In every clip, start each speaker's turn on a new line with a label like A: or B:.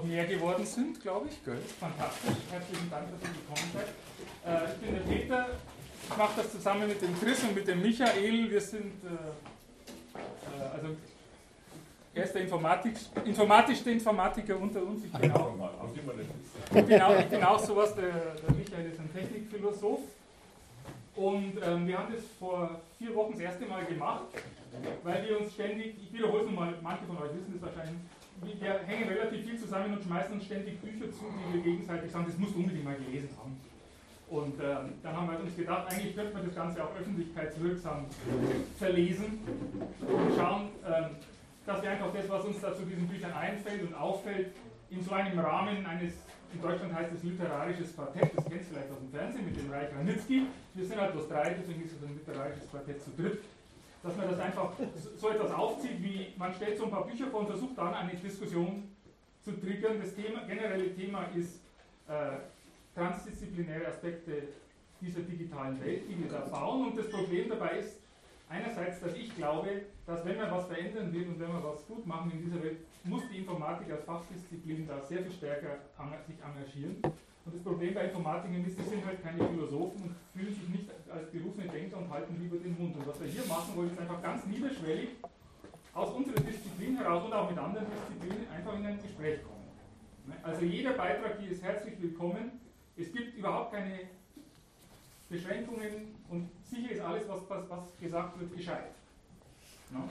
A: noch mehr geworden sind, glaube ich. Gell? Fantastisch. Herzlichen Dank, dass ihr gekommen seid. Äh, ich bin der Peter. Ich mache das zusammen mit dem Chris und mit dem Michael. Wir sind, äh, äh, also er ist der Informatik, informatischste Informatiker unter uns. Ich bin auch, ich bin auch, ich bin auch sowas, der, der Michael ist ein Technikphilosoph. Und ähm, wir haben das vor vier Wochen das erste Mal gemacht, weil wir uns ständig, ich wiederhole es nochmal, manche von euch wissen das wahrscheinlich, wir hängen relativ viel zusammen und schmeißen uns ständig Bücher zu, die wir gegenseitig sagen, das musst du unbedingt mal gelesen haben. Und ähm, dann haben wir uns gedacht, eigentlich könnte man das Ganze auch öffentlichkeitswirksam verlesen und schauen, ähm, dass wir einfach das, was uns da zu diesen Büchern einfällt und auffällt, in so einem Rahmen eines, in Deutschland heißt es literarisches Quartett, das kennst du vielleicht aus dem Fernsehen mit dem Reich Ranitzky. Wir sind halt bloß drei, deswegen ist es ein literarisches Quartett zu dritt. Dass man das einfach so etwas aufzieht, wie man stellt so ein paar Bücher vor und versucht dann eine Diskussion zu triggern. Das Thema, generelle Thema ist äh, transdisziplinäre Aspekte dieser digitalen Welt, die wir da bauen. Und das Problem dabei ist einerseits, dass ich glaube, dass wenn man was verändern will und wenn man was gut machen in dieser Welt, muss die Informatik als Fachdisziplin da sehr viel stärker sich engagieren. Und das Problem bei Informatikern ist, die sind halt keine Philosophen und fühlen sich nicht als berufene Denker und halten lieber den Mund. Und was wir hier machen wollen, ist einfach ganz niederschwellig aus unserer Disziplin heraus und auch mit anderen Disziplinen einfach in ein Gespräch kommen. Also jeder Beitrag hier ist herzlich willkommen. Es gibt überhaupt keine Beschränkungen und sicher ist alles, was, was, was gesagt wird, gescheit. No?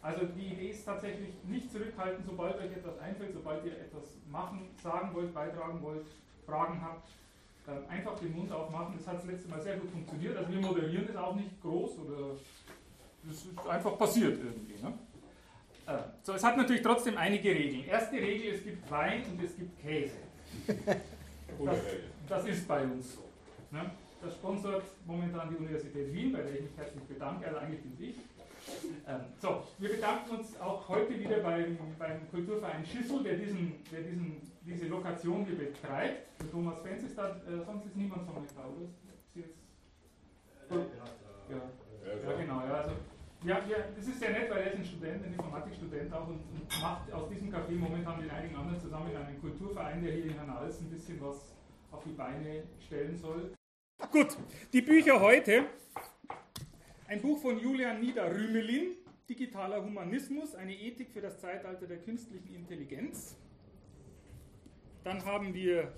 A: Also die Idee ist tatsächlich nicht zurückhalten, sobald euch etwas einfällt, sobald ihr etwas machen, sagen wollt, beitragen wollt, Fragen habt, einfach den Mund aufmachen. Das hat das letzte Mal sehr gut funktioniert. Also wir moderieren das auch nicht groß oder das ist einfach passiert irgendwie. Ne? Äh, so, es hat natürlich trotzdem einige Regeln. Erste Regel, es gibt Wein und es gibt Käse. Das, das ist bei uns so. Ne? Das sponsert momentan die Universität Wien, bei der ich mich herzlich bedanke, also eigentlich bin ich. Ähm, so, wir bedanken uns auch heute wieder beim, beim Kulturverein Schissel, der, diesen, der diesen, diese Lokation hier betreibt. Der Thomas Fenz ist da, äh, sonst ist niemand von euch da, oder? Sie jetzt, ja. ja, genau. Ja, also, ja, ja, das ist sehr nett, weil er ist ein Student, ein Informatikstudent auch und, und macht aus diesem Café momentan mit einigen anderen zusammen einen Kulturverein, der hier in Herrn Hals ein bisschen was auf die Beine stellen soll. Gut, die Bücher heute. Ein Buch von Julian Nieder-Rümelin, Digitaler Humanismus, eine Ethik für das Zeitalter der künstlichen Intelligenz. Dann haben wir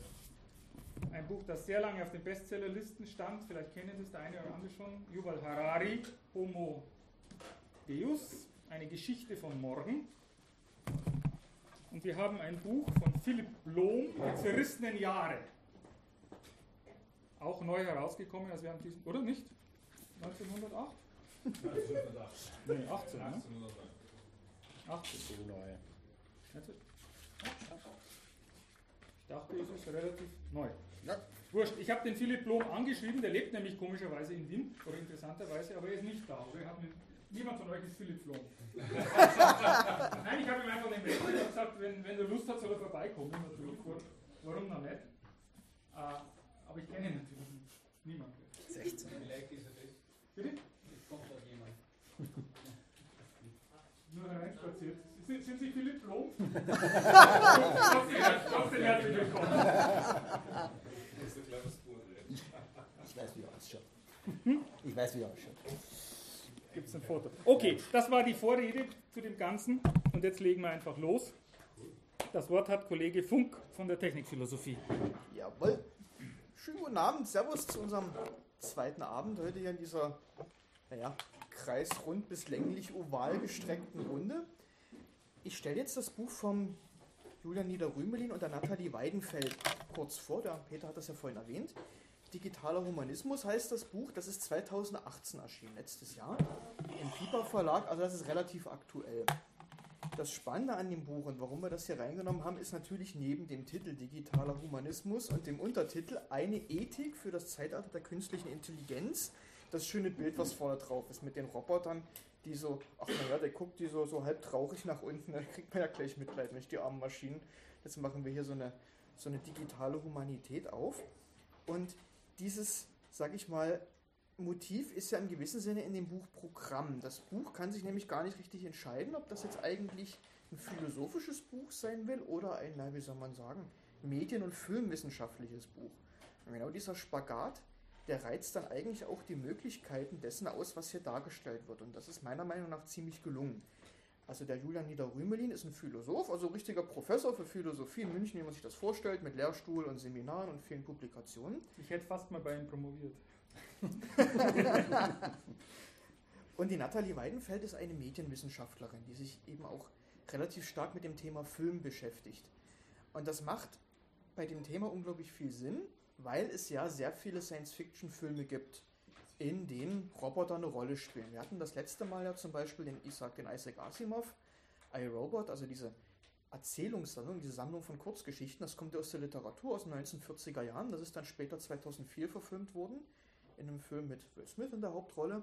A: ein Buch, das sehr lange auf den Bestsellerlisten stand, vielleicht kennen das der eine oder andere schon, Yuval Harari, Homo Deus, eine Geschichte von morgen. Und wir haben ein Buch von Philipp Blom, Die zerrissenen Jahre. Auch neu herausgekommen, also wir haben diesen, oder nicht? 1908? 1908. Nee, 18, ne? 18. So neu. Ich dachte, es ist relativ neu. Ja. Wurscht, ich habe den Philipp Blom angeschrieben, der lebt nämlich komischerweise in Wien, oder interessanterweise, aber er ist nicht da. Oder? niemand von euch ist Philipp Blom. Nein, ich habe ihm einfach den Mail gesagt, wenn, wenn er Lust hat, soll er vorbeikommen. Natürlich. Warum noch nicht? Äh, aber ich kenne ihn natürlich nicht. Niemand. 16. Vielleicht ist er das. Bitte? Es kommt doch jemand. Nur hereinspaziert. Sind, sind Sie Philipp Blom? Trotzdem herzlich willkommen.
B: Ich weiß, wie er ausschaut. Ich weiß, wie er ausschaut.
A: Gibt es ein Foto? Okay, das war die Vorrede zu dem Ganzen. Und jetzt legen wir einfach los. Das Wort hat Kollege Funk von der Technikphilosophie.
B: Jawohl. Schönen guten Abend, Servus zu unserem zweiten Abend heute hier in dieser, naja, kreisrund bis länglich oval gestreckten Runde. Ich stelle jetzt das Buch vom Julian Niederrümelin und der Nathalie Weidenfeld kurz vor. Der Peter hat das ja vorhin erwähnt. Digitaler Humanismus heißt das Buch. Das ist 2018 erschienen, letztes Jahr. Im Piper Verlag, also das ist relativ aktuell. Das Spannende an dem Buch und warum wir das hier reingenommen haben, ist natürlich neben dem Titel Digitaler Humanismus und dem Untertitel Eine Ethik für das Zeitalter der künstlichen Intelligenz. Das schöne Bild, was vorne drauf ist, mit den Robotern, die so, ach naja, der guckt die so, so halb traurig nach unten, da kriegt man ja gleich Mitleid, nicht die armen Maschinen. Jetzt machen wir hier so eine, so eine digitale Humanität auf. Und dieses, sag ich mal, Motiv ist ja im gewissen Sinne in dem Buch Programm. Das Buch kann sich nämlich gar nicht richtig entscheiden, ob das jetzt eigentlich ein philosophisches Buch sein will oder ein, wie soll man sagen, medien- und filmwissenschaftliches Buch. Und genau dieser Spagat, der reizt dann eigentlich auch die Möglichkeiten dessen aus, was hier dargestellt wird. Und das ist meiner Meinung nach ziemlich gelungen. Also der Julian Niederrümelin ist ein Philosoph, also richtiger Professor für Philosophie in München, wie man sich das vorstellt, mit Lehrstuhl und Seminaren und vielen Publikationen.
A: Ich hätte fast mal bei ihm promoviert.
B: und die Nathalie Weidenfeld ist eine Medienwissenschaftlerin, die sich eben auch relativ stark mit dem Thema Film beschäftigt. Und das macht bei dem Thema unglaublich viel Sinn, weil es ja sehr viele Science-Fiction-Filme gibt in denen Roboter eine Rolle spielen. Wir hatten das letzte Mal ja zum Beispiel den Isaac, den Isaac Asimov, iRobot, also diese Erzählungssammlung, diese Sammlung von Kurzgeschichten, das kommt ja aus der Literatur aus den 1940er Jahren, das ist dann später 2004 verfilmt worden, in einem Film mit Will Smith in der Hauptrolle.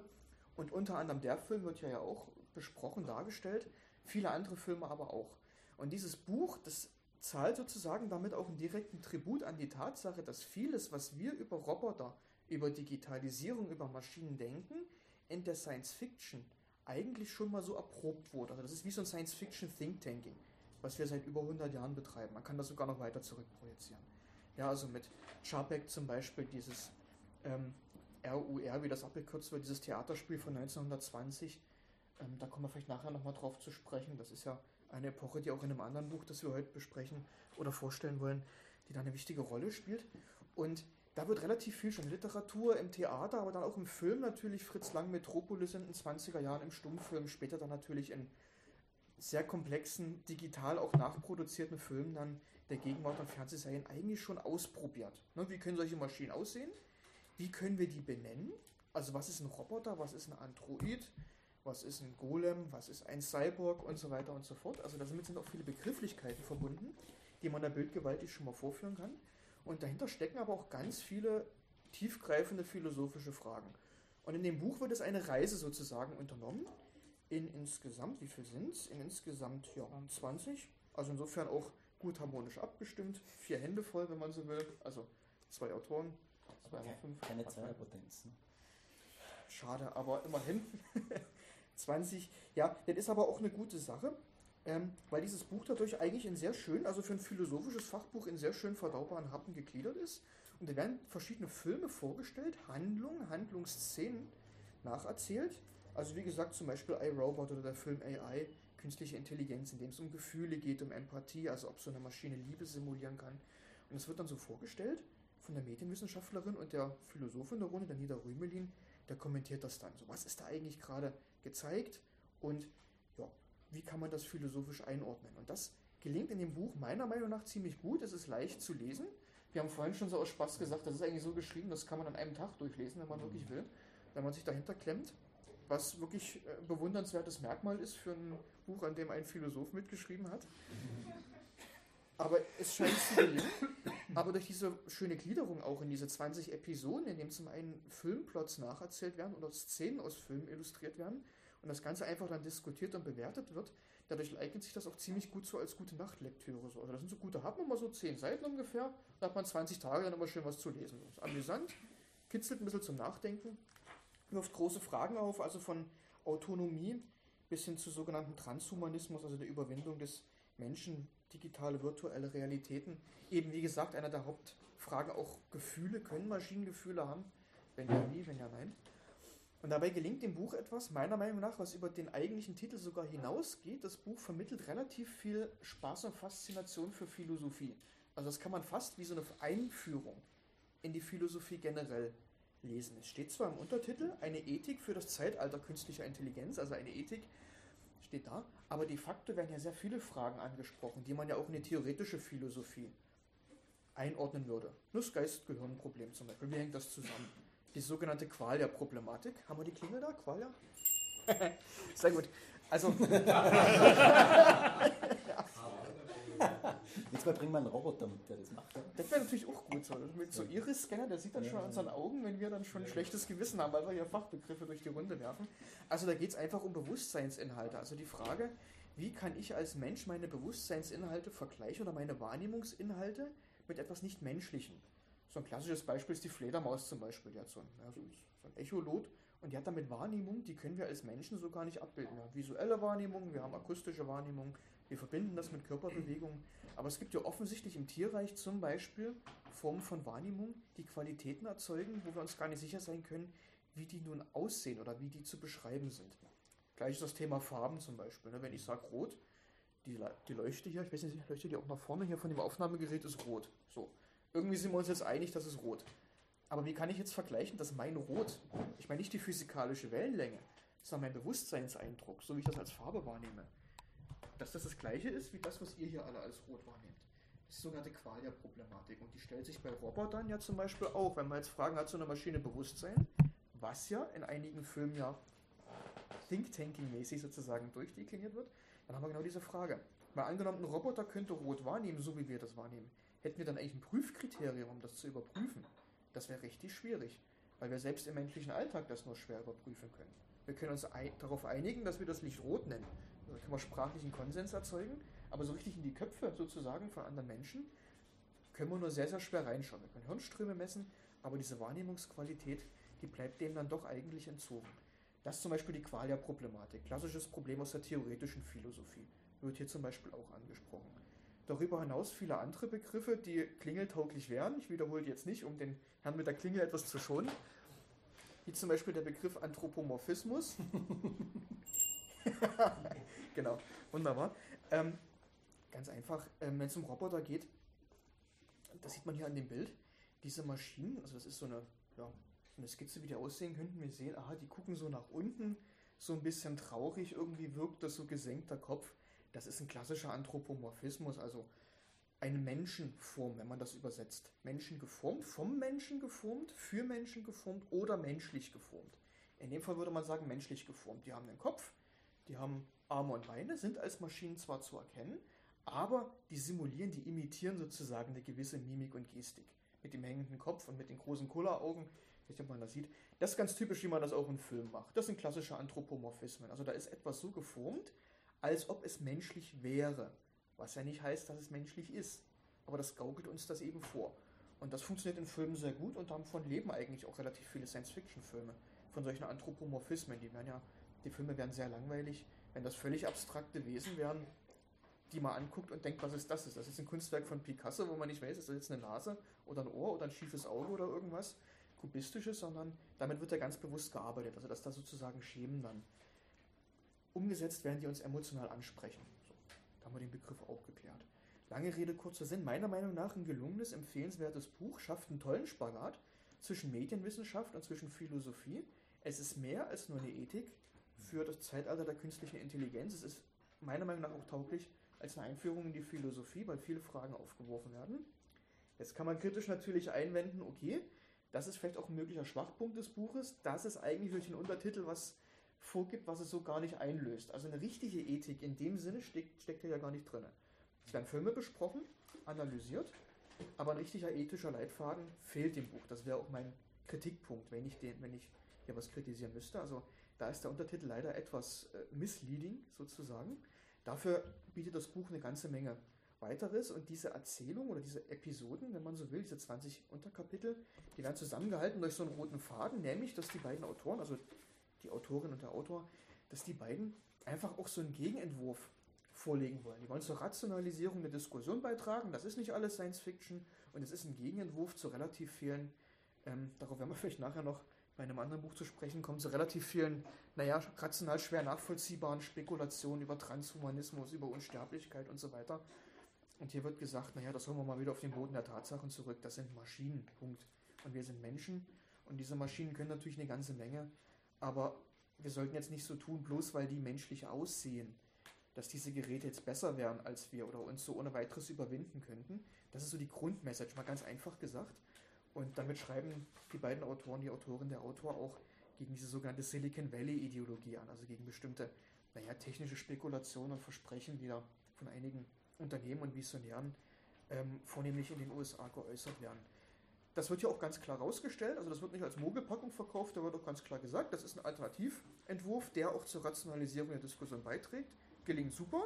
B: Und unter anderem der Film wird ja, ja auch besprochen, dargestellt, viele andere Filme aber auch. Und dieses Buch, das zahlt sozusagen damit auch einen direkten Tribut an die Tatsache, dass vieles, was wir über Roboter über Digitalisierung, über Maschinendenken in der Science Fiction eigentlich schon mal so erprobt wurde. Also das ist wie so ein Science Fiction Think Tanking, was wir seit über 100 Jahren betreiben. Man kann das sogar noch weiter zurückprojizieren. Ja, also mit Charbeck zum Beispiel dieses ähm, RUR, wie das abgekürzt wird, dieses Theaterspiel von 1920. Ähm, da kommen wir vielleicht nachher nochmal drauf zu sprechen. Das ist ja eine Epoche, die auch in einem anderen Buch, das wir heute besprechen oder vorstellen wollen, die da eine wichtige Rolle spielt. Und da wird relativ viel schon Literatur, im Theater, aber dann auch im Film natürlich. Fritz Lang Metropolis in den 20er Jahren im Stummfilm, später dann natürlich in sehr komplexen, digital auch nachproduzierten Filmen dann der Gegenwart und Fernsehserien eigentlich schon ausprobiert. Ne, wie können solche Maschinen aussehen? Wie können wir die benennen? Also was ist ein Roboter, was ist ein Android, was ist ein Golem, was ist ein Cyborg und so weiter und so fort. Also damit sind auch viele Begrifflichkeiten verbunden, die man der Bildgewaltig schon mal vorführen kann. Und dahinter stecken aber auch ganz viele tiefgreifende philosophische Fragen. Und in dem Buch wird es eine Reise sozusagen unternommen. In insgesamt, wie viel sind es? In insgesamt ja, 20. Also insofern auch gut harmonisch abgestimmt. Vier Hände voll, wenn man so will. Also zwei Autoren.
C: Zwei okay. fünf. Keine Zweierpotenz. Ne?
B: Schade, aber immerhin. 20. Ja, das ist aber auch eine gute Sache ähm, weil dieses Buch dadurch eigentlich in sehr schön, also für ein philosophisches Fachbuch in sehr schön verdaubaren Happen gegliedert ist. Und da werden verschiedene Filme vorgestellt, Handlungen, Handlungsszenen nacherzählt. Also wie gesagt, zum Beispiel iRobot oder der Film AI, künstliche Intelligenz, in dem es um Gefühle geht, um Empathie, also ob so eine Maschine Liebe simulieren kann. Und es wird dann so vorgestellt von der Medienwissenschaftlerin und der Philosophin der Runde, der Nida Rümelin, der kommentiert das dann. So, was ist da eigentlich gerade gezeigt? Und wie kann man das philosophisch einordnen. Und das gelingt in dem Buch meiner Meinung nach ziemlich gut. Es ist leicht zu lesen. Wir haben vorhin schon so aus Spaß gesagt, das ist eigentlich so geschrieben, das kann man an einem Tag durchlesen, wenn man mhm. wirklich will, wenn man sich dahinter klemmt. Was wirklich ein äh, bewundernswertes Merkmal ist für ein Buch, an dem ein Philosoph mitgeschrieben hat. Aber es scheint zu gelingen. Aber durch diese schöne Gliederung auch in diese 20 Episoden, in denen zum einen Filmplots nacherzählt werden oder Szenen aus Filmen illustriert werden, und das Ganze einfach dann diskutiert und bewertet wird, dadurch eignet sich das auch ziemlich gut so als gute Nachtlektüre. So. Also das sind so gute, hat man mal so 10 Seiten ungefähr, da hat man 20 Tage dann immer schön was zu lesen. Das ist amüsant, kitzelt ein bisschen zum Nachdenken, wirft große Fragen auf, also von Autonomie bis hin zu sogenannten Transhumanismus, also der Überwindung des Menschen, digitale, virtuelle Realitäten. Eben wie gesagt, einer der Hauptfragen auch Gefühle, können Maschinen Gefühle haben? Wenn ja, wie, wenn ja, nein. Und dabei gelingt dem Buch etwas, meiner Meinung nach, was über den eigentlichen Titel sogar hinausgeht. Das Buch vermittelt relativ viel Spaß und Faszination für Philosophie. Also das kann man fast wie so eine Einführung in die Philosophie generell lesen. Es steht zwar im Untertitel eine Ethik für das Zeitalter künstlicher Intelligenz, also eine Ethik steht da, aber de facto werden ja sehr viele Fragen angesprochen, die man ja auch in die theoretische Philosophie einordnen würde. Das Geist-Gehirn-Problem zum Beispiel, wie hängt das zusammen? die sogenannte Qualia-Problematik. Haben wir die Klingel da? Qualia? Sehr gut. Also.
C: Jetzt mal bringen wir einen Roboter mit, der das macht.
B: Das wäre natürlich auch gut so. Mit so Iris-Scanner, der sieht dann schon an unseren Augen, wenn wir dann schon ein schlechtes Gewissen haben, weil wir hier Fachbegriffe durch die Runde werfen. Also da geht es einfach um Bewusstseinsinhalte. Also die Frage, wie kann ich als Mensch meine Bewusstseinsinhalte vergleichen oder meine Wahrnehmungsinhalte mit etwas nicht Menschlichem? So ein klassisches Beispiel ist die Fledermaus zum Beispiel. Die hat so ein, ja, so ein Echolot und die hat damit Wahrnehmung, die können wir als Menschen so gar nicht abbilden. Wir haben visuelle Wahrnehmung, wir haben akustische Wahrnehmung, Wir verbinden das mit Körperbewegungen. Aber es gibt ja offensichtlich im Tierreich zum Beispiel Formen von Wahrnehmung, die Qualitäten erzeugen, wo wir uns gar nicht sicher sein können, wie die nun aussehen oder wie die zu beschreiben sind. Gleich das Thema Farben zum Beispiel. Ne? Wenn ich sage rot, die, die Leuchte hier, ich weiß nicht, leuchtet die auch nach vorne hier von dem Aufnahmegerät ist rot. So. Irgendwie sind wir uns jetzt einig, dass es rot. Aber wie kann ich jetzt vergleichen, dass mein Rot, ich meine nicht die physikalische Wellenlänge, sondern mein Bewusstseinseindruck, so wie ich das als Farbe wahrnehme, dass das das gleiche ist wie das, was ihr hier alle als rot wahrnehmt. Das ist sogar die Qualia-Problematik. Und die stellt sich bei Robotern ja zum Beispiel auch, wenn man jetzt fragen, hat so eine Maschine Bewusstsein, was ja in einigen Filmen ja Think-Tanking-mäßig sozusagen durchdekliniert wird, dann haben wir genau diese Frage. Mal angenommen, ein Roboter könnte rot wahrnehmen, so wie wir das wahrnehmen. Hätten wir dann eigentlich ein Prüfkriterium, um das zu überprüfen? Das wäre richtig schwierig, weil wir selbst im menschlichen Alltag das nur schwer überprüfen können. Wir können uns darauf einigen, dass wir das Licht rot nennen. Da können wir sprachlichen Konsens erzeugen, aber so richtig in die Köpfe sozusagen von anderen Menschen können wir nur sehr, sehr schwer reinschauen. Wir können Hirnströme messen, aber diese Wahrnehmungsqualität, die bleibt dem dann doch eigentlich entzogen. Das ist zum Beispiel die Qualia-Problematik. Klassisches Problem aus der theoretischen Philosophie. Wird hier zum Beispiel auch angesprochen. Darüber hinaus viele andere Begriffe, die klingeltauglich wären. Ich wiederhole jetzt nicht, um den Herrn mit der Klingel etwas zu schonen. Wie zum Beispiel der Begriff Anthropomorphismus. genau, wunderbar. Ähm, ganz einfach, ähm, wenn es um Roboter geht, das sieht man hier an dem Bild, diese Maschinen, also das ist so eine, ja, eine Skizze, wie die aussehen könnten. Wir sehen, aha, die gucken so nach unten, so ein bisschen traurig, irgendwie wirkt das so gesenkter Kopf. Das ist ein klassischer Anthropomorphismus, also eine Menschenform, wenn man das übersetzt. Menschen geformt, vom Menschen geformt, für Menschen geformt oder menschlich geformt. In dem Fall würde man sagen, menschlich geformt. Die haben einen Kopf, die haben Arme und Beine, sind als Maschinen zwar zu erkennen, aber die simulieren, die imitieren sozusagen eine gewisse Mimik und Gestik. Mit dem hängenden Kopf und mit den großen Kulleraugen, ich weiß man das sieht. Das ist ganz typisch, wie man das auch im Film macht. Das sind klassische Anthropomorphismen. Also da ist etwas so geformt, als ob es menschlich wäre. Was ja nicht heißt, dass es menschlich ist. Aber das gaukelt uns das eben vor. Und das funktioniert in Filmen sehr gut und davon leben eigentlich auch relativ viele Science-Fiction-Filme. Von solchen Anthropomorphismen. Die werden ja, die Filme werden sehr langweilig, wenn das völlig abstrakte Wesen wären, die man anguckt und denkt, was ist das? Das ist ein Kunstwerk von Picasso, wo man nicht weiß, ist das jetzt eine Nase oder ein Ohr oder ein schiefes Auge oder irgendwas kubistisches, sondern damit wird ja ganz bewusst gearbeitet. Also dass da sozusagen Schemen dann umgesetzt werden, die uns emotional ansprechen. So, da haben wir den Begriff auch geklärt. Lange Rede, kurzer Sinn. Meiner Meinung nach ein gelungenes, empfehlenswertes Buch, schafft einen tollen Spagat zwischen Medienwissenschaft und zwischen Philosophie. Es ist mehr als nur eine Ethik für das Zeitalter der künstlichen Intelligenz. Es ist meiner Meinung nach auch tauglich als eine Einführung in die Philosophie, weil viele Fragen aufgeworfen werden. Jetzt kann man kritisch natürlich einwenden, okay, das ist vielleicht auch ein möglicher Schwachpunkt des Buches, dass es eigentlich durch den Untertitel was vorgibt, was es so gar nicht einlöst. Also eine richtige Ethik in dem Sinne steckt, steckt ja gar nicht drin. Es werden Filme besprochen, analysiert, aber ein richtiger ethischer Leitfaden fehlt dem Buch. Das wäre auch mein Kritikpunkt, wenn ich, den, wenn ich hier was kritisieren müsste. Also da ist der Untertitel leider etwas äh, misleading sozusagen. Dafür bietet das Buch eine ganze Menge weiteres und diese Erzählung oder diese Episoden, wenn man so will, diese 20 Unterkapitel, die werden zusammengehalten durch so einen roten Faden, nämlich, dass die beiden Autoren, also die Autorin und der Autor, dass die beiden einfach auch so einen Gegenentwurf vorlegen wollen. Die wollen zur Rationalisierung der Diskussion beitragen. Das ist nicht alles Science Fiction und es ist ein Gegenentwurf zu relativ vielen, ähm, darauf werden wir vielleicht nachher noch bei einem anderen Buch zu sprechen kommen, zu relativ vielen, naja, rational schwer nachvollziehbaren Spekulationen über Transhumanismus, über Unsterblichkeit und so weiter. Und hier wird gesagt, naja, das holen wir mal wieder auf den Boden der Tatsachen zurück. Das sind Maschinen, Punkt. Und wir sind Menschen. Und diese Maschinen können natürlich eine ganze Menge. Aber wir sollten jetzt nicht so tun, bloß weil die menschlich aussehen, dass diese Geräte jetzt besser wären als wir oder uns so ohne weiteres überwinden könnten. Das ist so die Grundmessage, mal ganz einfach gesagt. Und damit schreiben die beiden Autoren, die Autorin, der Autor auch gegen diese sogenannte Silicon Valley-Ideologie an, also gegen bestimmte, naja, technische Spekulationen und Versprechen, die da von einigen Unternehmen und Visionären ähm, vornehmlich in den USA geäußert werden. Das wird ja auch ganz klar rausgestellt, also das wird nicht als Mogelpackung verkauft, da wird auch ganz klar gesagt, das ist ein Alternativentwurf, der auch zur Rationalisierung der Diskussion beiträgt. Gelingt super,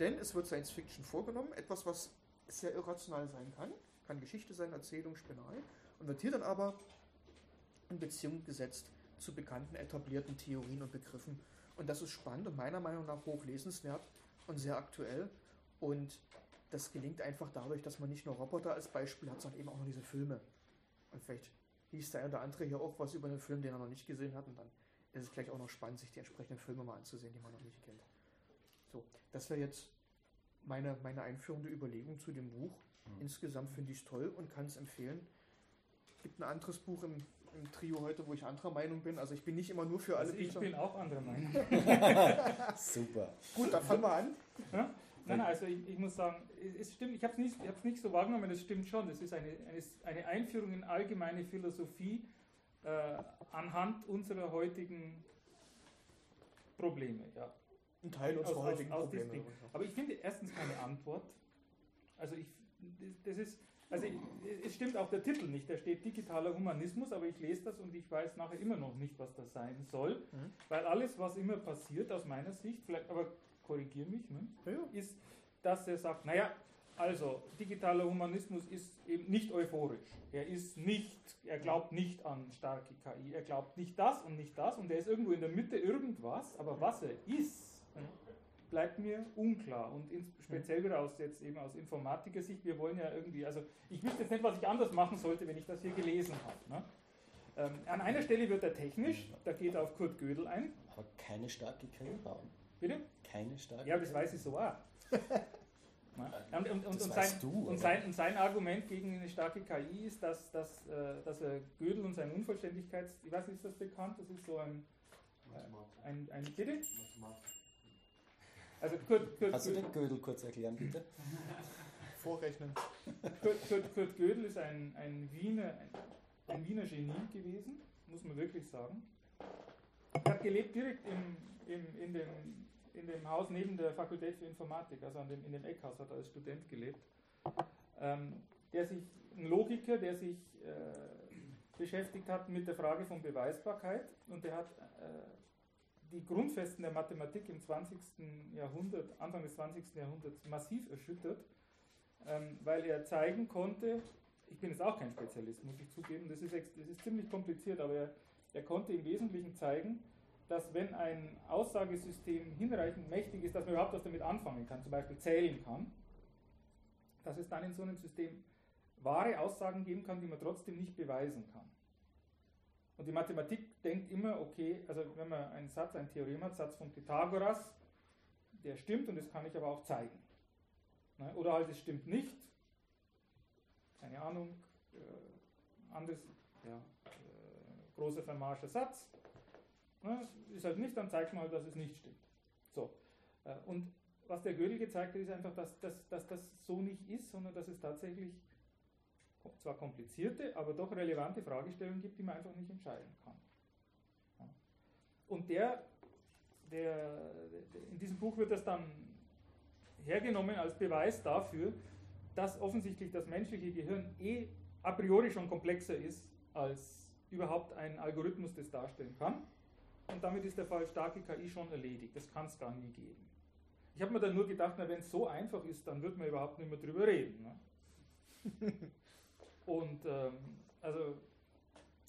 B: denn es wird Science Fiction vorgenommen, etwas, was sehr irrational sein kann, kann Geschichte sein, Erzählung, Spinnerei, und wird hier dann aber in Beziehung gesetzt zu bekannten, etablierten Theorien und Begriffen. Und das ist spannend und meiner Meinung nach hochlesenswert und sehr aktuell Und das gelingt einfach dadurch, dass man nicht nur Roboter als Beispiel hat, sondern eben auch noch diese Filme. Und vielleicht hieß der eine oder andere hier auch was über einen Film, den er noch nicht gesehen hat. Und dann ist es gleich auch noch spannend, sich die entsprechenden Filme mal anzusehen, die man noch nicht kennt. So, das wäre jetzt meine, meine einführende Überlegung zu dem Buch.
C: Mhm.
B: Insgesamt finde ich es toll und kann es empfehlen. Gibt ein anderes Buch im, im Trio heute, wo ich anderer Meinung bin. Also ich bin nicht immer nur für alle
A: Also ich
B: Bücher.
A: bin auch anderer Meinung.
C: Super.
B: Gut, dann fangen wir an.
A: Ja? Nein, nein, also ich, ich muss sagen, es, stimmt, ich habe es nicht, ich hab's nicht so wahrgenommen, es stimmt schon. Das ist eine, eine, Einführung in allgemeine Philosophie äh, anhand unserer heutigen Probleme. Ja.
B: Ein Teil
A: Aus-
B: unserer
A: aus-
B: heutigen
A: aus
B: Probleme.
A: diesem Ding. Aber ich finde erstens keine Antwort. Also ich, das ist, also es stimmt auch der Titel nicht. Da steht digitaler Humanismus, aber ich lese das und ich weiß nachher immer noch nicht, was das sein soll,
B: Mhm.
A: weil alles, was immer passiert aus meiner Sicht, vielleicht, aber korrigiere mich, ne,
B: Ja, ja.
A: ist, dass er sagt, naja, also digitaler Humanismus ist eben nicht euphorisch. Er ist nicht, er glaubt nicht an starke KI, er glaubt nicht das und nicht das und er ist irgendwo in der Mitte irgendwas, aber was er ist, bleibt mir unklar und ins, speziell wieder aus jetzt eben aus Informatiker-Sicht, wir wollen ja irgendwie, also ich wüsste jetzt nicht, was ich anders machen sollte, wenn ich das hier gelesen habe. Ne? Ähm, an einer Stelle wird er technisch, da geht er auf Kurt Gödel ein.
C: Aber keine starke KI bauen.
A: Bitte?
C: Keine starke
A: Ja, das weiß ich so auch. Und, sein, und Argument gegen eine starke KI ist, dass, dass, äh, dass er Gödel und sein Unvollständigkeits... Ich weiß nicht, ist das bekannt? Das ist so ein... Äh, ein, ein bitte? Also Kurt, Kurt,
C: Kannst du
A: Kurt,
C: den Gödel kurz erklären, bitte?
B: Vorrechnen.
A: Kurt, Kurt, Kurt Gödel ist ein, ein, Wiener, ein, ein Wiener Genie gewesen, muss man wirklich sagen. Er hat gelebt direkt im, im, in, dem, in dem Haus neben der Fakultät für Informatik, also an dem, in dem Eckhaus hat er als Student gelebt. Ähm, der sich, ein Logiker, der sich äh, beschäftigt hat mit der Frage von Beweisbarkeit und der hat äh, die Grundfesten der Mathematik im 20. Jahrhundert, Anfang des 20. Jahrhunderts massiv erschüttert, ähm, weil er zeigen konnte, ich bin jetzt auch kein Spezialist, muss ich zugeben, das ist, das ist ziemlich kompliziert, aber er, er konnte im Wesentlichen zeigen, dass wenn ein Aussagesystem hinreichend mächtig ist, dass man überhaupt was damit anfangen kann, zum Beispiel zählen kann, dass es dann in so einem System wahre Aussagen geben kann, die man trotzdem nicht beweisen kann. Und die Mathematik denkt immer, okay, also wenn man einen Satz, ein Theorem hat, Satz von Pythagoras, der stimmt und das kann ich aber auch zeigen. Ne? Oder halt, es stimmt nicht, keine Ahnung, äh, anderes, ja, äh, großer Fermatscher Satz, ne? ist halt nicht, dann zeigt man halt, dass es nicht stimmt. So. Äh, und was der Gödel gezeigt hat, ist einfach, dass, dass, dass das so nicht ist, sondern dass es tatsächlich zwar komplizierte, aber doch relevante Fragestellungen gibt, die man einfach nicht entscheiden kann. Und der, der, in diesem Buch wird das dann hergenommen als Beweis dafür, dass offensichtlich das menschliche Gehirn eh a priori schon komplexer ist, als überhaupt ein Algorithmus das darstellen kann. Und damit ist der Fall starke KI schon erledigt. Das kann es gar nie geben. Ich habe mir dann nur gedacht, wenn es so einfach ist, dann wird man überhaupt nicht mehr drüber reden. Ne? Und ähm, also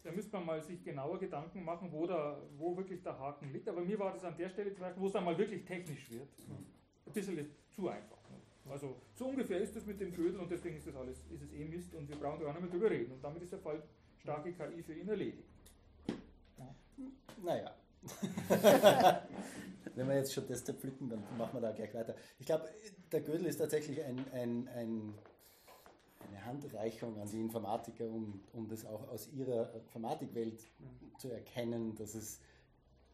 A: da müsste man mal sich genauer Gedanken machen, wo, da, wo wirklich der Haken liegt. Aber mir war das an der Stelle zum Beispiel, wo es dann mal wirklich technisch wird, ein bisschen zu einfach. Ne? Also so ungefähr ist das mit dem Ködel und deswegen ist das alles, ist es eh Mist und wir brauchen gar nicht mehr drüber reden. Und damit ist der Fall starke KI für ihn erledigt.
C: Naja. Wenn wir jetzt schon das zerpflücken, dann machen wir da gleich weiter. Ich glaube, der Gödel ist tatsächlich ein, ein, ein, eine Handreichung an die Informatiker, um, um das auch aus ihrer Informatikwelt zu erkennen, dass es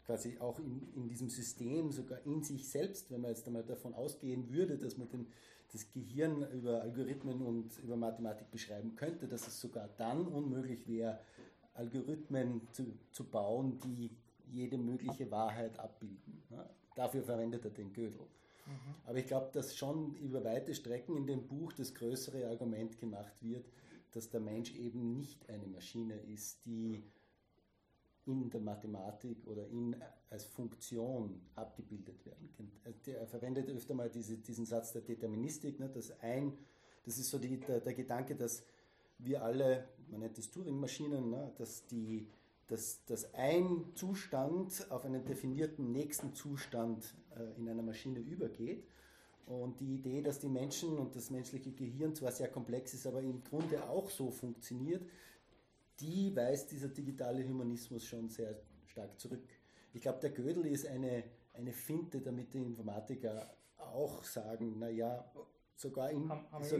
C: quasi auch in, in diesem System, sogar in sich selbst, wenn man jetzt einmal davon ausgehen würde, dass man den, das Gehirn über Algorithmen und über Mathematik beschreiben könnte, dass es sogar dann unmöglich wäre, Algorithmen zu, zu bauen, die jede mögliche Wahrheit abbilden. Dafür verwendet er den Gödel. Aber ich glaube, dass schon über weite Strecken in dem Buch das größere Argument gemacht wird, dass der Mensch eben nicht eine Maschine ist, die in der Mathematik oder in, als Funktion abgebildet werden kann. Also Er verwendet öfter mal diese, diesen Satz der Deterministik, ne, dass ein, das ist so die, der, der Gedanke, dass wir alle, man nennt es Turing-Maschinen, ne, dass, die, dass, dass ein Zustand auf einen definierten nächsten Zustand äh, in einer Maschine übergeht Und die Idee, dass die Menschen und das menschliche Gehirn zwar sehr komplex ist, aber im Grunde auch so funktioniert, die weist dieser digitale Humanismus schon sehr stark zurück. Ich glaube, der Gödel ist eine, eine Finte, damit die Informatiker auch sagen, naja, sogar in, so,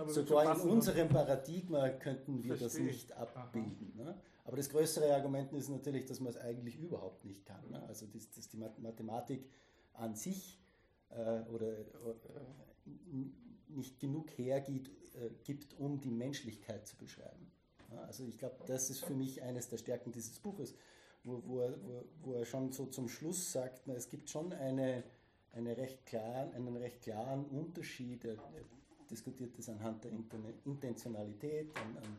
A: aber
C: sogar in unserem Paradigma könnten wir das
A: Verstehe.
C: nicht abbilden. Ne? Aber das größere Argument ist natürlich, dass man es eigentlich überhaupt nicht kann. Ne? Also dass, dass die Math- Mathematik an sich äh, oder äh, nicht genug hergibt, äh, gibt, um die Menschlichkeit zu beschreiben. Ja, also ich glaube, das ist für mich eines der Stärken dieses Buches, wo, wo, er, wo, wo er schon so zum Schluss sagt, na, es gibt schon eine, eine recht klaren, einen recht klaren Unterschied, er, er diskutiert das anhand der Intentionalität, an, an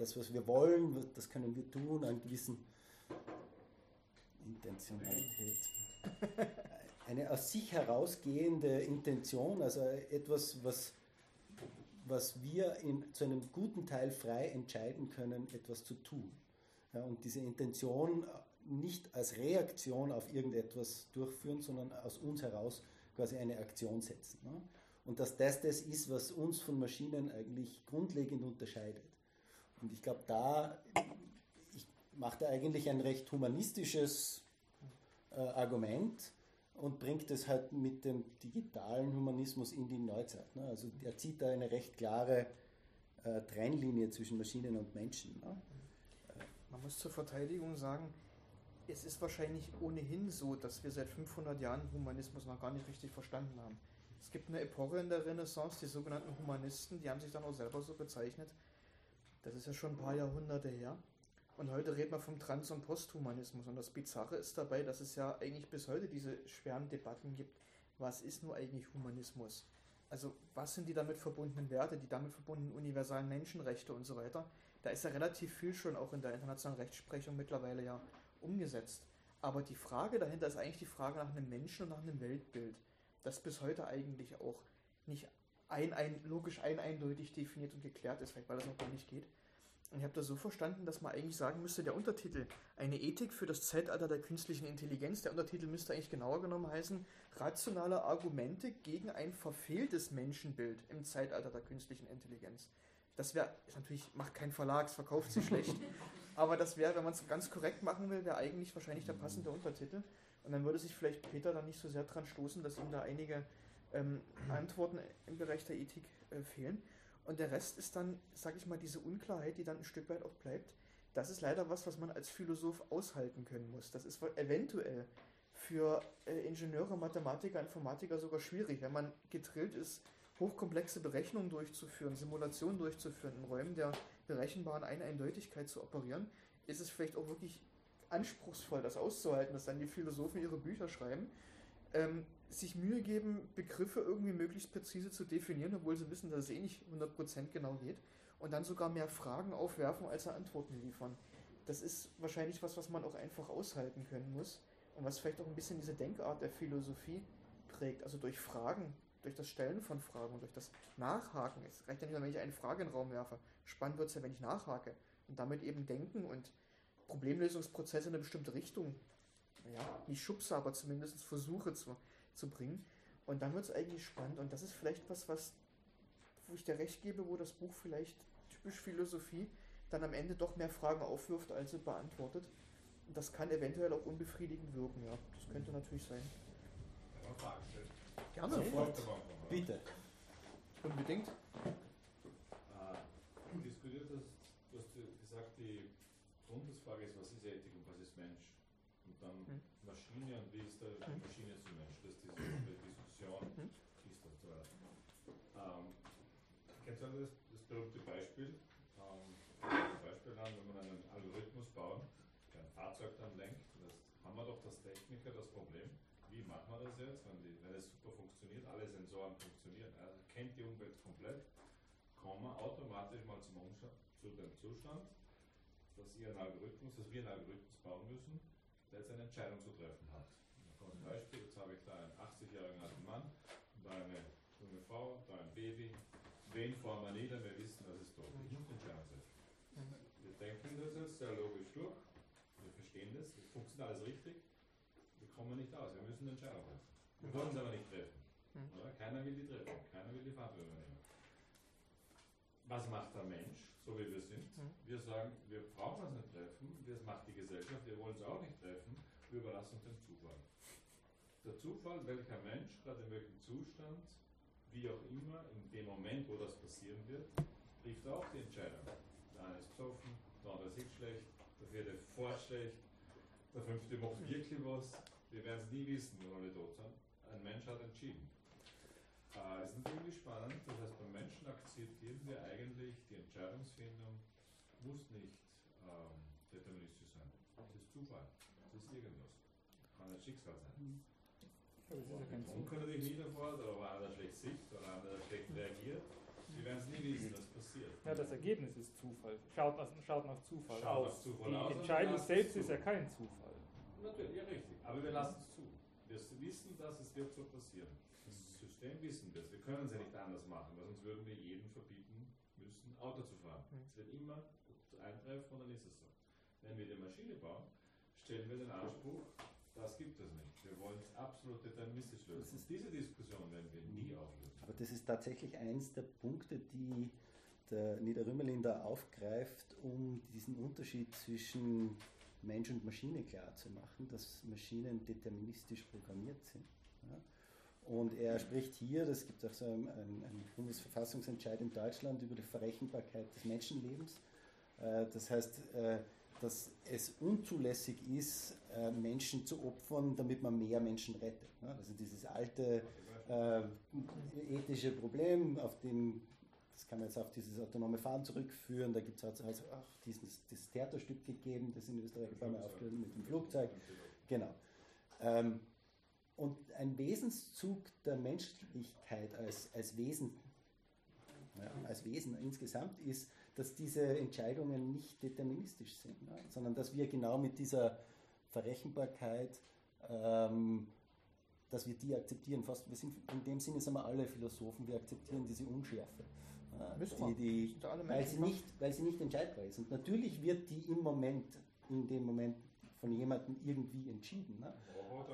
C: das, was wir wollen, das können wir tun, an gewissen Intentionalität. Eine aus sich herausgehende Intention, also etwas, was, was wir in, zu einem guten Teil frei entscheiden können, etwas zu tun. Ja, und diese Intention nicht als Reaktion auf irgendetwas durchführen, sondern aus uns heraus quasi eine Aktion setzen. Ne? Und dass das das ist, was uns von Maschinen eigentlich grundlegend unterscheidet. Und ich glaube, da ich mache da eigentlich ein recht humanistisches äh, Argument und bringt es halt mit dem digitalen Humanismus in die Neuzeit. Ne? Also er zieht da eine recht klare äh, Trennlinie zwischen Maschinen und Menschen. Ne?
B: Man muss zur Verteidigung sagen, es ist wahrscheinlich ohnehin so, dass wir seit 500 Jahren Humanismus noch gar nicht richtig verstanden haben. Es gibt eine Epoche in der Renaissance, die sogenannten Humanisten, die haben sich dann auch selber so bezeichnet. Das ist ja schon ein paar Jahrhunderte her. Und heute redet man vom Trans- und Posthumanismus. Und das Bizarre ist dabei, dass es ja eigentlich bis heute diese schweren Debatten gibt. Was ist nur eigentlich Humanismus? Also, was sind die damit verbundenen Werte, die damit verbundenen universalen Menschenrechte und so weiter? Da ist ja relativ viel schon auch in der internationalen Rechtsprechung mittlerweile ja umgesetzt. Aber die Frage dahinter ist eigentlich die Frage nach einem Menschen und nach einem Weltbild, das bis heute eigentlich auch nicht ein, ein, logisch ein eindeutig definiert und geklärt ist, vielleicht weil das noch gar nicht geht. Und ich habe das so verstanden, dass man eigentlich sagen müsste, der Untertitel, eine Ethik für das Zeitalter der künstlichen Intelligenz, der Untertitel müsste eigentlich genauer genommen heißen, rationale Argumente gegen ein verfehltes Menschenbild im Zeitalter der künstlichen Intelligenz. Das wäre, natürlich macht kein Verlag, es verkauft sich schlecht, aber das wäre, wenn man es ganz korrekt machen will, wäre eigentlich wahrscheinlich der passende Untertitel. Und dann würde sich vielleicht Peter dann nicht so sehr dran stoßen, dass ihm da einige ähm, Antworten im Bereich der Ethik äh, fehlen. Und der Rest ist dann, sag ich mal, diese Unklarheit, die dann ein Stück weit auch bleibt. Das ist leider was, was man als Philosoph aushalten können muss. Das ist eventuell für äh, Ingenieure, Mathematiker, Informatiker sogar schwierig, wenn man getrillt ist, hochkomplexe Berechnungen durchzuführen, Simulationen durchzuführen, in Räumen der berechenbaren Eineindeutigkeit zu operieren, ist es vielleicht auch wirklich anspruchsvoll, das auszuhalten, dass dann die Philosophen ihre Bücher schreiben, ähm, sich Mühe geben, Begriffe irgendwie möglichst präzise zu definieren, obwohl sie wissen, dass es eh nicht 100% genau geht, und dann sogar mehr Fragen aufwerfen, als sie Antworten liefern. Das ist wahrscheinlich was, was man auch einfach aushalten können muss und was vielleicht auch ein bisschen diese Denkart der Philosophie prägt, also durch Fragen, durch das Stellen von Fragen und durch das Nachhaken. Es reicht ja nicht nur, wenn ich eine Frage in den Raum werfe. Spannend wird es ja, wenn ich nachhake und damit eben denken und Problemlösungsprozesse in eine bestimmte Richtung, ja, nicht schubse, aber zumindest versuche zu, zu bringen. Und dann wird es eigentlich spannend und das ist vielleicht was, was, wo ich dir recht gebe, wo das Buch vielleicht typisch Philosophie dann am Ende doch mehr Fragen aufwirft, als sie beantwortet. Und das kann eventuell auch unbefriedigend wirken, ja. Das könnte natürlich sein. Gerne.
C: Sofort. Bitte.
B: Unbedingt.
D: Äh, diskutiert hast, du hast gesagt, die Grundsatzfrage ist, was ist Ethik und was ist Mensch? Und dann
B: Hm.
D: Maschine und wie ist der
B: Hm.
D: Maschine zu Mensch? Das ist diese Diskussion,
B: Hm.
D: ist das so. Ähm, kennst du das, das berühmte Beispiel? Ähm, ein Beispiel an, wenn man einen Algorithmus bauen, der ein Fahrzeug dann lenkt, das haben wir doch als Techniker das Problem. Wie das jetzt, wenn, die, wenn es super funktioniert, alle Sensoren funktionieren, er kennt die Umwelt komplett, kommen wir automatisch mal zum Umstand, zu dem Zustand, dass ihr einen Algorithmus, dass wir einen Algorithmus bauen müssen, der jetzt eine Entscheidung zu treffen hat. Zum Beispiel, jetzt habe ich da einen 80-jährigen alten Mann, da eine junge Frau, da ein Baby. Wen fahren wir nieder? Wir wissen, das ist tot. Ich muss Entscheidung treffen. Wir denken das jetzt sehr logisch durch, wir verstehen das, es funktioniert alles richtig, wir kommen nicht aus, wir müssen eine Entscheidung. Wir wollen es aber nicht treffen. Hm. Oder? Keiner will die treffen, keiner will die Verantwortung übernehmen. Was macht der Mensch, so wie wir sind? Hm. Wir sagen, wir brauchen uns nicht treffen, das macht die Gesellschaft, wir wollen es auch nicht treffen, wir überlassen uns den Zufall. Der Zufall, welcher Mensch gerade in welchem Zustand, wie auch immer, in dem Moment, wo das passieren wird, trifft auch die Entscheidung. Der eine ist besoffen, der andere sieht schlecht, der vierte fährt schlecht, der fünfte macht wirklich was. Wir werden es nie wissen, wenn alle tot sind. Ein Mensch hat entschieden. Äh, es ist natürlich spannend, das heißt, beim Menschen akzeptieren wir eigentlich, die Entscheidungsfindung muss nicht ähm, deterministisch sein. Es ist Zufall, es ist irgendwas. Kann ein Schicksal sein. Mhm. Das ist ja kein Zufall. kann natürlich einer schlecht sieht, oder einer schlecht reagiert. Wir werden es nie wissen, was passiert.
A: Ja, das Ergebnis ist Zufall. Schaut nach, schaut nach Zufall
D: schaut
A: aus.
D: Nach Zufall
A: die
D: aus
A: Entscheidung selbst ist ja kein Zufall.
D: Natürlich, ja richtig. Aber wir lassen es. Wir wissen, dass es wird so passieren. Das System wissen wir es. Wir können es ja nicht anders machen, weil sonst würden wir jedem verbieten müssen, Auto zu fahren. Hm. Es wird immer eintreffen und dann ist es so. Wenn wir die Maschine bauen, stellen wir den Anspruch, das gibt es nicht. Wir wollen es absolut deterministisch lösen. Ist, diese Diskussion werden wir nie auflösen.
C: Aber das ist tatsächlich eins der Punkte, die der Niederrümelin da aufgreift, um diesen Unterschied zwischen Mensch und Maschine klar zu machen, dass Maschinen deterministisch programmiert sind. Ja? Und er spricht hier, das gibt auch so einen, einen Bundesverfassungsentscheid in Deutschland über die Verrechenbarkeit des Menschenlebens. Äh, das heißt, äh, dass es unzulässig ist, äh, Menschen zu opfern, damit man mehr Menschen rettet. Also dieses alte ethische Problem, auf dem das kann man jetzt auf dieses autonome Fahren zurückführen. Da gibt es also, also auch dieses, dieses Theaterstück gegeben, das in Österreich paar aufgeführt mit dem Flugzeug. Genau. Ähm, und ein Wesenszug der Menschlichkeit als, als Wesen, ja, als Wesen insgesamt ist, dass diese Entscheidungen nicht deterministisch sind, ja, sondern dass wir genau mit dieser Verrechenbarkeit, ähm, dass wir die akzeptieren. Fast, wir sind in dem Sinne sind wir alle Philosophen, wir akzeptieren diese Unschärfe. Die, die, weil, sie nicht, weil sie nicht entscheidbar ist. Und natürlich wird die im Moment, in dem Moment von jemandem irgendwie entschieden. Ne?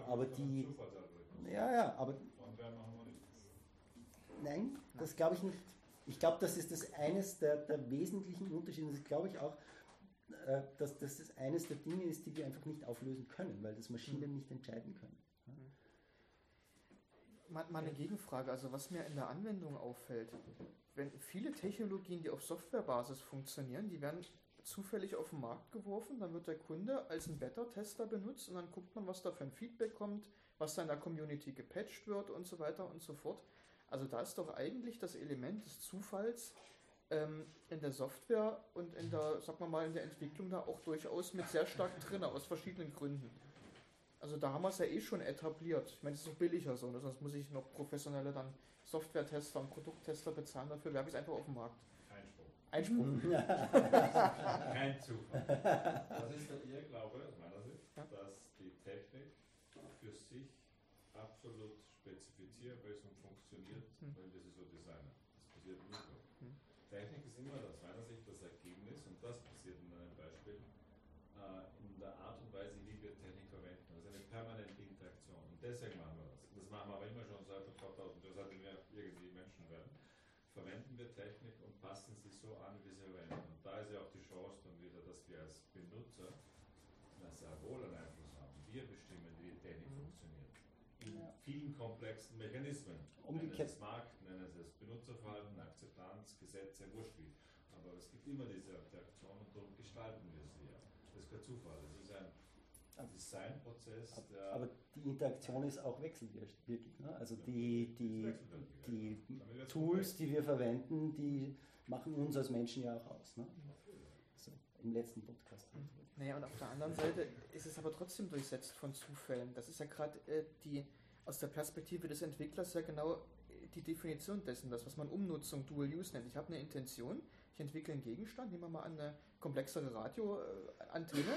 C: Aber die. Ja, ja, aber. Nein, das glaube ich nicht. Ich glaube, das ist das eines der, der wesentlichen Unterschiede. Das glaube ich auch, äh, dass, dass das eines der Dinge ist, die wir einfach nicht auflösen können, weil das Maschinen nicht entscheiden können.
B: Mal eine Gegenfrage, also was mir in der Anwendung auffällt, wenn viele Technologien, die auf Softwarebasis funktionieren, die werden zufällig auf den Markt geworfen, dann wird der Kunde als ein Beta-Tester benutzt und dann guckt man, was da für ein Feedback kommt, was da in der Community gepatcht wird und so weiter und so fort. Also da ist doch eigentlich das Element des Zufalls ähm, in der Software und in der, sagen wir mal, in der Entwicklung da auch durchaus mit sehr stark drin, aus verschiedenen Gründen. Also da haben wir es ja eh schon etabliert. Ich meine, es ist doch billiger so, ne? sonst muss ich noch professionelle dann Software-Tester und Produkttester bezahlen, dafür werfe ich es einfach auf den Markt.
D: Einspruch.
B: Einspruch.
D: Kein Zufall. Das ist der Irrglaube aus meiner Sicht, ja? dass die Technik für sich absolut spezifizierbar ist und funktioniert, hm. weil wir sie so designen. Das passiert nie so. Hm. Technik ist immer das Ergebnis, und das passiert in einem Beispiel, äh, in der Art und Weise, wie wir Technik verwenden. Also eine permanente Interaktion. Und deswegen machen wir das. Das machen wir aber immer schon seit 2000 seitdem wir irgendwie Menschen werden, verwenden wir Technik und passen sie so an, wie sie verwenden. Und da ist ja auch die Chance dann wieder, dass wir als Benutzer na, sehr wohl einen Einfluss haben. Wir bestimmen, wie die Technik mhm. funktioniert. In komplexen Mechanismen. Umgekehrt. Nennen es Markt, nennen es Benutzerverhalten, Akzeptanz, Gesetze, wurscht wie. Aber es gibt immer diese Interaktion und darum gestalten wir sie ja. Das ist kein Zufall. Das ist ein Designprozess.
C: Aber die Interaktion ist auch wechselwirkend. Ne? Also die, die, die Tools, die wir verwenden, die machen uns als Menschen ja auch aus. Ne? Also Im letzten Podcast.
B: Naja, und auf der anderen Seite ist es aber trotzdem durchsetzt von Zufällen. Das ist ja gerade äh, die aus der Perspektive des Entwicklers ja genau äh, die Definition dessen, das, was man Umnutzung Dual Use nennt. Ich habe eine Intention, ich entwickle einen Gegenstand, nehmen wir mal an eine komplexere Radioantenne.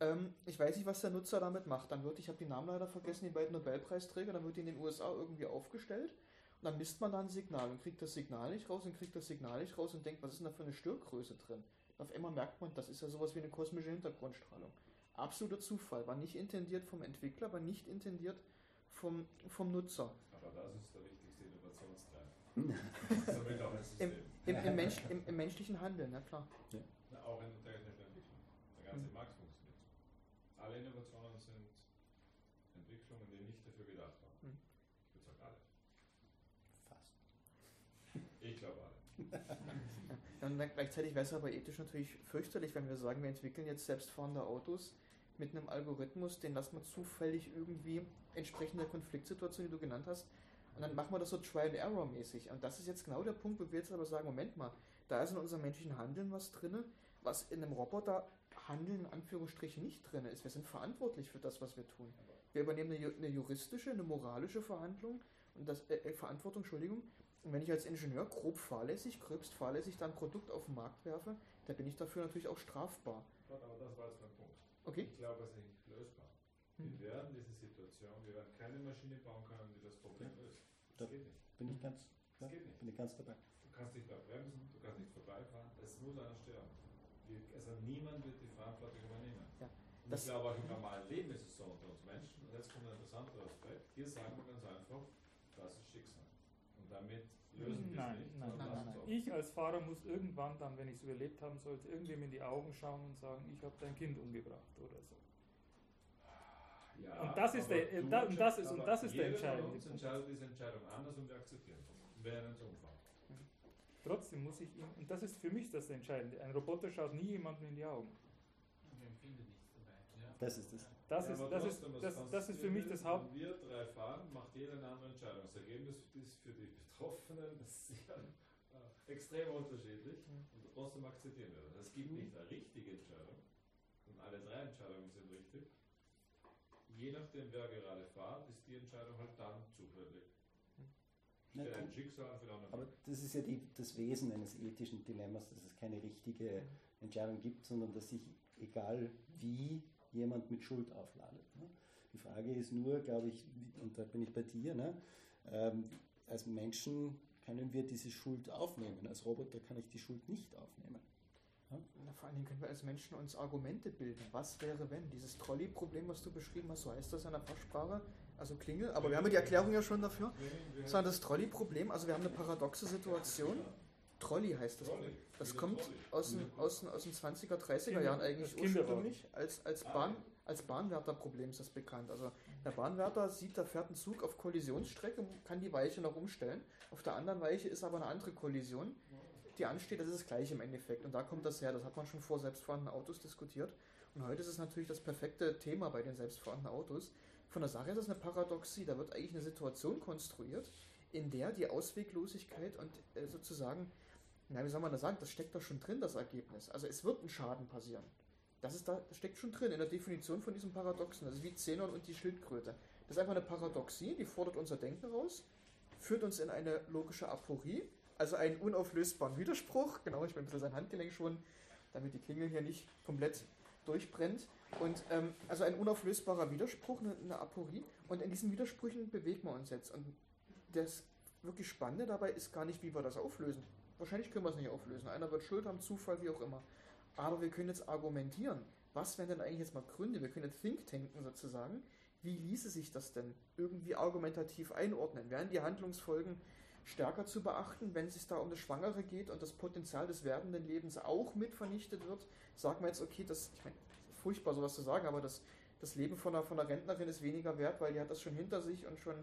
B: Ähm, ich weiß nicht, was der Nutzer damit macht. Dann wird, ich habe die Namen leider vergessen, die beiden Nobelpreisträger, dann wird die in den USA irgendwie aufgestellt und dann misst man da ein Signal und kriegt das Signal nicht raus und kriegt das Signal nicht raus und denkt, was ist denn da für eine Störgröße drin? Und auf einmal merkt man, das ist ja sowas wie eine kosmische Hintergrundstrahlung. Absoluter Zufall, war nicht intendiert vom Entwickler, war nicht intendiert vom, vom Nutzer.
D: Aber das ist der wichtigste Innovationstreiber. Ein
B: Im, im, im, Mensch, im, Im menschlichen Handeln, ja klar.
D: Na, auch in der technischen Entwicklung. Der ganze Markt funktioniert so. Alle Innovationen sind Entwicklungen, die nicht dafür gedacht waren.
B: Hm.
D: Ich würde sagen alle.
C: Fast.
D: Ich glaube alle.
B: Ja, und dann gleichzeitig wäre es aber ethisch natürlich fürchterlich, wenn wir sagen, wir entwickeln jetzt selbstfahrende Autos mit einem Algorithmus, den lassen wir zufällig irgendwie entsprechend der Konfliktsituation, die du genannt hast, und dann machen wir das so Trial-and-Error-mäßig. Und das ist jetzt genau der Punkt, wo wir jetzt aber sagen, Moment mal, da ist in unserem menschlichen Handeln was drin, was in einem Roboter Handeln in Anführungsstrichen nicht drin ist. Wir sind verantwortlich für das, was wir tun. Wir übernehmen eine, eine juristische, eine moralische Verhandlung und das, äh, äh, Verantwortung, Entschuldigung. Und wenn ich als Ingenieur grob fahrlässig, gröbst fahrlässig dann ein Produkt auf den Markt werfe, dann bin ich dafür natürlich auch strafbar.
D: Aber das war jetzt mein Punkt.
B: Okay?
D: Ich glaube, es ist nicht lösbar.
B: Hm.
D: Wir werden diese Situation, wir werden keine Maschine bauen können, die das Problem löst.
C: Da-
D: Das geht nicht.
C: Bin ich ganz, ja,
D: Das geht nicht.
C: bin ich ganz dabei.
D: Du kannst nicht mehr bremsen, du kannst nicht vorbeifahren, es muss einer sterben. Also niemand wird die Verantwortung übernehmen.
B: Ja,
D: Und ich glaube auch im normalen Leben ist es so unter uns Menschen. Und jetzt kommt ein interessanter Aspekt. Hier sagen wir ganz einfach, das ist Schicksal. Und damit lösen
A: Nein, nein,
B: nein, nein.
A: Ich als Fahrer muss irgendwann dann, wenn ich es überlebt haben sollte, irgendwem in die Augen schauen und sagen, ich habe dein Kind umgebracht oder so.
D: Ja,
A: Und das ist der- da- und das ist- und das ist der entscheidende Punkt.
D: entscheidet diese Entscheidung anders und wir akzeptieren umfahren.
A: Trotzdem muss ich ihm, und das ist für mich das Entscheidende, ein Roboter schaut nie jemandem in die Augen.
C: Das ist es.
A: Das
D: Ja,
A: ist, das ist, das, das ist für mich das Haupt...
D: Wenn wir drei fahren, macht jeder eine andere Entscheidung. Das Ergebnis ist für die Betroffenen sehr äh, extrem unterschiedlich und trotzdem akzeptieren wir das. Es gibt nicht eine richtige Entscheidung und alle drei Entscheidungen sind richtig. Je nachdem, wer gerade fährt, ist die Entscheidung halt dann zufällig.
C: Ja,
D: Für ein. Schicksal, für einen
C: Aber das ist ja die, das Wesen eines ethischen Dilemmas, dass es keine richtige Entscheidung gibt, sondern dass sich, egal wie, jemand mit Schuld aufladet. Ne? Die Frage ist nur, glaube ich, und da bin ich bei dir, ne? ähm, als Menschen können wir diese Schuld aufnehmen, als Roboter kann ich die Schuld nicht aufnehmen.
B: Na, vor allen Dingen können wir als Menschen uns Argumente bilden. Was wäre, wenn? Dieses Trolley-Problem, was du beschrieben hast, so heißt das in der Fachsprache, also Klingel, aber wir haben ja die Erklärung ja schon dafür. Sondern das Trolley-Problem, also wir haben eine paradoxe Situation. Trolley heißt das.
D: Trolley.
B: Das kommt
D: Trolley.
B: aus den, aus, den, aus den 20er, 30er
A: Kinder-
B: Jahren eigentlich ursprünglich. Als, als,
D: Ah,
B: Bahn,
D: ja.
B: als Bahnwärterproblem ist das bekannt. Also der Bahnwärter sieht, da fährt ein Zug auf Kollisionsstrecke, kann die Weiche noch umstellen. Auf der anderen Weiche ist aber eine andere Kollision, die ansteht. Das ist das gleiche im Endeffekt. Und da kommt das her. Das hat man schon vor selbstfahrenden Autos diskutiert. Und heute ist es natürlich das perfekte Thema bei den selbstfahrenden Autos. Von der Sache ist das eine Paradoxie. Da wird eigentlich eine Situation konstruiert, in der die Ausweglosigkeit und äh, sozusagen, na, wie soll man das sagen, das steckt doch schon drin, das Ergebnis. Also es wird ein Schaden passieren. Das, ist da, steckt schon drin in der Definition von diesem Paradoxen. Das ist wie Zenon und die Schildkröte. Das ist einfach eine Paradoxie, die fordert unser Denken raus, führt uns in eine logische Aporie, also einen unauflösbaren Widerspruch. Genau, ich bin ein bisschen sein Handgelenk schon, damit die Klingel hier nicht komplett durchbrennt. Und ähm, also ein unauflösbarer Widerspruch, eine, eine Aporie. Und in diesen Widersprüchen bewegen wir uns jetzt. Und das wirklich Spannende dabei ist gar nicht, wie wir das auflösen. Wahrscheinlich können wir es nicht auflösen. Einer wird Schuld haben, Zufall, wie auch immer. Aber wir können jetzt argumentieren. Was wären denn eigentlich jetzt mal Gründe? Wir können jetzt Think tanken sozusagen. Wie ließe sich das denn irgendwie argumentativ einordnen? Wären die Handlungsfolgen stärker zu beachten, wenn es sich da um das Schwangere geht und das Potenzial des werdenden Lebens auch mit vernichtet wird? Sagen wir jetzt, okay, das, ich meine, furchtbar sowas zu sagen, aber das, das Leben von einer, von einer Rentnerin ist weniger wert, weil die hat das schon hinter sich und schon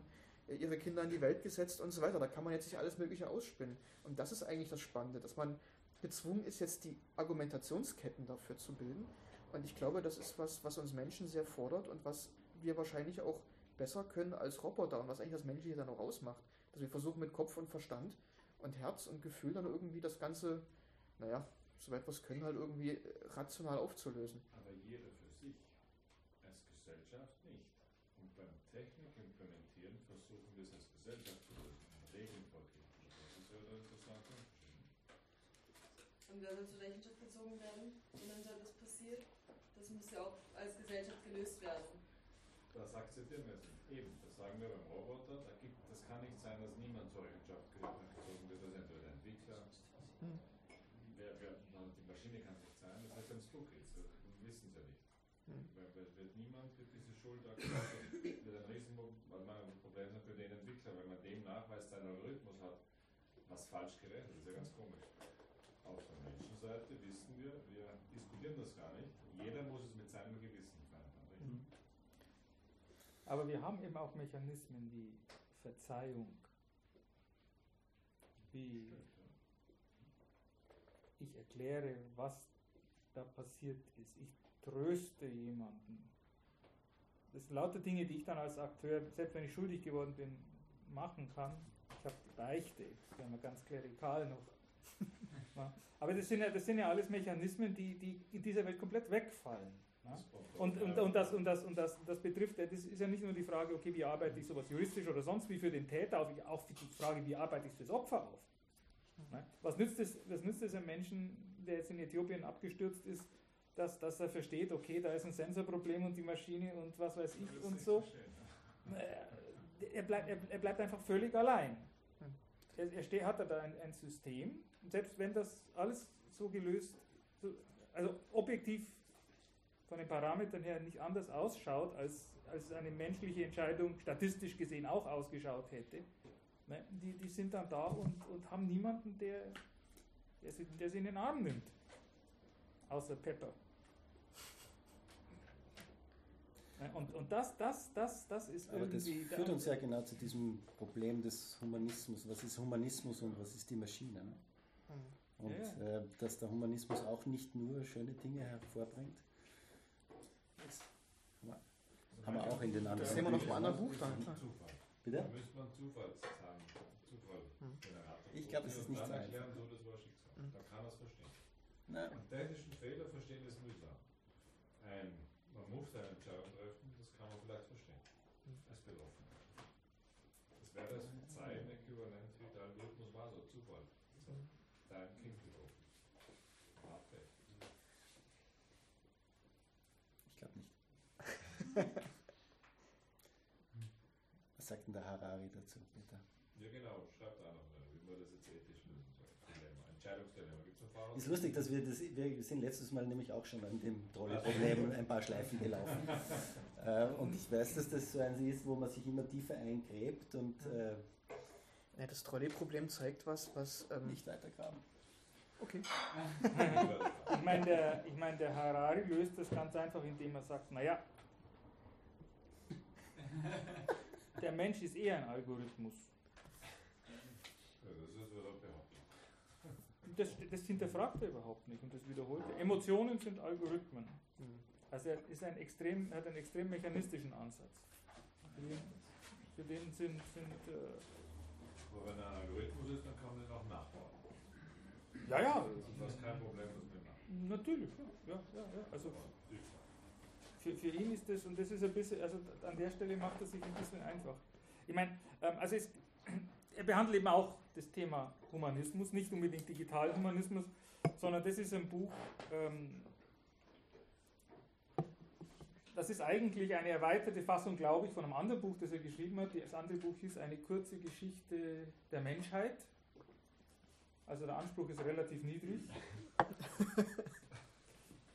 B: äh, ihre Kinder in die Welt gesetzt und so weiter. Da kann man jetzt sich alles Mögliche ausspinnen. Und das ist eigentlich das Spannende, dass man gezwungen ist, jetzt die Argumentationsketten dafür zu bilden. Und ich glaube, das ist was, was uns Menschen sehr fordert und was wir wahrscheinlich auch besser können als Roboter und was eigentlich das Menschliche dann auch ausmacht. Dass wir versuchen mit Kopf und Verstand und Herz und Gefühl dann irgendwie das Ganze, naja, soweit wir es können, halt irgendwie äh, rational aufzulösen.
D: Aber jeder für sich, als Gesellschaft nicht. Und beim Technik implementieren versuchen wir es als Gesellschaft zu lösen, Regeln vorgeben. Das ist ja der interessante Unterschied.
E: Und wer soll zur Rechenschaft gezogen werden, wenn dann so etwas passiert? Das muss ja auch als Gesellschaft gelöst werden.
D: Das akzeptieren wir nicht. Eben, das sagen wir beim Roboter. Da gibt, das kann nicht sein, dass niemand zur Rechenschaft gezogen wird. Das ist entweder der Entwickler, wer, wer, na, die Maschine kann es nicht sein, das heißt, wenn es du kriegst, das wissen sie ja nicht.
B: Hm.
D: Weil, weil wird niemand für diese Schuld akzeptiert. wird ein Riesenproblem sein für den Entwickler, wenn man dem nachweist, sein Algorithmus hat was falsch gerechnet. Das ist ja ganz Menschenseite wissen wir, wir diskutieren das gar nicht. Jeder muss es mit seinem Gewissen vereinbaren.
B: Mhm.
A: Aber wir haben eben auch Mechanismen wie Verzeihung, wie ich erkläre, was da passiert ist. Ich tröste jemanden. Das sind lauter Dinge, die ich dann als Akteur, selbst wenn ich schuldig geworden bin, machen kann. Ich habe die Beichte, wäre mal ganz klerikal noch. Aber das sind, ja, das sind ja alles Mechanismen, die, die in dieser Welt komplett wegfallen. Ja. Und, und, und, das, und, das, und das, das betrifft, das ist ja nicht nur die Frage, okay, wie arbeite ich sowas juristisch oder sonst wie für den Täter auf, auch die Frage, wie arbeite ich fürs Opfer auf. Ne? Was nützt, es, was nützt es einem Menschen, der jetzt in Äthiopien abgestürzt ist, dass, dass er versteht, okay, da ist ein Sensorproblem und die Maschine und was weiß ich und so. Äh, Er bleibt, er, er bleibt einfach völlig allein. Er, er hat da ein, ein System, und selbst wenn das alles so gelöst, so, also objektiv von den Parametern her nicht anders ausschaut, als, als eine menschliche Entscheidung statistisch gesehen auch ausgeschaut hätte, ne, die, die sind dann da und, und haben niemanden, der, der, sie, der sie in den Arm nimmt. Außer Pepper. Ne, Und, und das, das, das, das ist
C: Aber das führt uns ja genau zu diesem Problem des Humanismus. Was ist Humanismus und was ist die Maschine? Ne?
B: Hm.
C: Und
A: Ja,
C: Äh, dass der Humanismus auch nicht nur schöne Dinge hervorbringt. Das haben wir auch in den anderen
B: Das sehen wir noch im
C: Büchern,
B: anderen? Buch dann.
C: Bitte?
D: Da müsste man Zufall sagen. Zufall.
C: Ich glaube, es ist nicht
D: dann
C: so
D: erklären,
C: einfach.
D: so, das war Schicksal.
B: Hm.
D: Da kann er es verstehen.
C: Na,
D: Einen technischen Fehler verstehen ist mühsam. Ein, man muss eine Entscheidung treffen, das kann man vielleicht verstehen. Als Betroffener. Das wäre das Verzeihen-Äquivalent wie der Algorithmus war so, Zufall. So, dein Kind getroffen. Warte.
C: ich glaube nicht. Was sagt denn der Harari dazu, Peter?
D: Ja genau, schreibt da noch mal, wie man das jetzt ethisch lösen soll. Dilemma. Entscheidungsdilemma. Gibt es noch Fahrer?
C: Ist lustig, dass wir das, wir sind letztes Mal nämlich auch schon an dem Trolley-Problem ein paar Schleifen gelaufen. äh, und ich weiß, dass das so eins ist, wo man sich immer tiefer eingräbt und äh,
B: Ja, das Trolley-Problem zeigt was, was. Ähm,
C: nicht weitergraben.
B: okay.
A: Ich meine, der, ich mein, der Harari löst das ganz einfach, indem er sagt, naja, der Mensch ist eher ein Algorithmus.
D: Ja, das ist, was er behauptet.
A: Das, das hinterfragt er überhaupt nicht und das wiederholt er. Emotionen sind Algorithmen.
B: Hm.
A: Also er ist ein extrem, er hat einen extrem mechanistischen Ansatz. Für den, für den sind, sind äh,
D: Aber wenn er ein Algorithmus ist, dann kann man den auch nachbauen.
A: ja, ja,
D: Und das ist kein Problem, das mit nachbauen.
A: natürlich, ja, ja, ja, ja. Also für, für ihn ist das, und das ist ein bisschen, also an der Stelle macht er sich ein bisschen einfach. Ich meine, ähm, also es, er behandelt eben auch das Thema Humanismus, nicht unbedingt Digitalhumanismus, sondern das ist ein Buch, ähm, das ist eigentlich eine erweiterte Fassung, glaube ich, von einem anderen Buch, das er geschrieben hat. Das andere Buch hieß Eine kurze Geschichte der Menschheit. Also der Anspruch ist relativ niedrig.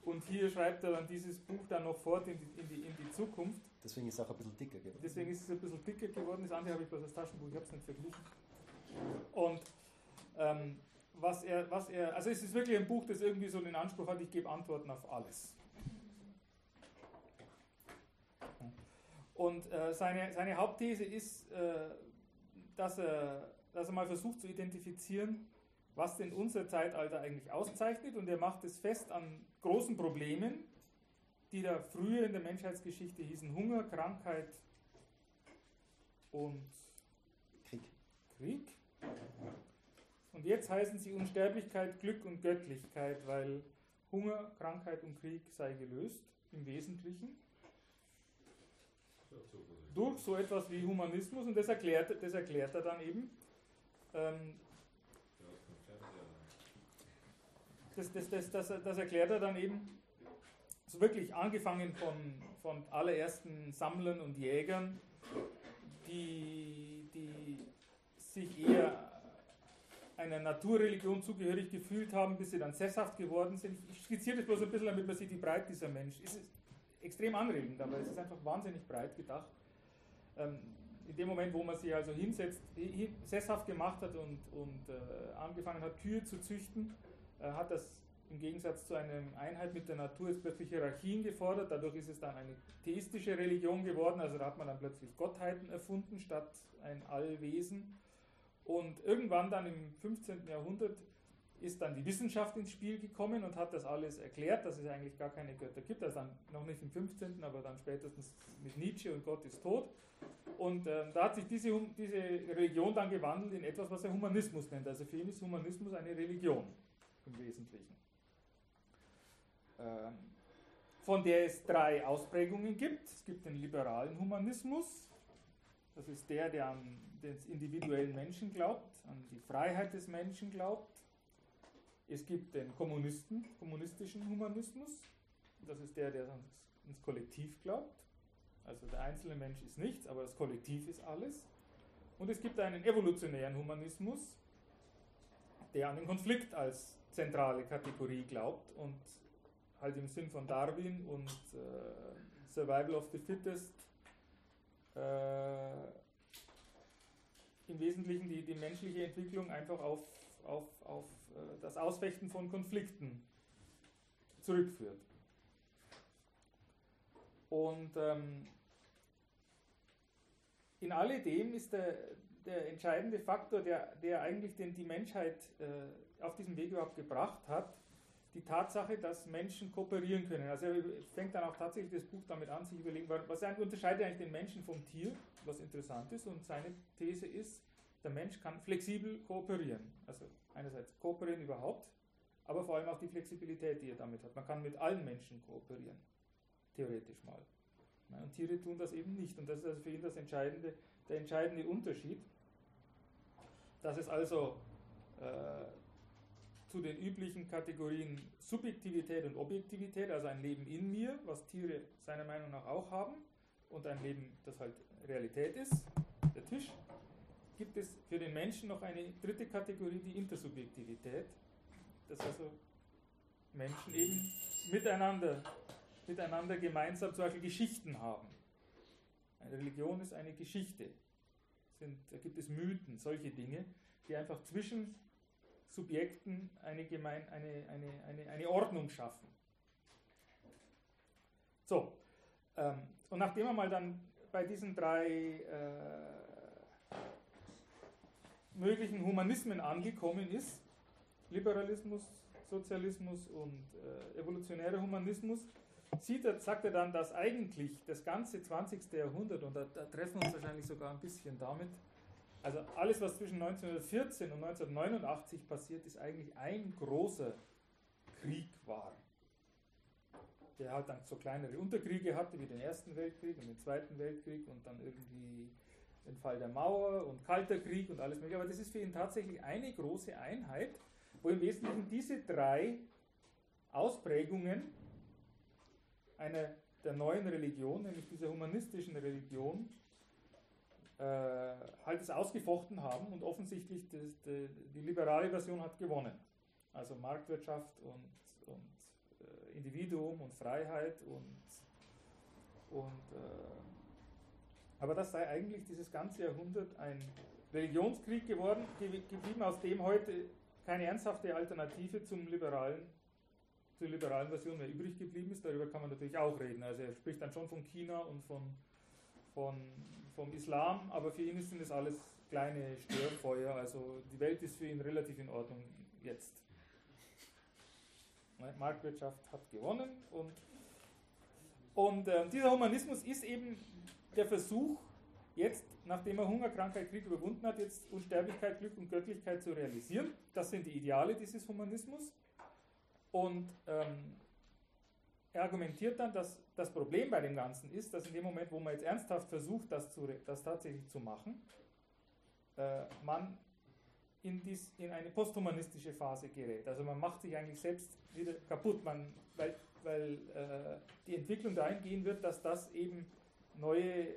A: Und hier schreibt er dann dieses Buch dann noch fort in die, in die, in die Zukunft.
C: Deswegen ist es auch ein bisschen dicker geworden.
A: Deswegen ist es ein bisschen dicker geworden. Das andere habe ich bloß als Taschenbuch, ich habe es nicht verglichen. Und ähm, was, er, was er, also es ist wirklich ein Buch, das irgendwie so den Anspruch hat, ich gebe Antworten auf alles. Und äh, seine, seine Hauptthese ist, äh, dass, er, dass er mal versucht zu identifizieren, was denn unser Zeitalter eigentlich auszeichnet. Und er macht es fest an großen Problemen, die da früher in der Menschheitsgeschichte hießen Hunger, Krankheit und
C: Krieg.
A: Krieg. Und jetzt heißen sie Unsterblichkeit, Glück und Göttlichkeit, weil Hunger, Krankheit und Krieg sei gelöst im Wesentlichen durch so etwas wie Humanismus und das erklärt, das erklärt er dann eben. Ähm,
D: das,
A: das, das, das, das erklärt er dann eben so wirklich angefangen von, von allerersten Sammlern und Jägern, die, die sich eher einer Naturreligion zugehörig gefühlt haben, bis sie dann sesshaft geworden sind. Ich skizziere das bloß ein bisschen, damit man sieht, wie breit dieser Mensch ist. extrem anregend, aber es ist einfach wahnsinnig breit gedacht. Ähm, in dem Moment, wo man sich also hinsetzt, hin, sesshaft gemacht hat und, und äh, angefangen hat, Kühe zu züchten, äh, hat das im Gegensatz zu einer Einheit mit der Natur jetzt plötzlich Hierarchien gefordert. Dadurch ist es dann eine theistische Religion geworden. Also da hat man dann plötzlich Gottheiten erfunden statt ein Allwesen. Und irgendwann dann im 15. Jahrhundert ist dann die Wissenschaft ins Spiel gekommen und hat das alles erklärt, dass es eigentlich gar keine Götter gibt. Also dann noch nicht im 15., aber dann spätestens mit Nietzsche und Gott ist tot. Und ähm, da hat sich diese, diese Religion dann gewandelt in etwas, was er Humanismus nennt. Also für ihn ist Humanismus eine Religion im Wesentlichen. Ähm, von der es drei Ausprägungen gibt. Es gibt den liberalen Humanismus, das ist der, der an den individuellen Menschen glaubt, an die Freiheit des Menschen glaubt. Es gibt den Kommunisten, kommunistischen Humanismus, das ist der, der ins Kollektiv glaubt. Also der einzelne Mensch ist nichts, aber das Kollektiv ist alles. Und es gibt einen evolutionären Humanismus, der an den Konflikt als zentrale Kategorie glaubt und halt im Sinn von Darwin und äh, Survival of the Fittest äh, im Wesentlichen die, die menschliche Entwicklung einfach auf, auf, auf äh, das Ausfechten von Konflikten zurückführt. Und ähm, in alledem ist der, der entscheidende Faktor, der, der eigentlich den, die Menschheit äh, auf diesem Weg überhaupt gebracht hat, die Tatsache, dass Menschen kooperieren können. Also er fängt dann auch tatsächlich das Buch damit an, sich überlegen, was unterscheidet eigentlich den Menschen vom Tier, was interessant ist. Und seine These ist, der Mensch kann flexibel kooperieren. Also einerseits kooperieren überhaupt, aber vor allem auch die Flexibilität, die er damit hat. Man kann mit allen Menschen kooperieren, theoretisch mal. Und Tiere tun das eben nicht. Und das ist also für ihn das entscheidende, der entscheidende Unterschied, dass es also äh, zu den üblichen Kategorien Subjektivität und Objektivität, also ein Leben in mir, was Tiere seiner Meinung nach auch haben, und ein Leben, das halt Realität ist, der Tisch, gibt es für den Menschen noch eine dritte Kategorie, die Intersubjektivität, dass also Menschen eben miteinander, miteinander gemeinsam zum Beispiel Geschichten haben. Eine Religion ist eine Geschichte. Sind, da gibt es Mythen, solche Dinge, die einfach zwischen Subjekten eine, gemein, eine, eine, eine, eine Ordnung schaffen. So, ähm, und nachdem er mal dann bei diesen drei äh, möglichen Humanismen angekommen ist, Liberalismus, Sozialismus und äh, evolutionärer Humanismus, sieht er, sagt er dann, dass eigentlich das ganze 20. Jahrhundert, und da, da treffen wir uns wahrscheinlich sogar ein bisschen damit, also alles, was zwischen 1914 und 1989 passiert, ist eigentlich ein großer Krieg war. Der halt dann so kleinere Unterkriege hatte, wie den Ersten Weltkrieg und den Zweiten Weltkrieg und dann irgendwie den Fall der Mauer und Kalter Krieg und alles mögliche. Aber das ist für ihn tatsächlich eine große Einheit, wo im Wesentlichen diese drei Ausprägungen einer der neuen Religion, nämlich dieser humanistischen Religion, halt es ausgefochten haben und offensichtlich das, die, die, liberale Version hat gewonnen. Also Marktwirtschaft und, und äh, Individuum und Freiheit und, und äh, aber das sei eigentlich dieses ganze Jahrhundert ein Religionskrieg geworden, geblieben, aus dem heute keine ernsthafte Alternative zum liberalen, zur liberalen Version mehr übrig geblieben ist. Darüber kann man natürlich auch reden. Also er spricht dann schon von China und von, von vom Islam, aber für ihn sind das alles kleine Störfeuer. Also die Welt ist für ihn relativ in Ordnung jetzt. Marktwirtschaft hat gewonnen und, und äh, dieser Humanismus ist eben der Versuch, jetzt, nachdem er Hunger, Krankheit, Krieg überwunden hat, jetzt Unsterblichkeit, Glück und Göttlichkeit zu realisieren. Das sind die Ideale dieses Humanismus. Und ähm, er argumentiert dann, dass das Problem bei dem Ganzen ist, dass in dem Moment, wo man jetzt ernsthaft versucht, das, zu, das tatsächlich zu machen, äh, man in, dies, in eine posthumanistische Phase gerät. Also man macht sich eigentlich selbst wieder kaputt, man, weil, weil äh, die Entwicklung dahin gehen wird, dass das eben neue,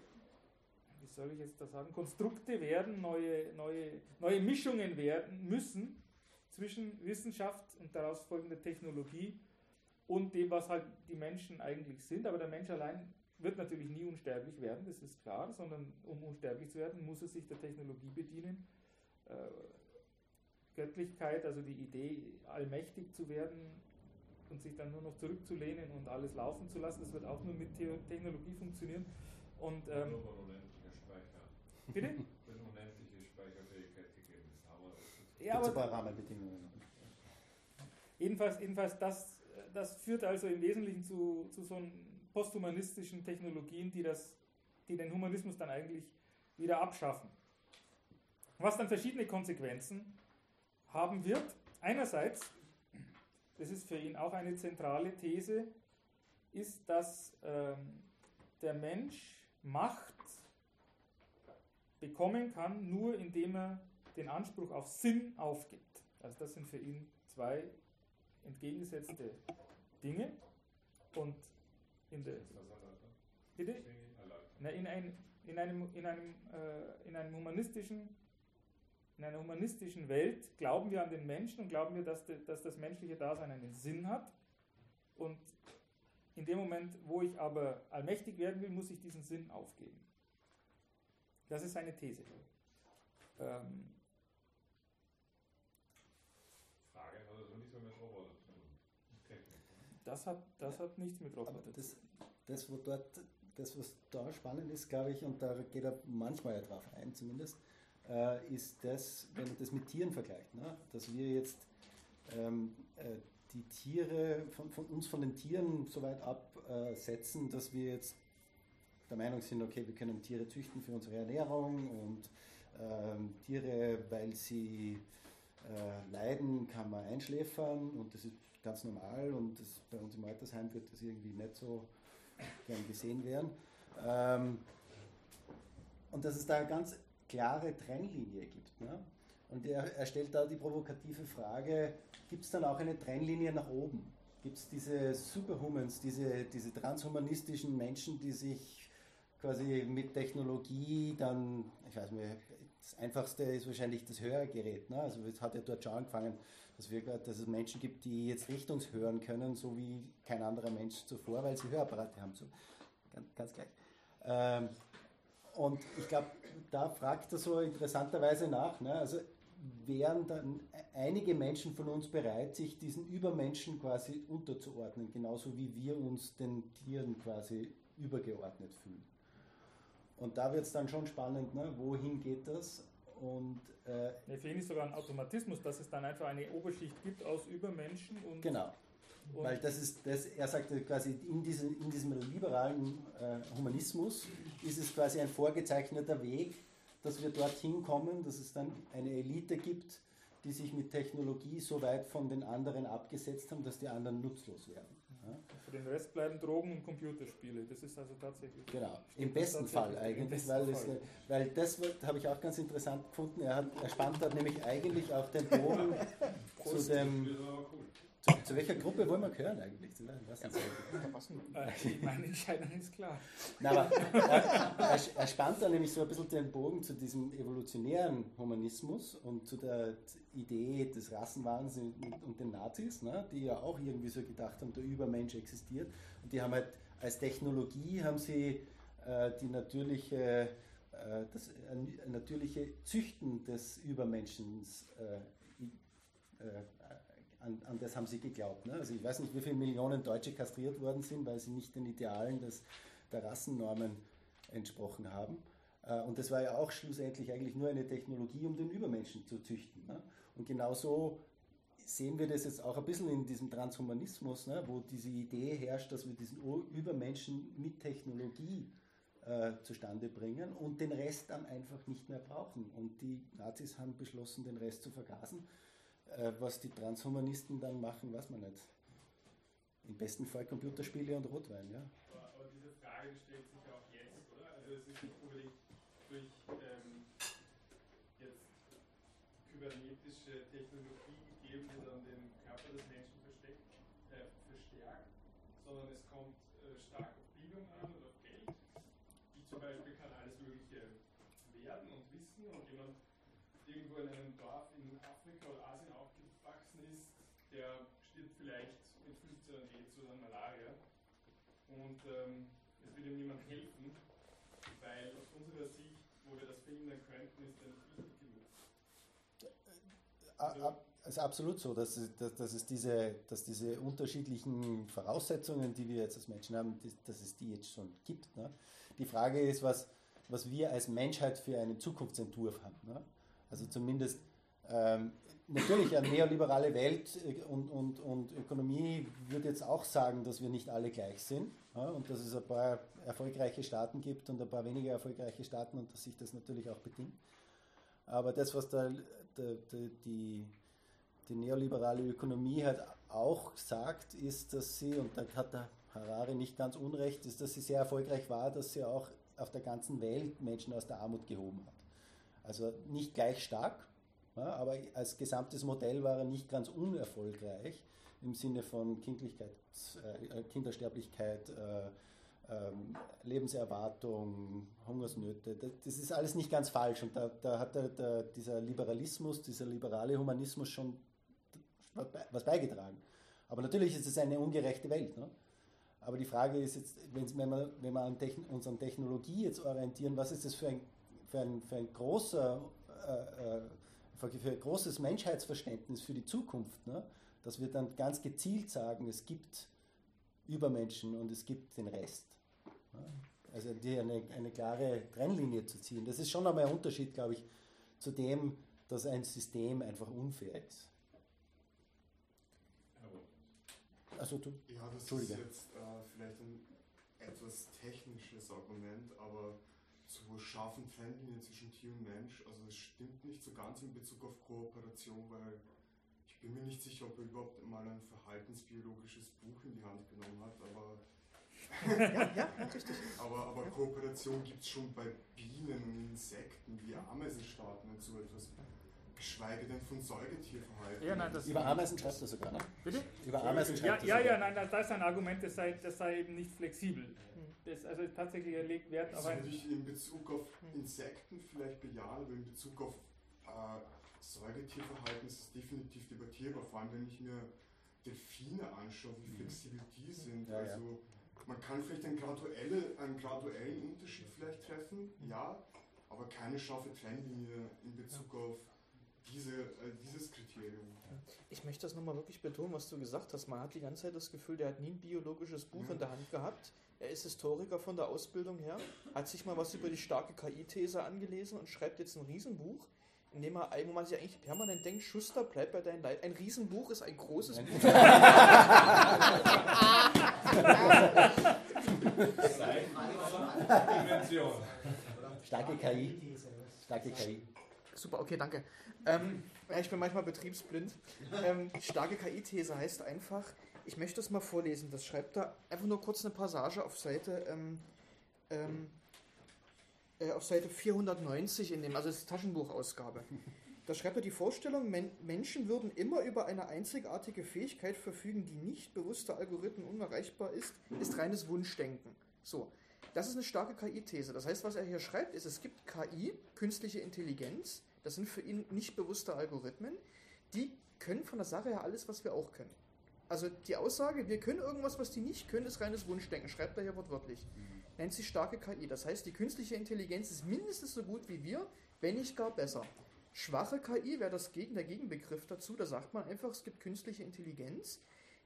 A: wie soll ich jetzt das sagen, Konstrukte werden, neue, neue, neue Mischungen werden müssen zwischen Wissenschaft und daraus folgender Technologie und dem, was halt die Menschen eigentlich sind. Aber der Mensch allein wird natürlich nie unsterblich werden, das ist klar, sondern um unsterblich zu werden, muss er sich der Technologie bedienen. Äh, Göttlichkeit, also die Idee, allmächtig zu werden und sich dann nur noch zurückzulehnen und alles laufen zu lassen, das wird auch nur mit The Technologie funktionieren. Und, ähm,
D: Nur Speicher.
A: bitte?
D: Wenn unendliche Speicherfähigkeit gegeben ist, das.
A: Ja, aber
C: Rahmenbedingungen.
A: Jedenfalls, jedenfalls das, das führt also im Wesentlichen zu, zu so posthumanistischen Technologien, die, das, die den Humanismus dann eigentlich wieder abschaffen. Was dann verschiedene Konsequenzen haben wird. Einerseits, das ist für ihn auch eine zentrale These, ist, dass ähm, der Mensch Macht bekommen kann, nur indem er den Anspruch auf Sinn aufgibt. Also das sind für ihn zwei entgegengesetzte Dinge. Und in der,
D: erläutern?
A: bitte? Na, in, ein, in, einem, in, einem, äh, in einem humanistischen in einer humanistischen Welt glauben wir an den Menschen und glauben wir, dass, de, dass das menschliche Dasein einen Sinn hat. Und in dem Moment, wo ich aber allmächtig werden will, muss ich diesen Sinn aufgeben. Das ist seine These. Ähm,
D: Frage hat also nichts mehr mit Roboter zu tun. Technik.
A: Das, hat, das hat nichts mit Roboter zu
C: das,
A: tun.
C: das, wo dort, das, was da spannend ist, glaube ich, und da geht er manchmal ja drauf ein zumindest, äh, ist das, wenn man das mit Tieren vergleicht, ne? dass wir jetzt ähm, äh, die Tiere, von, von uns von den Tieren so weit absetzen, dass wir jetzt der Meinung sind, okay, wir können Tiere züchten für unsere Ernährung und ähm, Tiere, weil sie äh, leiden, kann man einschläfern und das ist ganz normal und das, bei uns im Altersheim wird das irgendwie nicht so gern gesehen werden. Ähm, und dass es da eine ganz klare Trennlinie gibt. Ne? Und er, er stellt da die provokative Frage, gibt es dann auch eine Trennlinie nach oben? Gibt es diese Superhumans, diese, diese transhumanistischen Menschen, die sich quasi mit Technologie dann, ich weiß nicht, das einfachste ist wahrscheinlich das Hörgerät. Ne? Also es hat ja dort schon angefangen, dass, wir, dass es Menschen gibt, die jetzt richtungshören können, so wie kein anderer Mensch zuvor, weil sie Hörapparate haben. So, ganz, ganz gleich. Ähm, und ich glaube, da fragt er so interessanterweise nach. Ne? Also wären dann einige Menschen von uns bereit, sich diesen Übermenschen quasi unterzuordnen, genauso wie wir uns den Tieren quasi übergeordnet fühlen. Und da wird es dann schon spannend, ne? wohin geht das? Und äh,
A: Nee, für ihn ist sogar ein Automatismus, dass es dann einfach eine Oberschicht gibt aus Übermenschen und,
C: genau,
A: und
C: weil das ist, das, er sagte quasi, in diesem, in diesem liberalen äh, Humanismus ist es quasi ein vorgezeichneter Weg, dass wir dorthin kommen, dass es dann eine Elite gibt, die sich mit Technologie so weit von den anderen abgesetzt haben, dass die anderen nutzlos werden.
A: Für den Rest bleiben Drogen und Computerspiele. Das ist also tatsächlich.
C: Genau, im besten Fall eigentlich,
A: besten
C: weil, es,
A: Fall.
C: weil das wird- habe ich auch ganz interessant gefunden. Er, hat, er spannt dort nämlich eigentlich auch den Bogen zu dem. Zu, zu welcher Gruppe wollen wir gehören eigentlich? Zu? Was das?
A: Äh, meine Entscheidung ist klar.
C: Na, aber er, er, er spannt da nämlich so ein bisschen den Bogen zu diesem evolutionären Humanismus und zu der Idee des Rassenwahns und, den Nazis, ne, die ja auch irgendwie so gedacht haben, der Übermensch existiert. Und die haben halt als Technologie haben sie äh, die natürliche, äh, das äh, natürliche Züchten des Übermenschen äh, äh, an, an das haben sie geglaubt. Ne? Also ich weiß nicht, wie viele Millionen Deutsche kastriert worden sind, weil sie nicht den Idealen des, der Rassennormen entsprochen haben. Äh, Und das war ja auch schlussendlich eigentlich nur eine Technologie, um den Übermenschen zu züchten. Ne? Und genauso sehen wir das jetzt auch ein bisschen in diesem Transhumanismus, ne? wo diese Idee herrscht, dass wir diesen Übermenschen mit Technologie äh, zustande bringen und den Rest dann einfach nicht mehr brauchen. Und die Nazis haben beschlossen, den Rest zu vergasen. Äh, was die Transhumanisten dann machen, weiß man nicht. Im besten Fall Computerspiele und Rotwein, ja.
F: Aber, diese Frage stellt sich auch jetzt, oder? Also es ist nicht unbedingt durch ähm, jetzt kybernetische Technologie gegeben, die dann den Körper des Menschen versteckt, äh, verstärkt, sondern es kommt äh, stark auf Bildung an und auf Geld. Ich zum Beispiel kann alles Mögliche werden und wissen und jemand irgendwo in einem Dorf in Afrika oder Asien aufgewachsen ist, der stirbt vielleicht mit 15 an AIDS oder an Malaria. Und ähm, es wird ihm niemand helfen, weil aus unserer Sicht, wo wir das verhindern könnten, ist er nicht wichtig genug.
C: A- ab- Es ist absolut so, dass, es- dass, dass, es diese, dass diese unterschiedlichen Voraussetzungen, die wir jetzt als Menschen haben, dass, dass es die jetzt schon gibt. Ne? Die Frage ist, was, was wir als Menschheit für einen Zukunftsentwurf haben. Ne? Also zumindest ähm, natürlich eine neoliberale Welt äh, und, und, und Ökonomie würde jetzt auch sagen, dass wir nicht alle gleich sind ja? und dass es ein paar erfolgreiche Staaten gibt und ein paar weniger erfolgreiche Staaten und dass sich das natürlich auch bedingt. Aber das, was da, da, da, die, die neoliberale Ökonomie halt auch sagt, ist, dass sie, und da hat der Harari nicht ganz unrecht, ist, dass sie sehr erfolgreich war, dass sie auch auf der ganzen Welt Menschen aus der Armut gehoben hat. Also nicht gleich stark, aber als gesamtes Modell war er nicht ganz unerfolgreich im Sinne von Kindlichkeit, äh, Kindersterblichkeit, äh, ähm, Lebenserwartung, Hungersnöte. Das, das ist alles nicht ganz falsch und da, da hat der, der, dieser Liberalismus, dieser liberale Humanismus schon was beigetragen. Aber natürlich ist es eine ungerechte Welt. Ne? Aber die Frage ist jetzt, wenn wir, wenn wir an Techn uns an Technologie jetzt orientieren, was ist das für ein, für ein, für ein großer, äh, für, ein großes Menschheitsverständnis für die Zukunft, ne? dass wir dann ganz gezielt sagen, es gibt Übermenschen und es gibt den Rest. Ne? Also eine, eine klare Trennlinie zu ziehen. Das ist schon einmal ein Unterschied, glaube ich, zu dem, dass ein System einfach unfair ist. Also du,
G: Ja, das ist jetzt äh, vielleicht ein etwas technisches Argument, aber scharfen Trennlinien zwischen Tier und Mensch, also es stimmt nicht so ganz in Bezug auf Kooperation, weil ich bin mir nicht sicher, ob er überhaupt mal ein verhaltensbiologisches Buch in die Hand genommen hat, aber,
B: Ja, ja, richtig.
G: aber, aber Kooperation gibt es schon bei Bienen und Insekten, wie Ameisenstaaten und so etwas, geschweige denn von Säugetierverhalten.
A: Ja, nein, das
C: über Ameisen schreibst du sogar, ne?
A: Bitte?
C: Über Ameisen
A: Ja,
C: schreibst du
A: ja,
C: sogar.
A: ja, nein, das ist ein Argument, das sei, das sei eben nicht flexibel. Das, also tatsächlich, legt Wert auf
G: Das
A: ein.
G: würde ich in Bezug auf Insekten vielleicht bejahen, aber in Bezug auf äh, Säugetierverhalten ist es definitiv debattierbar, vor allem wenn ich mir Delfine anschaue, wie flexibel die sind.
C: Ja, ja.
G: also man kann vielleicht einen, graduelle, einen graduellen Unterschied vielleicht treffen, ja, aber keine scharfe Trennlinie in Bezug auf diese, äh, dieses Kriterium.
B: Ich möchte das nochmal wirklich betonen, was du gesagt hast. Man hat die ganze Zeit das Gefühl, der hat nie ein biologisches Buch
G: Ja.
B: in der Hand gehabt. Er ist Historiker von der Ausbildung her, hat sich mal was über die starke KI-These angelesen und schreibt jetzt ein Riesenbuch, in dem er, wo man sich eigentlich permanent denkt, Schuster, bleib bei deinen Leid. Ein Riesenbuch ist ein großes Buch.
C: Starke KI. Starke KI.
B: Super, okay, danke. Ähm, ich bin manchmal betriebsblind. Ähm, starke KI-These heißt einfach, ich möchte das mal vorlesen. Das schreibt da einfach nur kurz eine Passage auf Seite, ähm, ähm, äh, auf Seite 490 in dem, also das Taschenbuchausgabe. Da schreibt er die Vorstellung, Men Menschen würden immer über eine einzigartige Fähigkeit verfügen, die nicht bewusster Algorithmen unerreichbar ist, ist reines Wunschdenken. So, das ist eine starke KI-These. Das heißt, was er hier schreibt, ist, es gibt KI, künstliche Intelligenz, das sind für ihn nicht bewusste Algorithmen, die können von der Sache her alles, was wir auch können. Also die Aussage, wir können irgendwas, was die nicht können, ist reines Wunschdenken, schreibt er hier wortwörtlich. Nennt sich starke KI. Das heißt, die künstliche Intelligenz ist mindestens so gut wie wir, wenn nicht gar besser. Schwache KI wäre das Gegen, der Gegenbegriff dazu. Da sagt man einfach, es gibt künstliche Intelligenz,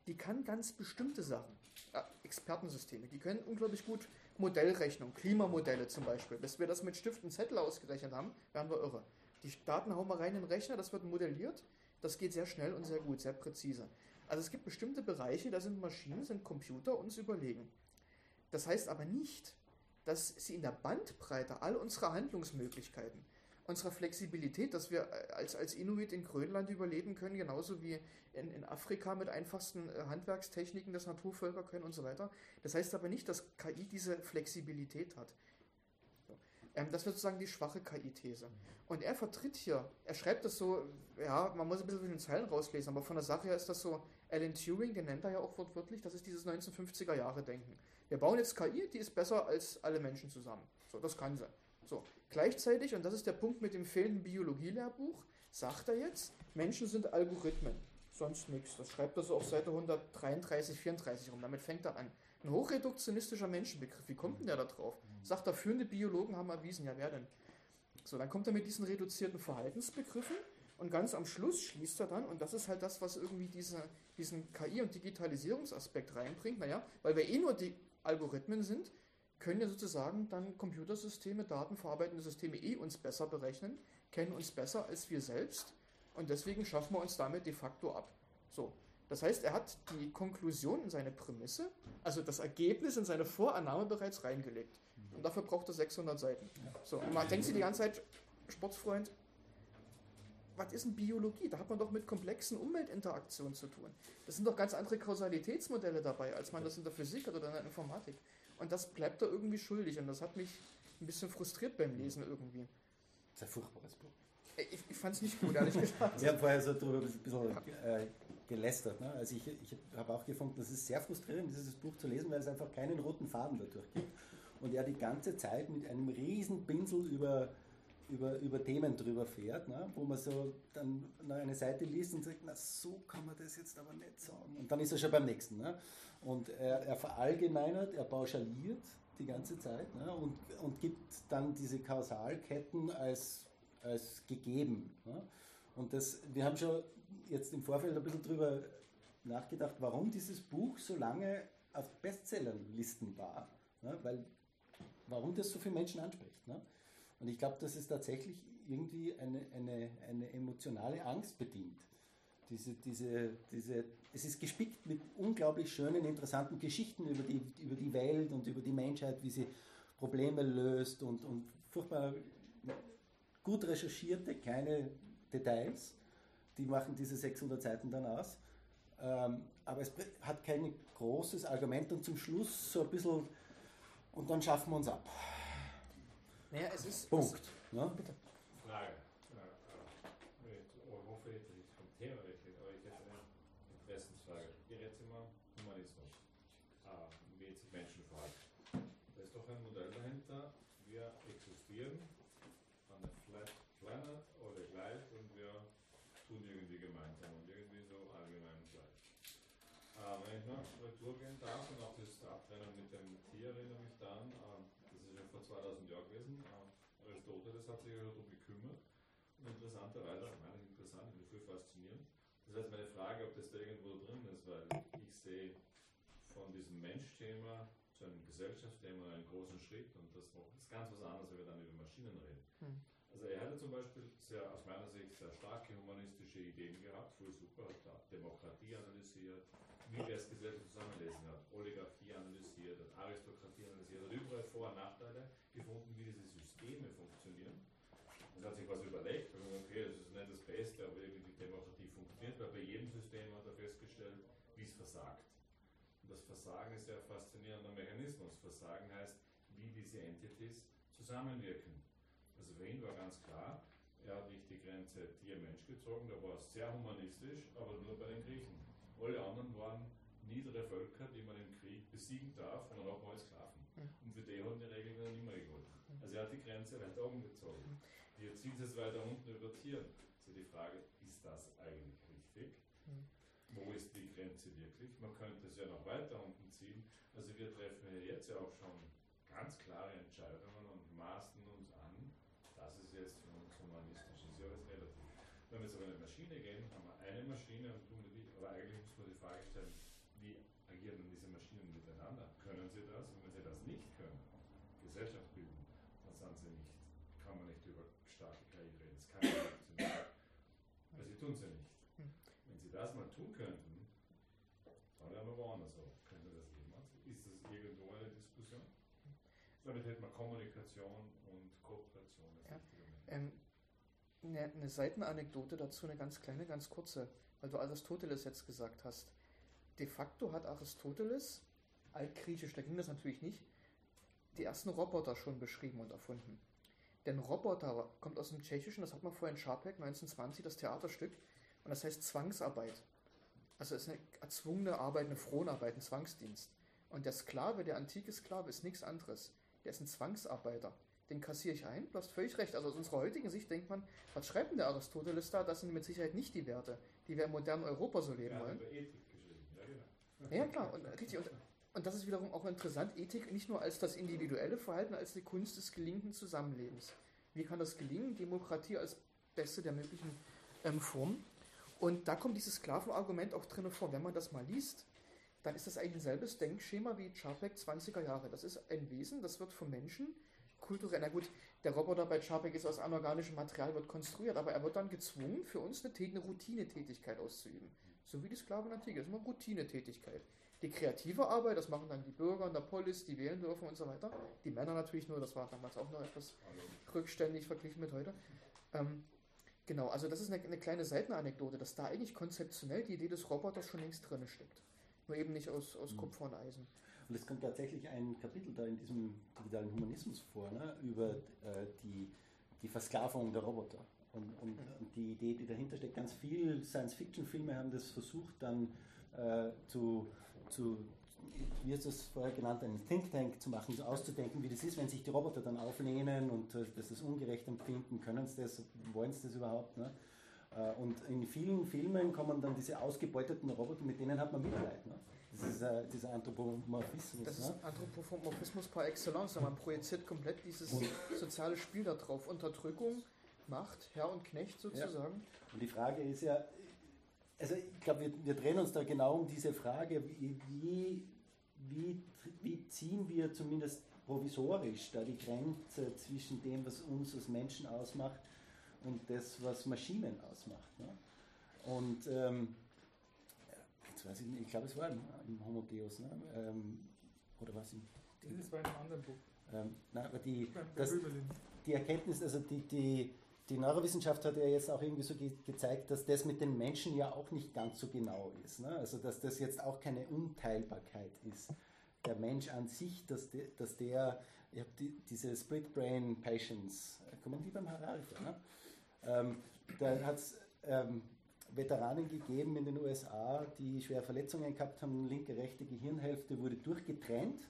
B: die kann ganz bestimmte Sachen. Ja, Expertensysteme, die können unglaublich gut Modellrechnung, Klimamodelle zum Beispiel. Bis wir das mit Stift und Zettel ausgerechnet haben, wären wir irre. Die Daten hauen wir rein in den Rechner, das wird modelliert. Das geht sehr schnell und sehr gut, sehr präzise. Also es gibt bestimmte Bereiche, da sind Maschinen, sind Computer uns überlegen. Das heißt aber nicht, dass sie in der Bandbreite all unserer Handlungsmöglichkeiten, unserer Flexibilität, dass wir als, als Inuit in Grönland überleben können, genauso wie in, in Afrika mit einfachsten äh, Handwerkstechniken das Naturvölker können und so weiter. Das heißt aber nicht, dass KI diese Flexibilität hat. Ähm, das wird sozusagen die schwache KI-These. Und er vertritt hier, er schreibt das so, ja, man muss ein bisschen zwischen den Zeilen rauslesen, aber von der Sache her ist das so, Alan Turing, den nennt er ja auch wortwörtlich, das ist dieses 1950er Jahre Denken. Wir bauen jetzt KI, die ist besser als alle Menschen zusammen. So, das kann sie. So, gleichzeitig, und das ist der Punkt mit dem fehlenden Biologielehrbuch, sagt er jetzt, Menschen sind Algorithmen. sonst nichts. Das schreibt er so auf Seite 133, 34 rum. Damit fängt er an. Ein hochreduktionistischer Menschenbegriff. Wie kommt denn der da drauf? Sagt er, führende Biologen haben erwiesen. Ja, wer denn? So, dann kommt er mit diesen reduzierten Verhaltensbegriffen und ganz am Schluss schließt er dann, und das ist halt das, was irgendwie diese, diesen KI- und Digitalisierungsaspekt reinbringt. Naja, weil wir eh nur die Algorithmen sind, können ja sozusagen dann Computersysteme, datenverarbeitende Systeme eh uns besser berechnen, kennen uns besser als wir selbst und deswegen schaffen wir uns damit de facto ab. So. Das heißt, er hat die Konklusion in seine Prämisse, also das Ergebnis in seine Vorannahme bereits reingelegt. Und dafür braucht er 600 Seiten. So, und man denkt sich die ganze Zeit, Sportsfreund, was ist denn Biologie? Da hat man doch mit komplexen Umweltinteraktionen zu tun. Das sind doch ganz andere Kausalitätsmodelle dabei, als man das in der Physik hat oder in der Informatik. Und das bleibt da irgendwie schuldig und das hat mich ein bisschen frustriert beim Lesen irgendwie.
C: Das ist ein furchtbares Buch.
B: Ich, ich fand es nicht gut, ehrlich gesagt.
C: Wir haben vorher so darüber ein bisschen äh, gelästert. Ne? Also ich, ich habe auch gefunden, es ist sehr frustrierend, dieses Buch zu lesen, weil es einfach keinen roten Faden dadurch gibt. Und er die ganze Zeit mit einem riesen Pinsel über, über, über Themen drüber fährt, ne? wo man so dann eine Seite liest und sagt, na so kann man das jetzt aber nicht sagen. Und dann ist er schon beim nächsten. Ne? Und er, er verallgemeinert, er pauschaliert die ganze Zeit ne? und, und gibt dann diese Kausalketten als, als gegeben. Ne? Und das, wir haben schon jetzt im Vorfeld ein bisschen drüber nachgedacht, warum dieses Buch so lange auf Bestsellerlisten war. Ne? Weil, warum das so viele Menschen anspricht. Ne? Und ich glaube, dass es tatsächlich irgendwie eine, eine, eine emotionale Angst bedient. Diese, diese, diese, es ist gespickt mit unglaublich schönen, interessanten Geschichten über die, über die Welt und über die Menschheit, wie sie Probleme löst und, und furchtbar gut recherchierte kleine Details. Die machen diese 600 Seiten dann aus. Ähm, aber es hat kein großes Argument und zum Schluss so ein bisschen, und dann schaffen wir uns ab.
B: Naja, es ist.
C: Punkt. Ne?
B: Bitte.
D: Frage. Äh, äh, ich hoffe, dass ich vom Thema weggehe, aber ich hätte eine Interessensfrage. Ihr redet immer Humanismus, äh, wie jetzt sich Menschen verhalten. Da ist doch ein Modell dahinter. Wir existieren on a flat planet, alle gleich und wir tun irgendwie gemeinsam und irgendwie so allgemein gleich. Äh, wenn ich noch Retour gehen darf und auch das Abtrennen mit dem Tier erinnere mich dann, äh, das ist ja vor 2000 Jahren gewesen. Äh, Aristoteles hat sich ja darum gekümmert. Und interessanterweise, ich meine, interessant, ich bin viel faszinierend. Das heißt, meine Frage, ob das da irgendwo drin ist, weil ich sehe von diesem Menschthema zu einem Gesellschaftsthema einen großen Schritt und das ist ganz was anderes, wenn wir dann über Maschinen reden.
B: Hm.
D: Also er hatte zum Beispiel sehr, aus meiner Sicht sehr starke humanistische Ideen gehabt, voll super, hat Demokratie analysiert, wie wir es Gesellschaft zusammenlesen hat, Oligarchie analysiert, hat Aristokratie analysiert, hat überall Vor- und Nachteile gefunden, wie diese Systeme funktionieren. Und hat sich was überlegt, und okay, das ist nicht das Beste, aber irgendwie die Demokratie funktioniert, weil bei jedem System hat er festgestellt, wie es versagt. Und das Versagen ist ja ein faszinierender Mechanismus. Versagen heißt, wie diese Entities zusammenwirken. Also für ihn war ganz klar, er hat nicht die Grenze Tier-Mensch gezogen, da war es sehr humanistisch, aber nur bei den Griechen. Alle anderen waren niedere Völker, die man im Krieg besiegen darf und dann auch mal Sklaven. Und für die haben die Regeln dann immer gegolten. Also er hat die Grenze weiter oben gezogen. Wir ziehen es weiter unten über Tieren. Also die Frage, ist das eigentlich? Wo ist die Grenze wirklich? Man könnte es ja noch weiter unten ziehen. Also wir treffen ja jetzt ja auch schon ganz klare Entscheidungen und maßen uns an, das ist jetzt für uns humanistisch, ist ja alles relativ. Wenn wir jetzt in eine Maschine gehen, haben wir eine Maschine und tun die, aber eigentlich muss man die Frage stellen, wie agieren denn diese Maschinen miteinander? Können sie das? Und wenn sie das nicht können, Gesellschaft bilden, dann sind sie nicht, kann man nicht über starke KI reden. Das kann nicht funktionieren. Weil sie tun es ja nicht. Wenn sie das mal tun könnten, dann wären wir woanders auch. Könnte das jemals? Ist das irgendwo eine Diskussion? Damit hätte man Kommunikation und Kooperation als
B: Ja. Ähm, eine, eine Seitenanekdote dazu, eine ganz kleine, ganz kurze, weil du Aristoteles jetzt gesagt hast. De facto hat Aristoteles, altgriechisch, da ging das natürlich nicht, die ersten Roboter schon beschrieben und erfunden. Denn Roboter kommt aus dem Tschechischen, das hat man vorhin in Scharpeck 1920, das Theaterstück, und das heißt Zwangsarbeit. Also es ist eine erzwungene Arbeit, eine Fronarbeit, ein Zwangsdienst. Und der Sklave, der antike Sklave, ist nichts anderes. Der ist ein Zwangsarbeiter. den kassiere ich ein, du hast völlig recht. Also aus unserer heutigen Sicht denkt man, was schreibt denn der Aristoteles da? Das sind mit Sicherheit nicht die Werte, die wir im modernen Europa so leben
D: hat
B: wollen.
D: ja genau.
B: Ja, klar, und, richtig. Und, und das ist wiederum auch interessant, Ethik nicht nur als das individuelle Verhalten, als die Kunst des gelingenden Zusammenlebens. Wie kann das gelingen? Demokratie als beste der möglichen ähm, Formen. Und da kommt dieses Sklavenargument auch drin vor. Wenn man das mal liest, dann ist das eigentlich ein selbes Denkschema wie Charpek 20er Jahre. Das ist ein Wesen, das wird vom Menschen kulturell, na gut, der Roboter bei Charpek ist aus anorganischem Material, wird konstruiert, aber er wird dann gezwungen, für uns eine, eine Routinetätigkeit auszuüben. So wie die Sklaven in der Antike, das ist immer Routinetätigkeit. Die kreative Arbeit, das machen dann die Bürger in der Polis, die wählen dürfen und so weiter. Die Männer natürlich nur, das war damals auch noch etwas rückständig verglichen mit heute. Ähm, genau, also das ist eine, eine kleine Seitenanekdote, dass da eigentlich konzeptionell die Idee des Roboters schon längst drin steckt. Nur eben nicht aus, aus
C: Mhm.
B: Kupfer und Eisen.
C: Und es kommt tatsächlich ein Kapitel da in diesem digitalen Humanismus vor, ne, über äh, die, die Versklavung der Roboter. Und, und, und die Idee, die dahinter steckt, ganz viele Science-Fiction-Filme haben das versucht dann äh, zu, zu, wie ist das vorher genannt, einen Think Tank zu machen, so auszudenken, wie das ist, wenn sich die Roboter dann auflehnen und äh, das ist ungerecht empfinden, können sie das, wollen sie das überhaupt? Ne? Äh, Und in vielen Filmen kommen dann diese ausgebeuteten Roboter, mit denen hat man Mitleid. Ne? Das ist äh, dieser Anthropomorphismus.
B: Das
C: ne?
B: ist Anthropomorphismus par excellence. Man projiziert komplett dieses
C: Und-
B: soziale Spiel da drauf. Unterdrückung, Macht, Herr und Knecht sozusagen.
C: Und die Frage ist ja, also ich glaube, wir, wir drehen uns da genau um diese Frage, wie, wie, wie ziehen wir zumindest provisorisch da die Grenze zwischen dem, was uns als Menschen ausmacht und das, was Maschinen ausmacht. Ne? Und ähm, jetzt weiß ich nicht, ich glaube, es war im, im Homo Deus, ne? ähm, oder was im
A: Das war in einem anderen Buch.
C: ähm, nein, aber die, das, die Erkenntnis, also die, die, die Neurowissenschaft hat ja jetzt auch irgendwie so ge gezeigt, dass das mit den Menschen ja auch nicht ganz so genau ist. Ne? Also dass das jetzt auch keine Unteilbarkeit ist. Der Mensch an sich, dass, de, dass der, ich habe die, diese Split Brain Patients, kommen die beim Harari vor? Ne? Ähm, da hat es ähm, Veteranen gegeben in den USA, die schwere Verletzungen gehabt haben, linke, rechte Gehirnhälfte wurde durchgetrennt.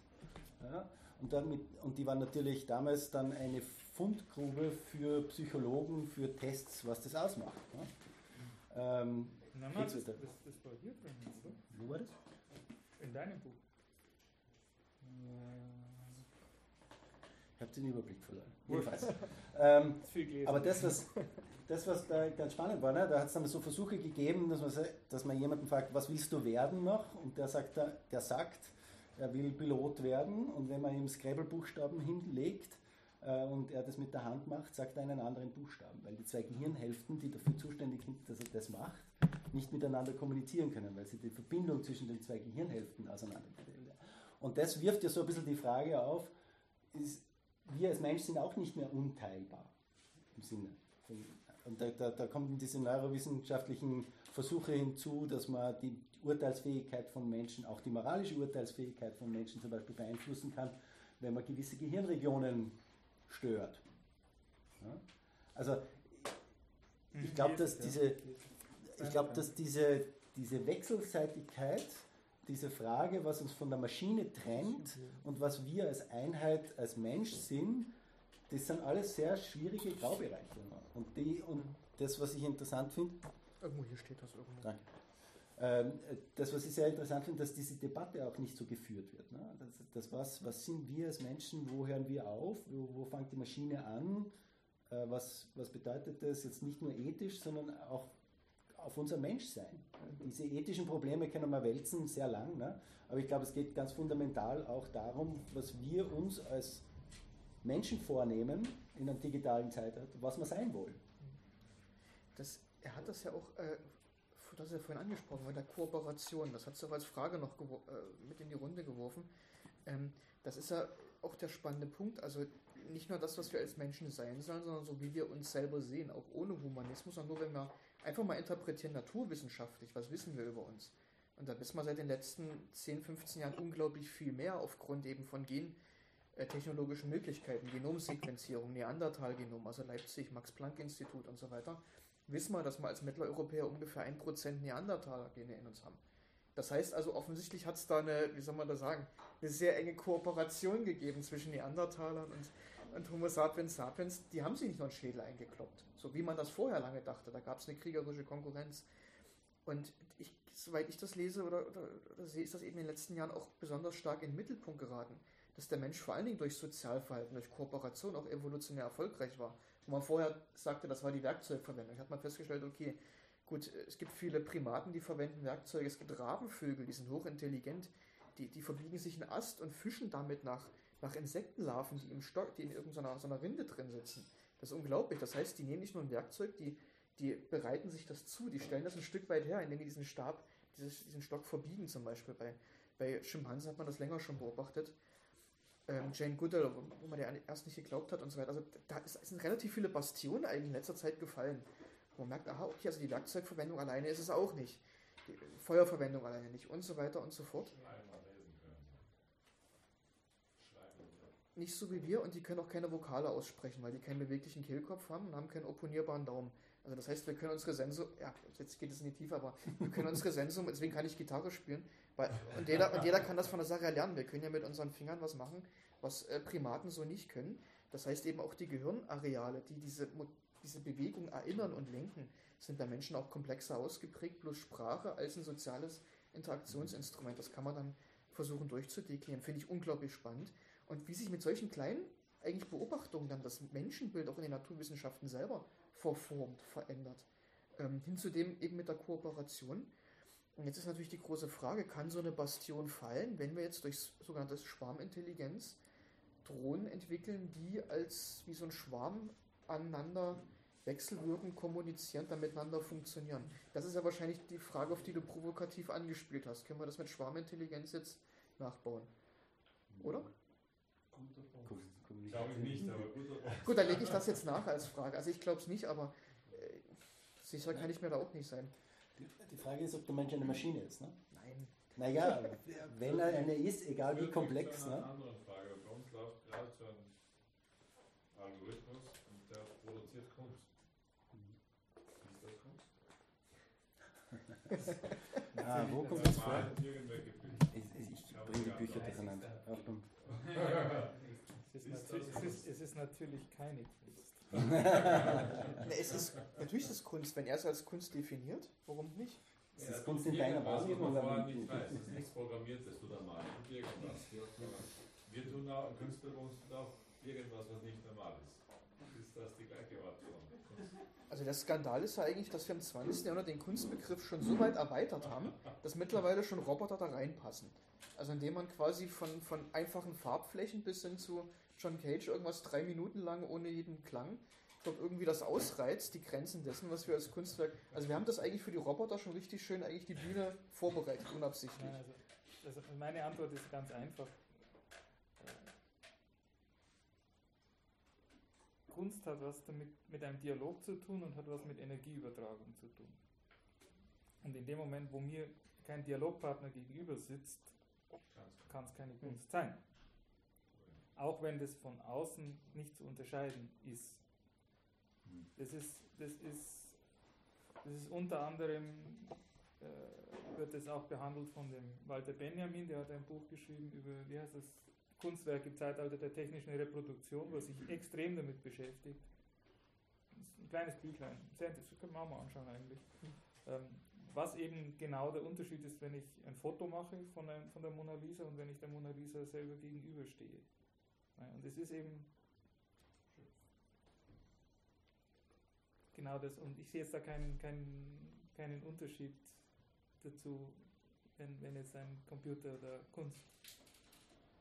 C: Ja, und, dann mit, und die waren natürlich damals dann eine Fundgrube für Psychologen, für Tests, was das ausmacht. Ne? Ähm,
A: Nein, nein, das, das, das war hier drin, oder?
C: wo war das?
A: In deinem Buch.
C: Ich habe den Überblick verloren. Jedenfalls. ähm, aber das was, das, was da ganz spannend war, ne, da hat es dann so Versuche gegeben, dass man, dass man jemanden fragt, was willst du werden noch? Und der sagt, der sagt, er will Pilot werden. Und wenn man ihm Scrabble-Buchstaben hinlegt äh, und er das mit der Hand macht, sagt er einen anderen Buchstaben, weil die zwei Gehirnhälften, die dafür zuständig sind, dass er das macht, nicht miteinander kommunizieren können, weil sie die Verbindung zwischen den zwei Gehirnhälften auseinandergestellt Und das wirft ja so ein bisschen die Frage auf, ist, wir als Mensch sind auch nicht mehr unteilbar im Sinne. Von, und da, da, da kommen diese neurowissenschaftlichen Versuche hinzu, dass man die Urteilsfähigkeit von Menschen, auch die moralische Urteilsfähigkeit von Menschen zum Beispiel beeinflussen kann, wenn man gewisse Gehirnregionen stört. Ja? Also ich glaube, dass diese, ich glaube, dass diese, diese Wechselseitigkeit, diese Frage, was uns von der Maschine trennt und was wir als Einheit, als Mensch sind, das sind alles sehr schwierige Graubereiche. Und, die, und das, was ich interessant finde,
B: Irgendwo hier steht das irgendwo.
C: Danke. Ähm, das, was ich sehr interessant finde, dass diese Debatte auch nicht so geführt wird. Ne? Das, das was, was sind wir als Menschen, wo hören wir auf, wo, wo fängt die Maschine an, äh, was, was bedeutet das jetzt nicht nur ethisch, sondern auch auf unser Menschsein. Diese ethischen Probleme können wir wälzen sehr lang, ne? aber ich glaube, es geht ganz fundamental auch darum, was wir uns als Menschen vornehmen in einem digitalen Zeitalter, was wir sein wollen.
B: Das, er hat das ja auch, äh, das ist ja vorhin angesprochen, bei der Kooperation. Das hat es auch als Frage noch äh, mit in die Runde geworfen. Ähm, das ist ja auch der spannende Punkt. Also nicht nur das, was wir als Menschen sein sollen, sondern so wie wir uns selber sehen, auch ohne Humanismus, sondern nur wenn wir einfach mal interpretieren, naturwissenschaftlich, was wissen wir über uns. Und da wissen wir seit den letzten 10, 15 Jahren unglaublich viel mehr aufgrund eben von gentechnologischen Möglichkeiten, Genomsequenzierung, Neandertal-Genom, also Leipzig, Max-Planck-Institut und so weiter, wissen wir, dass wir als Mitteleuropäer ungefähr 1% Neandertaler-Gene in uns haben. Das heißt also, offensichtlich hat es da eine, wie soll man das sagen, eine sehr enge Kooperation gegeben zwischen Neandertalern und und Homo sapiens sapiens, die haben sich nicht nur einen Schädel eingekloppt, so wie man das vorher lange dachte. Da gab es eine kriegerische Konkurrenz. Und ich, soweit ich das lese oder, oder, oder sehe, ist das eben in den letzten Jahren auch besonders stark in den Mittelpunkt geraten, dass der Mensch vor allen Dingen durch Sozialverhalten, durch Kooperation auch evolutionär erfolgreich war. Wo man vorher sagte, das war die Werkzeugverwendung. Hat man festgestellt, okay, gut, es gibt viele Primaten, die verwenden Werkzeuge, es gibt Rabenvögel, die sind hochintelligent, die, die verbiegen sich einen Ast und fischen damit nach, nach Insektenlarven, die im Stock, die in irgendeiner so einer Rinde drin sitzen. Das ist unglaublich. Das heißt, die nehmen nicht nur ein Werkzeug, die, die bereiten sich das zu, die stellen das ein Stück weit her, indem die diesen Stab, dieses, diesen Stock verbiegen zum Beispiel. Bei, bei Schimpansen hat man das länger schon beobachtet. Ähm, Jane Goodall, wo, man ja erst nicht geglaubt hat und so weiter. Also da ist, sind relativ viele Bastionen eigentlich in letzter Zeit gefallen. Wo man merkt, aha, okay, also die Werkzeugverwendung alleine ist es auch nicht. Die Feuerverwendung alleine nicht und so weiter und so fort. Nicht so wie wir und die können auch keine Vokale aussprechen, weil die keinen beweglichen Kehlkopf haben und haben keinen opponierbaren Daumen. Also das heißt, wir können unsere Sensor, ja, jetzt geht es in die Tiefe, aber wir können unsere Sensor, deswegen kann ich Gitarre spielen, weil, und, jeder, und jeder kann das von der Sache lernen. Wir können ja mit unseren Fingern was machen, was äh, Primaten so nicht können. Das heißt eben auch die Gehirnareale, die diese, diese Bewegung erinnern und lenken, sind bei Menschen auch komplexer ausgeprägt, bloß Sprache als ein soziales Interaktionsinstrument. Das kann man dann versuchen durchzudeklinieren. Finde ich unglaublich spannend. Und wie sich mit solchen kleinen eigentlich Beobachtungen dann das Menschenbild auch in den Naturwissenschaften selber verformt, verändert. Ähm, hin zu dem eben mit der Kooperation. Und jetzt ist natürlich die große Frage, kann so eine Bastion fallen, wenn wir jetzt durch sogenannte Schwarmintelligenz Drohnen entwickeln, die als wie so ein Schwarm aneinander wechselwirkend kommunizieren, dann miteinander funktionieren. Das ist ja wahrscheinlich die Frage, auf die du provokativ angespielt hast. Können wir das mit Schwarmintelligenz jetzt nachbauen? Oder?
D: Glaube ich nicht, aber gut.
B: Gut, dann lege ich das jetzt nach als Frage. Also ich glaube es nicht, aber äh, sicher kann ich mir da auch nicht sein.
C: Die, die Frage ist, ob der Mensch eine Maschine ist. Ne?
B: Nein.
C: Naja, wenn er eine ist, egal wie komplex.
D: Eine
C: Ne?
D: andere Frage. Bei uns läuft gerade so ein Algorithmus und der produziert Kunst. Ist das Kunst?
C: Ah, wo kommt das vor? Ich, ich, ich bringe die Bücher durcheinander. Achtung.
A: Es ist, natürlich, es, ist, es ist natürlich keine Kunst.
B: Es ist, natürlich ist es Kunst, wenn er es als Kunst definiert, warum nicht?
C: Ist das Kunst in deiner
D: Was
C: Wahrnehmung?
D: man vorher nicht weiß. Es ist nichts Programmiertes, du da mal irgendwas. Wir tun auch, Künstler tun auch irgendwas, was nicht normal ist. Ist das die gleiche Kunst?
B: Also der Skandal ist ja eigentlich, dass wir im 20. Jahrhundert den Kunstbegriff schon so weit erweitert haben, dass mittlerweile schon Roboter da reinpassen. Also indem man quasi von, von einfachen Farbflächen bis hin zu John Cage irgendwas drei Minuten lang ohne jeden Klang, ich glaube irgendwie das ausreizt, die Grenzen dessen, was wir als Kunstwerk... Also wir haben das eigentlich für die Roboter schon richtig schön eigentlich die Bühne vorbereitet, unabsichtlich.
A: Also, also meine Antwort ist ganz einfach. Kunst hat was damit mit einem Dialog zu tun und hat was mit Energieübertragung zu tun. Und in dem Moment, wo mir kein Dialogpartner gegenüber sitzt, kann es keine Kunst sein. Auch wenn das von außen nicht zu unterscheiden ist. Das ist, das ist, das ist unter anderem, äh, wird es auch behandelt von dem Walter Benjamin, der hat ein Buch geschrieben über, wie heißt das, Kunstwerk im Zeitalter der technischen Reproduktion, was sich extrem damit beschäftigt. Das ein kleines Büchlein, sehr interessant, können wir auch mal anschauen eigentlich. Ähm, was eben genau der Unterschied ist, wenn ich ein Foto mache von, einem, von der Mona Lisa und wenn ich der Mona Lisa selber gegenüberstehe. Und es ist eben genau das. Und ich sehe jetzt da keinen, keinen, keinen Unterschied dazu, wenn, wenn jetzt ein Computer oder Kunst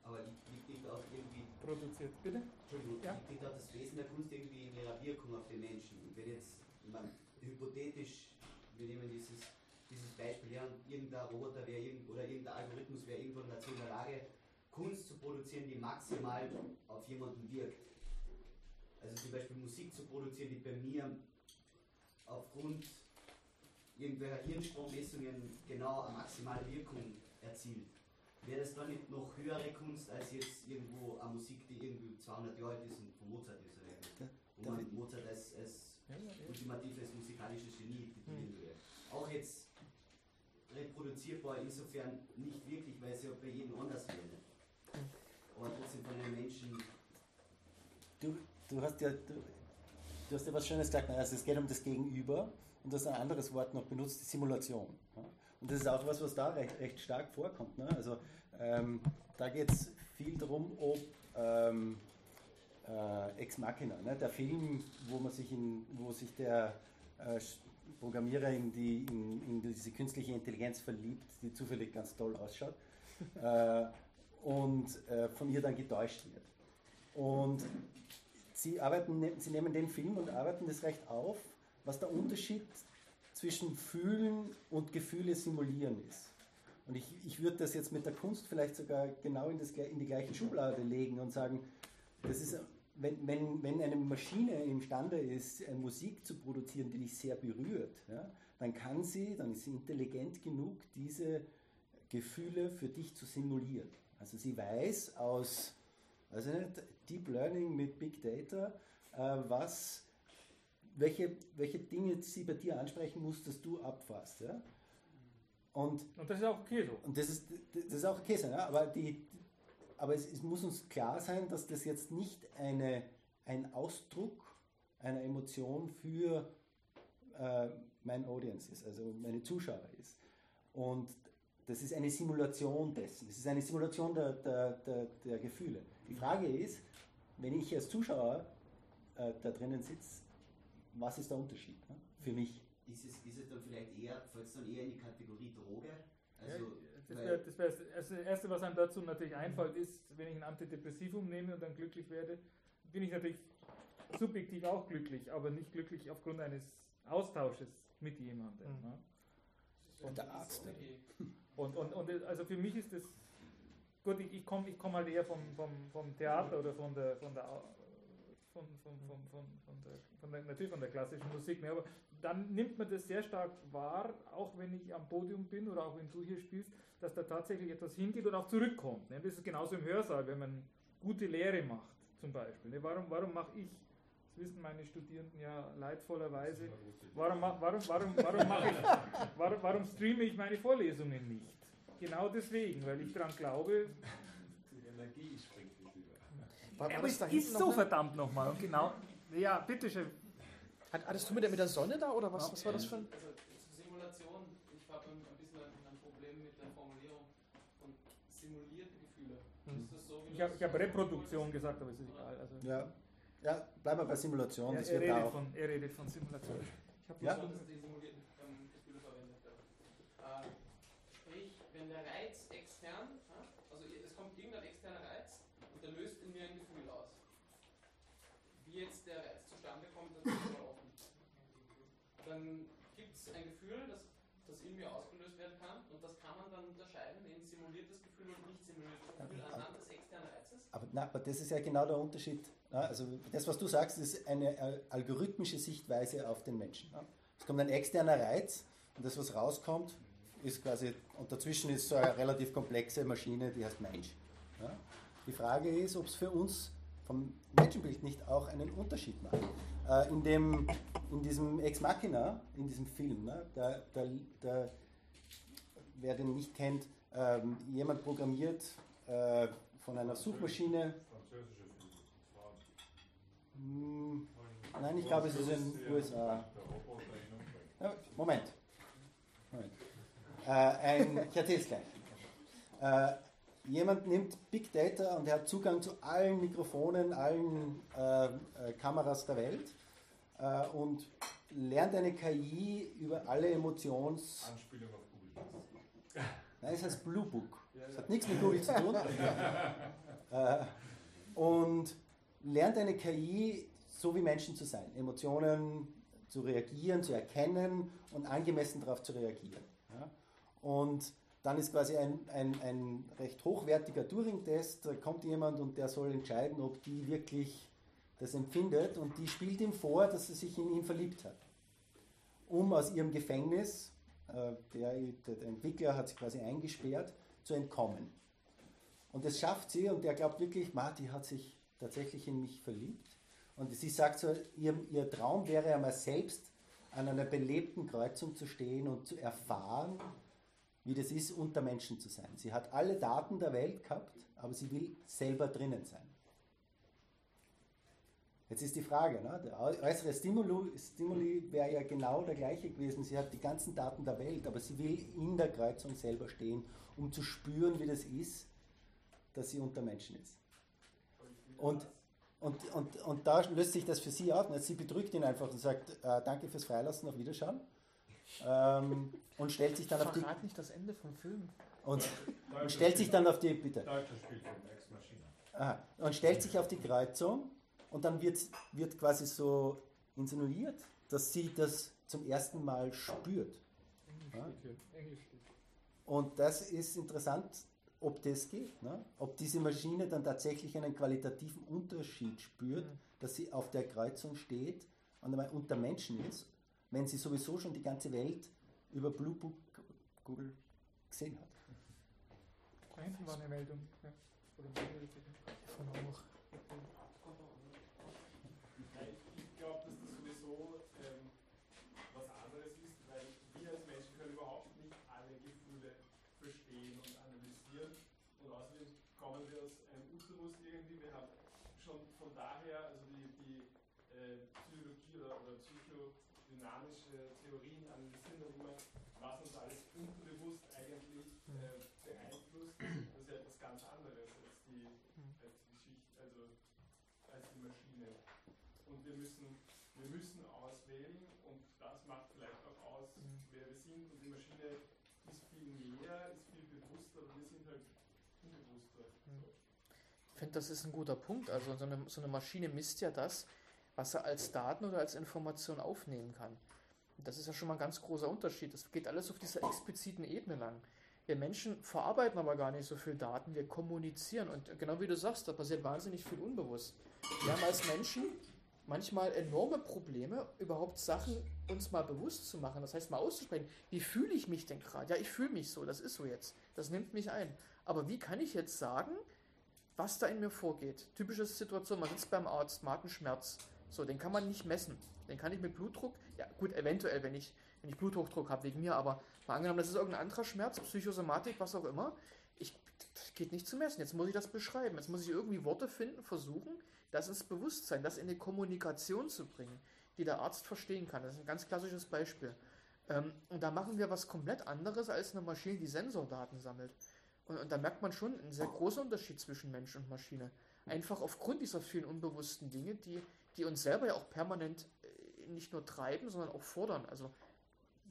H: Aber liegt nicht auch irgendwie,
A: produziert. Bitte?
H: Entschuldigung,
A: Ja.
H: liegt nicht auch das Wesen der Kunst irgendwie in ihrer Wirkung auf den Menschen? Und wenn jetzt, man, hypothetisch, wir nehmen dieses, dieses Beispiel her, und irgendein Roboter wäre irgend, oder irgendein Algorithmus wäre irgendwann dazu in der Lage, Kunst zu produzieren, die maximal auf jemanden wirkt. Also zum Beispiel Musik zu produzieren, die bei mir aufgrund irgendwelcher Hirnstrommessungen genau eine maximale Wirkung erzielt. Wäre das dann nicht noch höhere Kunst als jetzt irgendwo eine Musik, die irgendwie 200 Jahre alt ist und von Mozart ist oder? Wo man Mozart als, als ultimatives musikalisches Genie titulieren
A: Hm.
H: würde. Auch jetzt reproduzierbar insofern nicht wirklich, weil es ja bei jedem anders wäre. Aber trotzdem von einem Menschen
C: du, du hast ja, du, du hast ja was Schönes gesagt, also es geht um das Gegenüber und du hast ein anderes Wort noch benutzt, die Simulation. Und das ist auch was, was da recht, recht stark vorkommt. Ne? Also ähm, da geht es viel darum, ob ähm, äh, Ex Machina, ne? der Film, wo man sich in, wo sich der äh, Programmierer in, die, in, in, diese künstliche Intelligenz verliebt, die zufällig ganz toll ausschaut äh, und äh, von ihr dann getäuscht wird. Und sie, arbeiten, ne, sie nehmen den Film und arbeiten das recht auf, was der Unterschied zwischen Fühlen und Gefühle simulieren ist. Und ich, ich würde das jetzt mit der Kunst vielleicht sogar genau in, das, in die gleiche Schublade legen und sagen, das ist wenn, wenn, wenn eine Maschine imstande ist, Musik zu produzieren, die dich sehr berührt, ja, dann kann sie, dann ist sie intelligent genug, diese Gefühle für dich zu simulieren. Also sie weiß aus also nicht, Deep Learning mit Big Data, äh, was, welche, welche Dinge sie bei dir ansprechen muss, dass du abfasst. Ja? Und,
A: und das ist auch okay so.
C: Und das ist, das ist auch okay so, ja? aber die, aber es, es, muss uns klar sein, dass das jetzt nicht eine, ein Ausdruck einer Emotion für äh, mein Audience ist, also meine Zuschauer ist. Und das ist eine Simulation dessen. Es ist eine Simulation der, der, der, der Gefühle. Die Frage ist, wenn ich als Zuschauer äh, da drinnen sitze, was ist der Unterschied ne, für mich?
H: Ist es, ist es dann vielleicht eher, fällt es dann eher in die Kategorie Droge?
A: Also, ja, das wäre das, wär das Erste, was einem dazu natürlich einfällt, ist, wenn ich ein Antidepressivum nehme und dann glücklich werde, bin ich natürlich subjektiv auch glücklich, aber nicht glücklich aufgrund eines Austausches mit jemandem. Mhm. Ne?
C: Und der Arzt.
A: Und, und, und also für mich ist das, gut, ich, ich komme ich komm halt eher vom, vom, vom Theater oder von der, von der von, von, von, von, von, der, von der, natürlich von der klassischen Musik, ne, aber dann nimmt man das sehr stark wahr, auch wenn ich am Podium bin oder auch wenn du hier spielst, dass da tatsächlich etwas hingeht und auch zurückkommt. Ne? Das ist genauso im Hörsaal, wenn man gute Lehre macht, zum Beispiel. Ne? Warum, warum mache ich, das wissen meine Studierenden ja leidvollerweise, warum, warum, warum, warum, mache ich, warum, warum streame ich meine Vorlesungen nicht? Genau deswegen, weil ich daran glaube,
D: die Energie springt nicht über.
A: War, aber es ist so verdammt nochmal. Und genau, ja, bitteschön.
B: Hat, hattest du mit der, mit der Sonne da oder was, was war das für ein.
I: Also zur Simulation, ich habe ein, ein bisschen ein, Problem mit der Formulierung von simulierte Gefühle.
A: Hm. So, ich habe hab Reproduktion gesagt, aber es ist egal. Also
C: ja. ja, bleiben wir bei Simulation.
A: Ja, er, redet von, er redet von Simulation.
I: Ich habe ja? die simulierten Gefühle verwendet. Sprich, wenn der Reiz extern, also es kommt irgendein externer Reiz und der löst in mir ein Gefühl aus. Wie jetzt der Reiz zustande kommt, das ist dann gibt es ein Gefühl, das, das in mir ausgelöst werden kann und das kann man dann unterscheiden in simuliertes Gefühl und nicht simuliertes Gefühl anhand des externen Reizes.
C: Aber, na, aber das ist ja genau der Unterschied. Also das, was du sagst, ist eine algorithmische Sichtweise auf den Menschen. Es kommt ein externer Reiz und das, was rauskommt, ist quasi, und dazwischen ist so eine relativ komplexe Maschine, die heißt Mensch. Die Frage ist, ob es für uns vom Menschenbild nicht auch einen Unterschied macht. Äh, in, dem, in diesem Ex Machina, in diesem Film, ne, da, da, da, wer den nicht kennt, ähm, jemand programmiert äh, von einer Suchmaschine. Hm, nein, ich glaube, es ist in den USA. Moment. Moment. Äh, ein, ich erzähle es gleich. Äh, jemand nimmt Big Data und er hat Zugang zu allen Mikrofonen, allen äh, äh, Kameras der Welt äh, und lernt eine KI über alle Emotions...
D: Anspielung auf Google.
C: Nein, es heißt Blue Book. Das hat nichts mit Google zu tun. äh, und lernt eine KI so wie Menschen zu sein, Emotionen zu reagieren, zu erkennen und angemessen darauf zu reagieren. Und dann ist quasi ein, ein, ein recht hochwertiger Turing-Test, da kommt jemand und der soll entscheiden, ob die wirklich das empfindet und die spielt ihm vor, dass sie sich in ihn verliebt hat. Um aus ihrem Gefängnis, äh, der, der Entwickler hat sie quasi eingesperrt, zu entkommen. Und das schafft sie und der glaubt wirklich, Marty hat sich tatsächlich in mich verliebt. Und sie sagt so, ihr, ihr Traum wäre einmal selbst an einer belebten Kreuzung zu stehen und zu erfahren, wie das ist, unter Menschen zu sein. Sie hat alle Daten der Welt gehabt, aber sie will selber drinnen sein. Jetzt ist die Frage, ne? der äu- äußere Stimuli, Stimuli wäre ja genau der gleiche gewesen. Sie hat die ganzen Daten der Welt, aber sie will in der Kreuzung selber stehen, um zu spüren, wie das ist, dass sie unter Menschen ist. Und, und, und, und da löst sich das für sie auf. Ne? Sie betrügt ihn einfach und sagt, äh, danke fürs Freilassen, auf Wiederschauen. Ähm, und stellt sich dann auf die
B: nicht das Ende vom Film.
C: und, und stellt sich dann auf die bitte. Aha. und stellt sich auf die Kreuzung und dann wird, wird quasi so insinuiert, dass sie das zum ersten Mal spürt. Ja?
B: Englisch.
C: Und das ist interessant, ob das geht. Ne? Ob diese Maschine dann tatsächlich einen qualitativen Unterschied spürt, dass sie auf der Kreuzung steht und einmal unter Menschen ist, wenn sie sowieso schon die ganze Welt über Blue Book Google gesehen hat.
B: Da hinten war eine Meldung. Ja. Oder eine Meldung. Von auch.
F: Ja, ich ich glaube, dass das sowieso ähm, was anderes ist, weil wir als Menschen können überhaupt nicht alle Gefühle verstehen und analysieren. Und außerdem kommen wir aus einem Uterus irgendwie. Wir haben schon von daher, also die, die äh, Psychologie oder, oder Theorien analysieren dann immer, was uns alles unterbewusst eigentlich äh, beeinflusst. Das ist ja etwas ganz anderes als die, als die Geschichte, also als die Maschine. Und wir müssen, wir müssen auswählen und das macht vielleicht auch aus, wer wir sind. Und die Maschine ist viel näher, ist viel bewusster, aber wir sind halt unbewusster.
B: Ich finde, das ist ein guter Punkt. Also so eine, so eine Maschine misst ja das, was er als Daten oder als Information aufnehmen kann. Das ist ja schon mal ein ganz großer Unterschied. Das geht alles auf dieser expliziten Ebene lang. Wir Menschen verarbeiten aber gar nicht so viel Daten, wir kommunizieren. Und genau wie du sagst, da passiert wahnsinnig viel unbewusst. Wir haben als Menschen manchmal enorme Probleme, überhaupt Sachen uns mal bewusst zu machen. Das heißt, mal auszusprechen, wie fühle ich mich denn gerade? Ja, ich fühle mich so, das ist so jetzt. Das nimmt mich ein. Aber wie kann ich jetzt sagen, was da in mir vorgeht? Typische Situation, man sitzt beim Arzt, man hat einen Schmerz. So, den kann man nicht messen. Den kann ich mit Blutdruck, ja gut, eventuell, wenn ich, wenn ich Bluthochdruck habe wegen mir, aber mal angenommen, das ist irgendein anderer Schmerz, Psychosomatik, was auch immer. Ich, das geht nicht zu messen. Jetzt muss ich das beschreiben. Jetzt muss ich irgendwie Worte finden, versuchen, das ins Bewusstsein, das in eine Kommunikation zu bringen, die der Arzt verstehen kann. Das ist ein ganz klassisches Beispiel. Ähm, und da machen wir was komplett anderes als eine Maschine, die Sensordaten sammelt. Und, und da merkt man schon einen sehr großen Unterschied zwischen Mensch und Maschine. Einfach aufgrund dieser vielen unbewussten Dinge, die, die uns selber ja auch permanent nicht nur treiben, sondern auch fordern. Also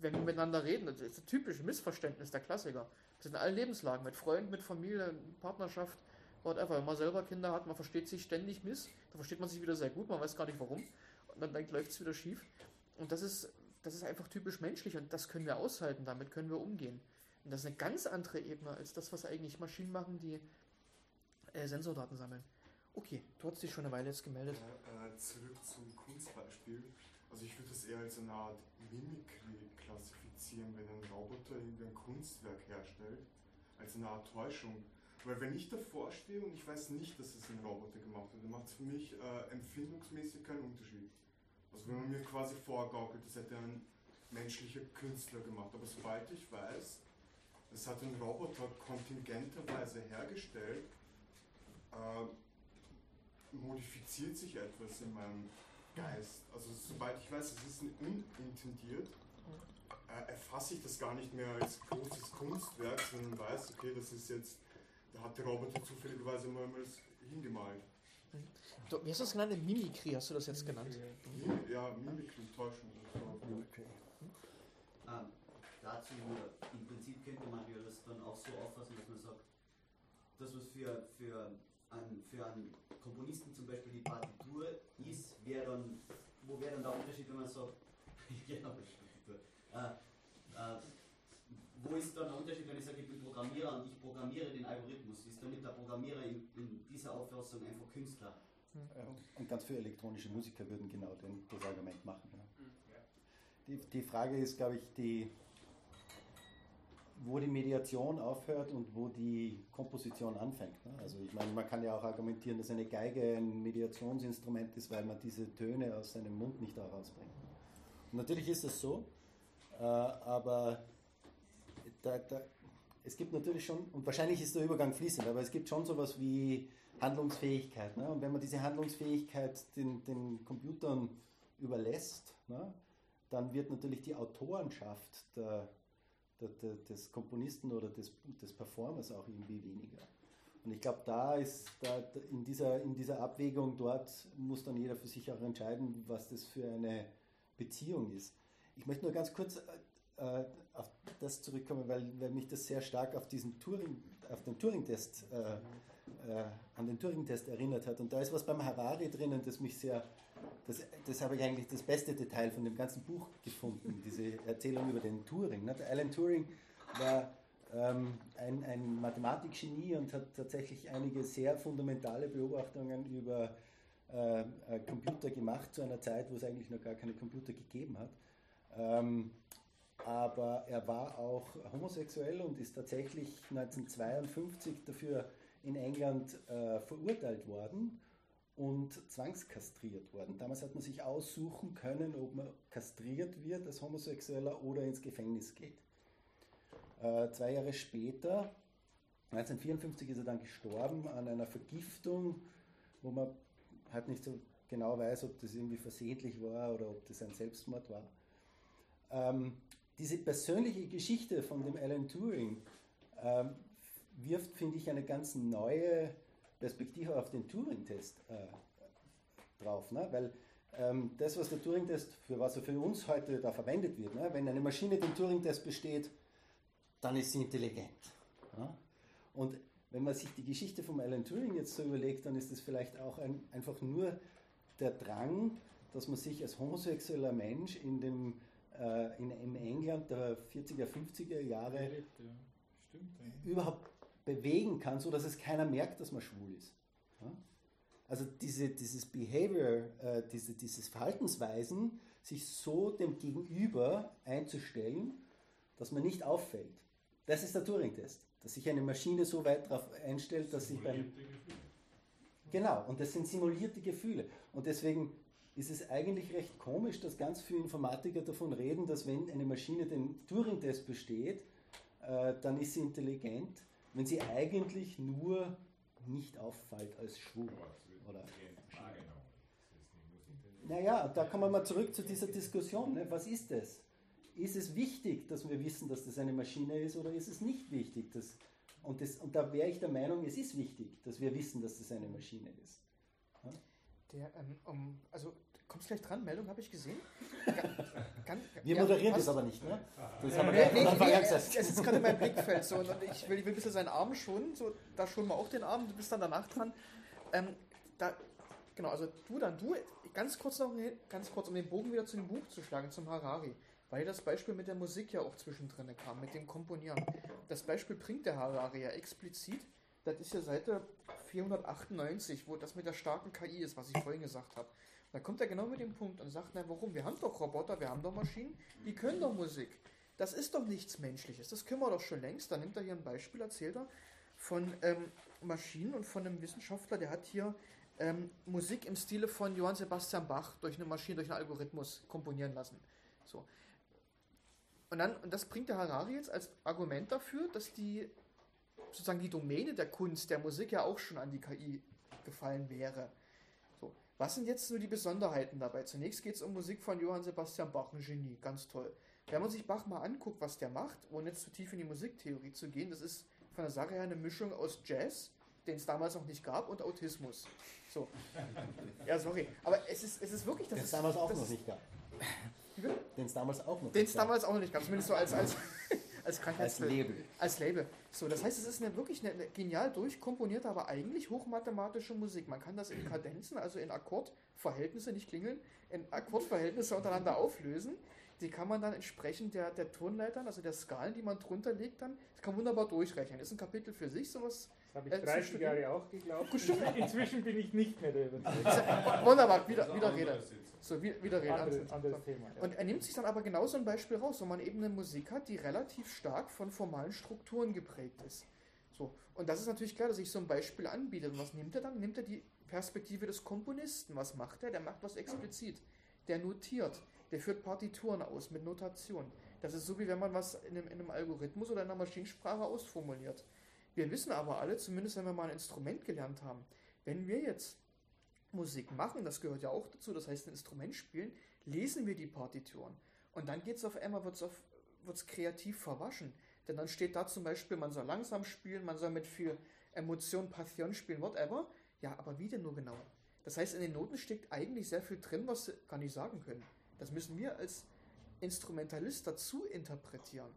B: wenn wir miteinander reden, das ist ein typisches Missverständnis der Klassiker. Das ist in allen Lebenslagen, mit Freunden, mit Familie, Partnerschaft, whatever. Wenn man selber Kinder hat, man versteht sich ständig miss, da versteht man sich wieder sehr gut, man weiß gar nicht warum. Und dann, dann läuft es wieder schief. Und das ist, das ist einfach typisch menschlich und das können wir aushalten, damit können wir umgehen. Und das ist eine ganz andere Ebene als das, was eigentlich Maschinen machen, die äh, Sensordaten sammeln. Okay, du hast dich schon eine Weile jetzt gemeldet.
G: Ja, äh, zurück zum Kunstbeispiel. Also ich würde das eher als eine Art Mimikry klassifizieren, wenn ein Roboter irgendwie ein Kunstwerk herstellt, als eine Art Täuschung. Weil wenn ich davor stehe und ich weiß nicht, dass es ein Roboter gemacht hat, dann macht es für mich äh, empfindungsmäßig keinen Unterschied. Also wenn man mir quasi vorgaukelt, das hätte ein menschlicher Künstler gemacht. Aber sobald ich weiß, es hat ein Roboter kontingenterweise hergestellt, äh, modifiziert sich etwas in meinem Geist. Also sobald ich weiß, es ist unintendiert, äh, erfasse ich das gar nicht mehr als großes Kunstwerk, sondern weiß, okay, das ist jetzt, da hat der Roboter zufälligerweise mal was hingemalt.
B: Du, wie hast du das genannt? Mimikry hast du das jetzt genannt?
G: Mim ja, Mimikry, Täuschung. So.
H: Ähm, dazu, im Prinzip könnte man ja das dann auch so auffassen, dass man sagt, das was für, für, einen, für einen Komponisten zum Beispiel die Partitur ist, wäre dann, wo wäre dann der Unterschied, wenn man sagt, genau. Äh, äh, wo ist dann der Unterschied, wenn ich sage, ich bin Programmierer und ich programmiere den Algorithmus? Ist damit der Programmierer in, in dieser Auffassung einfach Künstler?
C: Und ganz viele elektronische Musiker würden genau den, das Argument machen. Ja. Die, die Frage ist, glaube ich, die, wo die Mediation aufhört und wo die Komposition anfängt. Ne? Also ich meine, man kann ja auch argumentieren, dass eine Geige ein Mediationsinstrument ist, weil man diese Töne aus seinem Mund nicht herausbringt. Und natürlich ist es so, äh, aber da, da, es gibt natürlich schon, und wahrscheinlich ist der Übergang fließend, aber es gibt schon sowas wie Handlungsfähigkeit. Ne? Und wenn man diese Handlungsfähigkeit den, den Computern überlässt, ne, dann wird natürlich die Autorenschaft der, des Komponisten oder des, des Performers auch irgendwie weniger. Und ich glaube, da ist da in, dieser, in dieser Abwägung dort muss dann jeder für sich auch entscheiden, was das für eine Beziehung ist. Ich möchte nur ganz kurz äh, auf das zurückkommen, weil, weil mich das sehr stark auf diesen Turing, auf den Turing-Test, äh, äh, an den Turing-Test erinnert hat. Und da ist was beim Harari drinnen, das mich sehr, das, das habe ich eigentlich das beste Detail von dem ganzen Buch gefunden, diese Erzählung über den Turing. Ne? Der Alan Turing war ähm, ein, ein Mathematikgenie und hat tatsächlich einige sehr fundamentale Beobachtungen über äh, äh, Computer gemacht zu einer Zeit, wo es eigentlich noch gar keine Computer gegeben hat. Ähm, aber er war auch homosexuell und ist tatsächlich 1952 dafür in England äh, verurteilt worden und zwangskastriert worden. Damals hat man sich aussuchen können, ob man kastriert wird als Homosexueller oder ins Gefängnis geht. Äh, zwei Jahre später, 1954, ist er dann gestorben an einer Vergiftung, wo man halt nicht so genau weiß, ob das irgendwie versehentlich war oder ob das ein Selbstmord war. Ähm, diese persönliche Geschichte von dem Alan Turing ähm, wirft, finde ich, eine ganz neue Perspektive auf den Turing-Test äh, drauf. Ne? Weil ähm, das, was der Turing-Test, für was er für uns heute da verwendet wird, ne? wenn eine Maschine den Turing-Test besteht, dann ist sie intelligent. Ja? Und wenn man sich die Geschichte von Alan Turing jetzt so überlegt, dann ist es vielleicht auch ein, einfach nur der Drang, dass man sich als homosexueller Mensch in dem äh, in, in England der 40er, 50er Jahre ja, Stimmt, ja. überhaupt bewegen kann, so dass es keiner merkt, dass man schwul ist. Ja? Also diese, dieses Behavior, äh, diese, dieses Verhaltensweisen, sich so dem Gegenüber einzustellen, dass man nicht auffällt. Das ist der Turing-Test, dass sich eine Maschine so weit darauf einstellt, dass sich beim... Genau, und das sind simulierte Gefühle. Und deswegen ist es eigentlich recht komisch, dass ganz viele Informatiker davon reden, dass wenn eine Maschine den Turing-Test besteht, äh, dann ist sie intelligent, wenn sie eigentlich nur nicht auffällt als schwul. Oder naja, da kommen wir mal zurück zu dieser Diskussion. Ne? Was ist das? Ist es wichtig, dass wir wissen, dass das eine Maschine ist oder ist es nicht wichtig? Dass, und, das, und da wäre ich der Meinung, es ist wichtig, dass wir wissen, dass das eine Maschine ist.
B: Ja? Der, ähm, um, also Kommst gleich dran, Meldung habe ich gesehen.
C: Ganz, Wir ja, moderieren das aber nicht, ne?
B: Das haben wir nee, nee, nee, Es ist gerade in meinem Blickfeld so. Und ich will, ich will ein bisschen seinen Arm schonen, so, da schonen wir auch den Arm, du bist dann danach dran. Ähm, da, genau, also du dann, du, ganz kurz noch, ganz kurz, um den Bogen wieder zu dem Buch zu schlagen, zum Harari. Weil das Beispiel mit der Musik ja auch zwischendrin kam, mit dem Komponieren. Das Beispiel bringt der Harari ja explizit. Das ist ja Seite 498, wo das mit der starken KI ist, was ich vorhin gesagt habe. Da kommt er genau mit dem Punkt und sagt, na warum? Wir haben doch Roboter, wir haben doch Maschinen, die können doch Musik. Das ist doch nichts Menschliches, das können wir doch schon längst. Da nimmt er hier ein Beispiel, erzählt er, von ähm, Maschinen und von einem Wissenschaftler, der hat hier ähm, Musik im Stile von Johann Sebastian Bach durch eine Maschine, durch einen Algorithmus komponieren lassen. So. Und dann, und das bringt der Harari jetzt als Argument dafür, dass die sozusagen die Domäne der Kunst, der Musik ja auch schon an die KI gefallen wäre. Was sind jetzt so die Besonderheiten dabei? Zunächst geht es um Musik von Johann Sebastian Bach, ein Genie, ganz toll. Wenn man sich Bach mal anguckt, was der macht, ohne jetzt zu tief in die Musiktheorie zu gehen, das ist von der Sache her eine Mischung aus Jazz, den es damals noch nicht gab, und Autismus. So. Ja, sorry. Aber es ist, es ist wirklich.
C: Den es damals auch noch nicht gab. Den es damals auch noch
B: Den es damals auch noch nicht gab. Zumindest so als, als, als
C: Krankheitsbild. Als Label.
B: Als Label. So, das heißt, es ist eine wirklich eine, eine genial durchkomponierte, aber eigentlich hochmathematische Musik. Man kann das in Kadenzen, also in Akkordverhältnisse, nicht klingeln, in Akkordverhältnisse untereinander auflösen. Die kann man dann entsprechend der, der Tonleitern, also der Skalen, die man drunter legt, dann, das kann man wunderbar durchrechnen. Ist ein Kapitel für sich, sowas.
A: Das habe ich 30 äh, Jahre auch geglaubt. Inzwischen bin ich nicht mehr der
B: Wunderbar, wieder, wieder Rede. So, wieder reden.
A: Andere, anderes Thema.
B: Ja. Und er nimmt sich dann aber genauso ein Beispiel raus, wo man eben eine Musik hat, die relativ stark von formalen Strukturen geprägt ist. So. Und das ist natürlich klar, dass sich so ein Beispiel anbietet. Und was nimmt er dann? Nimmt er die Perspektive des Komponisten. Was macht er? Der macht was explizit. Der notiert. Der führt Partituren aus mit Notation. Das ist so, wie wenn man was in einem, in einem Algorithmus oder in einer Maschinensprache ausformuliert. Wir wissen aber alle, zumindest wenn wir mal ein Instrument gelernt haben, Wenn wir jetzt Musik machen, das gehört ja auch dazu, das heißt ein Instrument spielen, lesen wir die Partituren. Und dann geht es auf einmal, wird es kreativ verwaschen. Denn dann steht da zum Beispiel, man soll langsam spielen, man soll mit viel Emotion, Passion spielen, whatever. Ja, aber wie denn nur genau? Das heißt, in den Noten steckt eigentlich sehr viel drin, was sie gar nicht sagen können. Das müssen wir als Instrumentalist dazu interpretieren.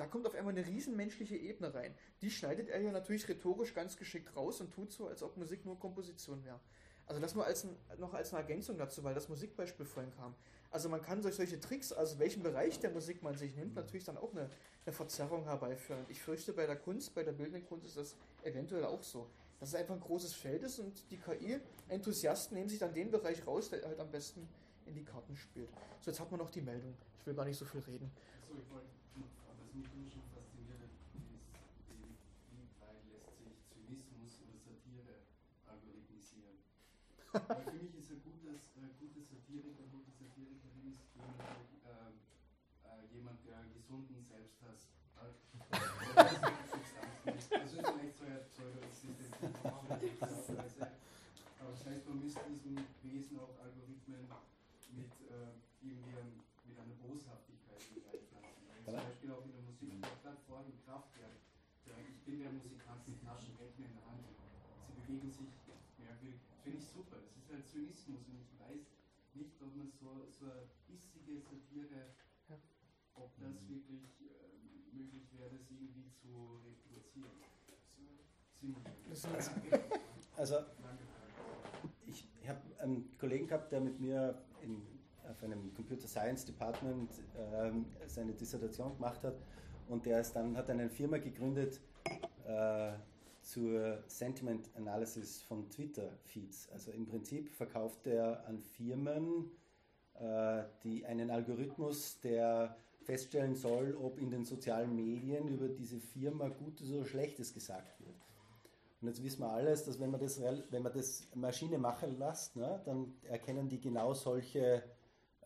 B: Da kommt auf einmal eine riesenmenschliche Ebene rein. Die schneidet er ja natürlich rhetorisch ganz geschickt raus und tut so, als ob Musik nur Komposition wäre. Also das nur als ein, noch als eine Ergänzung dazu, weil das Musikbeispiel vorhin kam. Also man kann durch solche Tricks, also welchen Bereich der Musik man sich nimmt, natürlich dann auch eine, eine Verzerrung herbeiführen. Ich fürchte, bei der Kunst, bei der bildenden Kunst ist das eventuell auch so. Dass es einfach ein großes Feld ist und die KI-Enthusiasten nehmen sich dann den Bereich raus, der halt am besten in die Karten spielt. So, jetzt hat man noch die Meldung. Ich will gar nicht so viel reden.
J: So, ich wollte, was mich immer schon fasziniert ist, wie weit lässt sich Zynismus oder Satire algorithmisieren. Weil für mich ist ein gutes, äh, gute Satiriker, gute Satirikerin ist jemand, äh, äh, jemand, der einen gesunden Selbsthass hat. das ist vielleicht so ein pseudo aber das heißt, man müsste diesem Wesen auch Algorithmen mit äh, irgendwie einem, mit einer Boshaftigkeit hineinpflanzen. Zum Beispiel auch in der Musik, gerade vorhin Kraftwerk. Ich bin der Musikant mit Taschenrechner in der Hand. Sie bewegen sich finde ich super. Das ist halt Zynismus und ich weiß nicht, ob man so, so eine bissige Satire, ob das mhm. wirklich äh, möglich wäre, das irgendwie zu reproduzieren.
C: Also, ich habe einen Kollegen gehabt, der mit mir in, auf einem Computer Science Department ähm, seine Dissertation gemacht hat und der ist dann hat eine Firma gegründet äh, zur Sentiment Analysis von Twitter Feeds. Also im Prinzip verkauft er an Firmen äh, die einen Algorithmus, der feststellen soll, ob in den sozialen Medien über diese Firma Gutes oder Schlechtes gesagt wird. Und jetzt wissen wir alles, dass wenn man das, wenn man das Maschine machen lässt, ne, dann erkennen die genau solche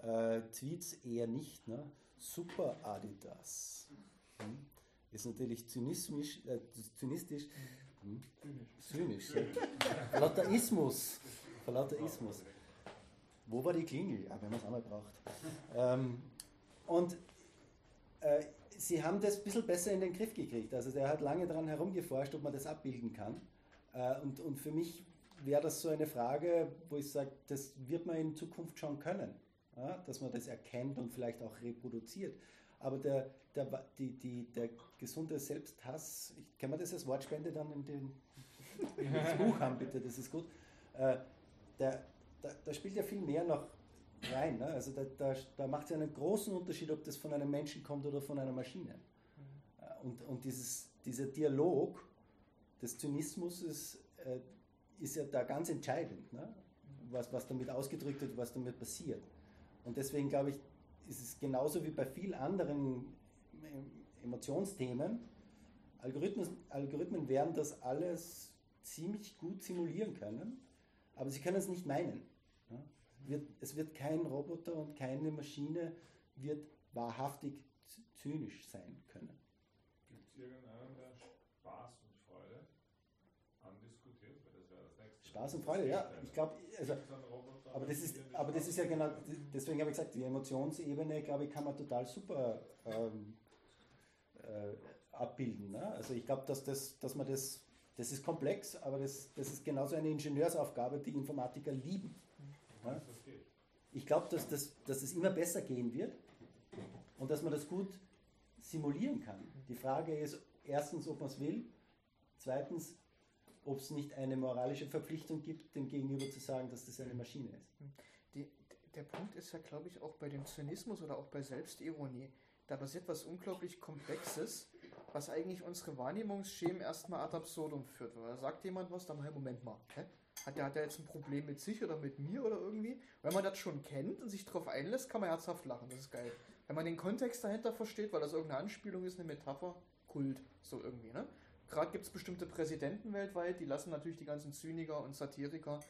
C: äh, Tweets eher nicht. Ne? Super Adidas. Hm? Ist natürlich zynismisch, äh, zynistisch. Hm? Zynisch. Lauterismus. Lauterismus. Wo war die Klingel? Ja, wenn man es einmal braucht. Ähm, und äh, sie haben das ein bisschen besser in den Griff gekriegt. Also der hat lange daran herumgeforscht, ob man das abbilden kann. Äh, und, und für mich wäre das so eine Frage, wo ich sage, das wird man in Zukunft schon können, ja? dass man das erkennt und vielleicht auch reproduziert. Aber der, der, die, die, der gesunde Selbsthass, ich, kann man das als Wortspende dann in den, Buch haben, bitte, das ist gut. Äh, da, da, spielt ja viel mehr noch rein. Ne? Also da, da, da macht es ja einen großen Unterschied, ob das von einem Menschen kommt oder von einer Maschine. Mhm. Und, und dieses, dieser Dialog des Zynismus ist, äh, ist ja da ganz entscheidend, ne? was, was damit ausgedrückt wird, was damit passiert. Und deswegen glaube ich, ist es genauso wie bei vielen anderen äh, Emotionsthemen, Algorithmen, Algorithmen werden das alles ziemlich gut simulieren können, aber sie können es nicht meinen. Es wird kein Roboter und keine Maschine wird wahrhaftig zynisch sein können.
D: Gibt es irgendeinen, der Spaß und Freude andiskutiert? Weil das wäre das nächste.
C: Spaß und Freude, ja. Ich glaube, also, aber das ist, aber das ist ja genau, deswegen habe ich gesagt, die Emotionsebene, glaube ich, kann man total super ähm, äh, abbilden. Ne? Also ich glaube, dass, das, dass man das, das ist komplex, aber das, das ist genauso eine Ingenieursaufgabe, die Informatiker lieben. Ja? Ich glaube, dass, das, dass es immer besser gehen wird und dass man das gut simulieren kann. Die Frage ist erstens, ob man es will, zweitens, ob es nicht eine moralische Verpflichtung gibt, dem Gegenüber zu sagen, dass das eine Maschine ist.
B: Die, der Punkt ist ja, glaube ich, auch bei dem Zynismus oder auch bei Selbstironie. Da passiert was unglaublich Komplexes, was eigentlich unsere Wahrnehmungsschemen erstmal ad absurdum führt. Da sagt jemand was, dann, Moment mal, hä? Hat der, hat der jetzt ein Problem mit sich oder mit mir oder irgendwie? Wenn man das schon kennt und sich darauf einlässt, kann man herzhaft lachen. Das ist geil. Wenn man den Kontext dahinter versteht, weil das irgendeine Anspielung ist, eine Metapher, Kult, so irgendwie, ne? Gerade gibt es bestimmte Präsidenten weltweit, die lassen natürlich die ganzen Zyniker und Satiriker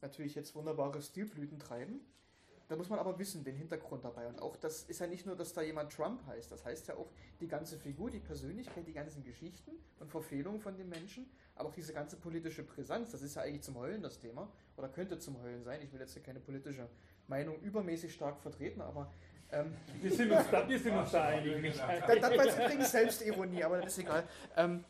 B: natürlich jetzt wunderbare Stilblüten treiben. Da muss man aber wissen, den Hintergrund dabei. Und auch das ist ja nicht nur, dass da jemand Trump heißt. Das heißt ja auch die ganze Figur, die Persönlichkeit, die ganzen Geschichten und Verfehlungen von den Menschen, aber auch diese ganze politische Brisanz. Das ist ja eigentlich zum Heulen das Thema. Oder könnte zum Heulen sein. Ich will jetzt hier keine politische Meinung übermäßig stark vertreten, aber. Ähm,
A: wir sind uns da, wir sind uns da einig.
B: Das, das war jetzt übrigens Selbstironie, aber das ist egal. Ähm,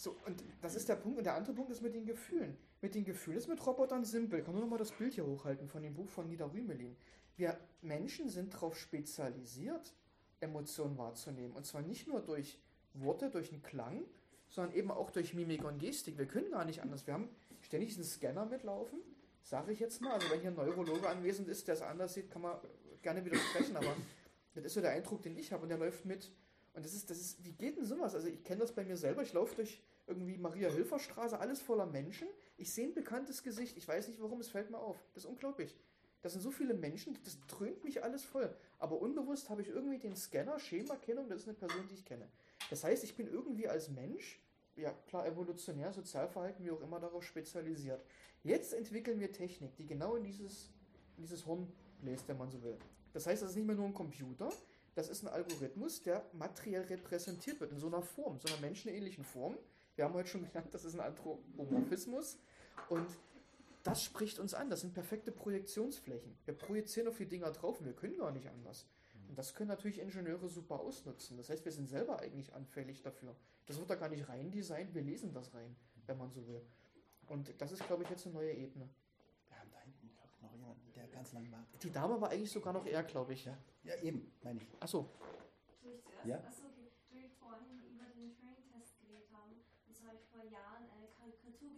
B: so, und das ist der Punkt. Und der andere Punkt ist mit den Gefühlen. Mit den Gefühlen ist mit Robotern simpel. Ich kann nur noch mal das Bild hier hochhalten von dem Buch von Nida Rümelin. Wir Menschen sind darauf spezialisiert, Emotionen wahrzunehmen. Und zwar nicht nur durch Worte, durch einen Klang, sondern eben auch durch Mimik und Gestik. Wir können gar nicht anders. Wir haben ständig einen Scanner mitlaufen, sage ich jetzt mal. Also wenn hier ein Neurologe anwesend ist, der es anders sieht, kann man gerne widersprechen, aber das ist so der Eindruck, den ich habe und der läuft mit. Und das ist, das ist, wie geht denn sowas? Also ich kenne das bei mir selber, ich laufe durch irgendwie Maria-Hilfer-Straße, alles voller Menschen. Ich sehe ein bekanntes Gesicht, ich weiß nicht warum, es fällt mir auf. Das ist unglaublich. Das sind so viele Menschen, das dröhnt mich alles voll. Aber unbewusst habe ich irgendwie den Scanner, Schemerkennung, das ist eine Person, die ich kenne. Das heißt, ich bin irgendwie als Mensch, ja klar, evolutionär, Sozialverhalten, wie auch immer, darauf spezialisiert. Jetzt entwickeln wir Technik, die genau in dieses, in dieses Horn bläst, wenn man so will. Das heißt, das ist nicht mehr nur ein Computer, das ist ein Algorithmus, der materiell repräsentiert wird, in so einer Form, so einer menschenähnlichen Form. Wir haben heute schon gelernt, das ist ein Anthropomorphismus. Und das spricht uns an. Das sind perfekte Projektionsflächen. Wir projizieren auf die Dinger drauf und wir können gar nicht anders. Und das können natürlich Ingenieure super ausnutzen. Das heißt, wir sind selber eigentlich anfällig dafür. Das wird da gar nicht rein designt, wir lesen das rein, wenn man so will. Und das ist, glaube ich, jetzt eine neue Ebene.
C: Wir haben da hinten glaub, noch jemanden, der ganz lang wartet.
B: Die Dame war eigentlich sogar noch eher, glaube ich.
C: Ja, ja eben, meine ich.
B: Achso.
K: Ich?
C: Ja.
K: Achso, okay. Weil wir vorhin über den Turing-Test geredet haben. Und so habe ich vor Jahren eine Karikatur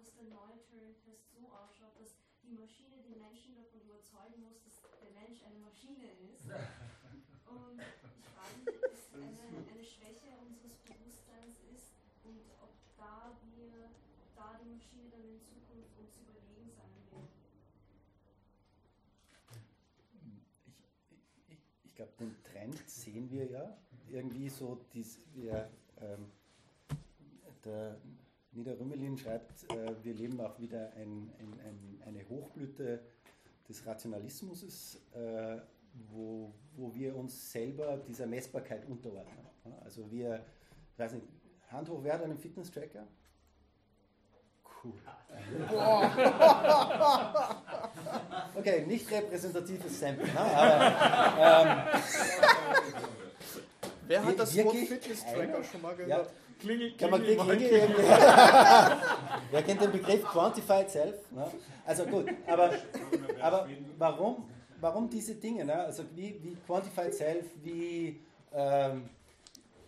K: dass der neue Turing-Test so ausschaut, dass die Maschine den Menschen davon überzeugen muss, dass der Mensch eine Maschine ist. Und ich frage mich, ob das eine, eine Schwäche unseres Bewusstseins ist und ob da wir, da die Maschine dann in Zukunft uns überlegen sein wird.
C: Ich, ich, ich glaube, den Trend sehen wir ja. Irgendwie so, dies, wir, ähm, der Nida Rümmelin schreibt, äh, wir leben auch wieder ein, ein, ein, eine Hochblüte des Rationalismus, äh, wo, wo wir uns selber dieser Messbarkeit unterordnen. Also wir, ich weiß nicht, Hand hoch, wer hat einen Fitness-Tracker? Cool. Okay, nicht repräsentatives Sample, ne? aber ähm,
B: Wer hat das Wort
C: wirklich
B: Fitness
C: einer?
B: Tracker schon mal
C: ja,
A: Klingel,
C: kann man
A: klingel, mal,
C: irgendwie-
A: klingel.
C: Wer kennt den Begriff Quantified Self? Ne? Also gut, aber, aber warum, warum diese Dinge? Ne? Also wie, wie Quantified Self, wie ähm,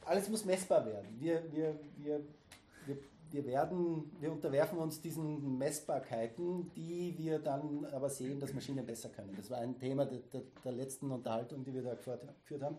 C: alles muss messbar werden. Wir, wir, wir, wir, wir, werden, wir unterwerfen uns diesen Messbarkeiten, die wir dann aber sehen, dass Maschinen besser können. Das war ein Thema der, der, der letzten Unterhaltung, die wir da geführt, geführt haben.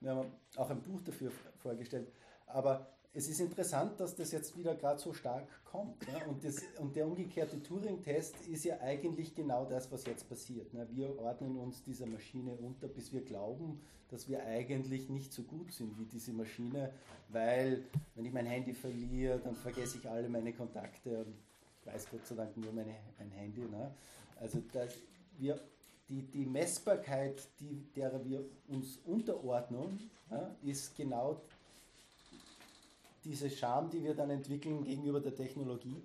C: Wir haben auch ein Buch dafür vorgestellt. Aber es ist interessant, dass das jetzt wieder gerade so stark kommt. Ne? Und, das, und der umgekehrte Turing-Test ist ja eigentlich genau das, was jetzt passiert. Ne? Wir ordnen uns dieser Maschine unter, bis wir glauben, dass wir eigentlich nicht so gut sind wie diese Maschine, weil wenn ich mein Handy verliere, dann vergesse ich alle meine Kontakte und ich weiß Gott sei Dank nur meine, mein Handy. Ne? Also das, wir, die, die Messbarkeit, die, derer wir uns unterordnen, ja, ist genau diese Scham, die wir dann entwickeln gegenüber der Technologie.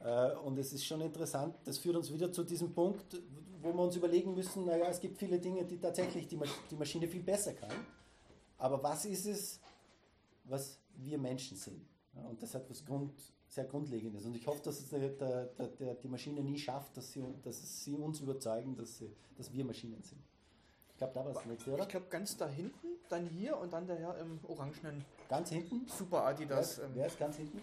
C: Äh, Und es ist schon interessant, das führt uns wieder zu diesem Punkt, wo wir uns überlegen müssen, naja, es gibt viele Dinge, die tatsächlich die, Masch die Maschine viel besser kann. Aber was ist es, was wir Menschen sind? Und das hat was Grund, sehr Grundlegendes. Und ich hoffe, dass es der, der, der, die Maschine nie schafft, dass sie, dass sie uns überzeugen, dass, sie, dass wir Maschinen sind. Ich glaube, da war das nächste, oder?
B: Ich glaube, ganz da hinten, dann hier und dann der Herr im orangenen
C: Ganz hinten?
B: Super Adidas.
C: Wer,
B: Ähm,
C: wer ist ganz hinten?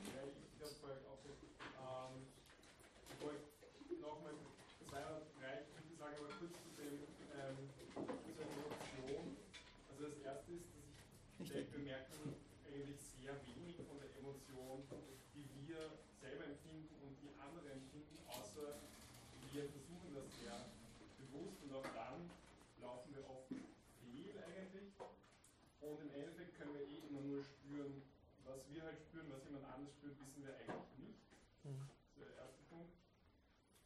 F: wir eigentlich nicht.
B: Mhm.
F: Das ist der erste Punkt.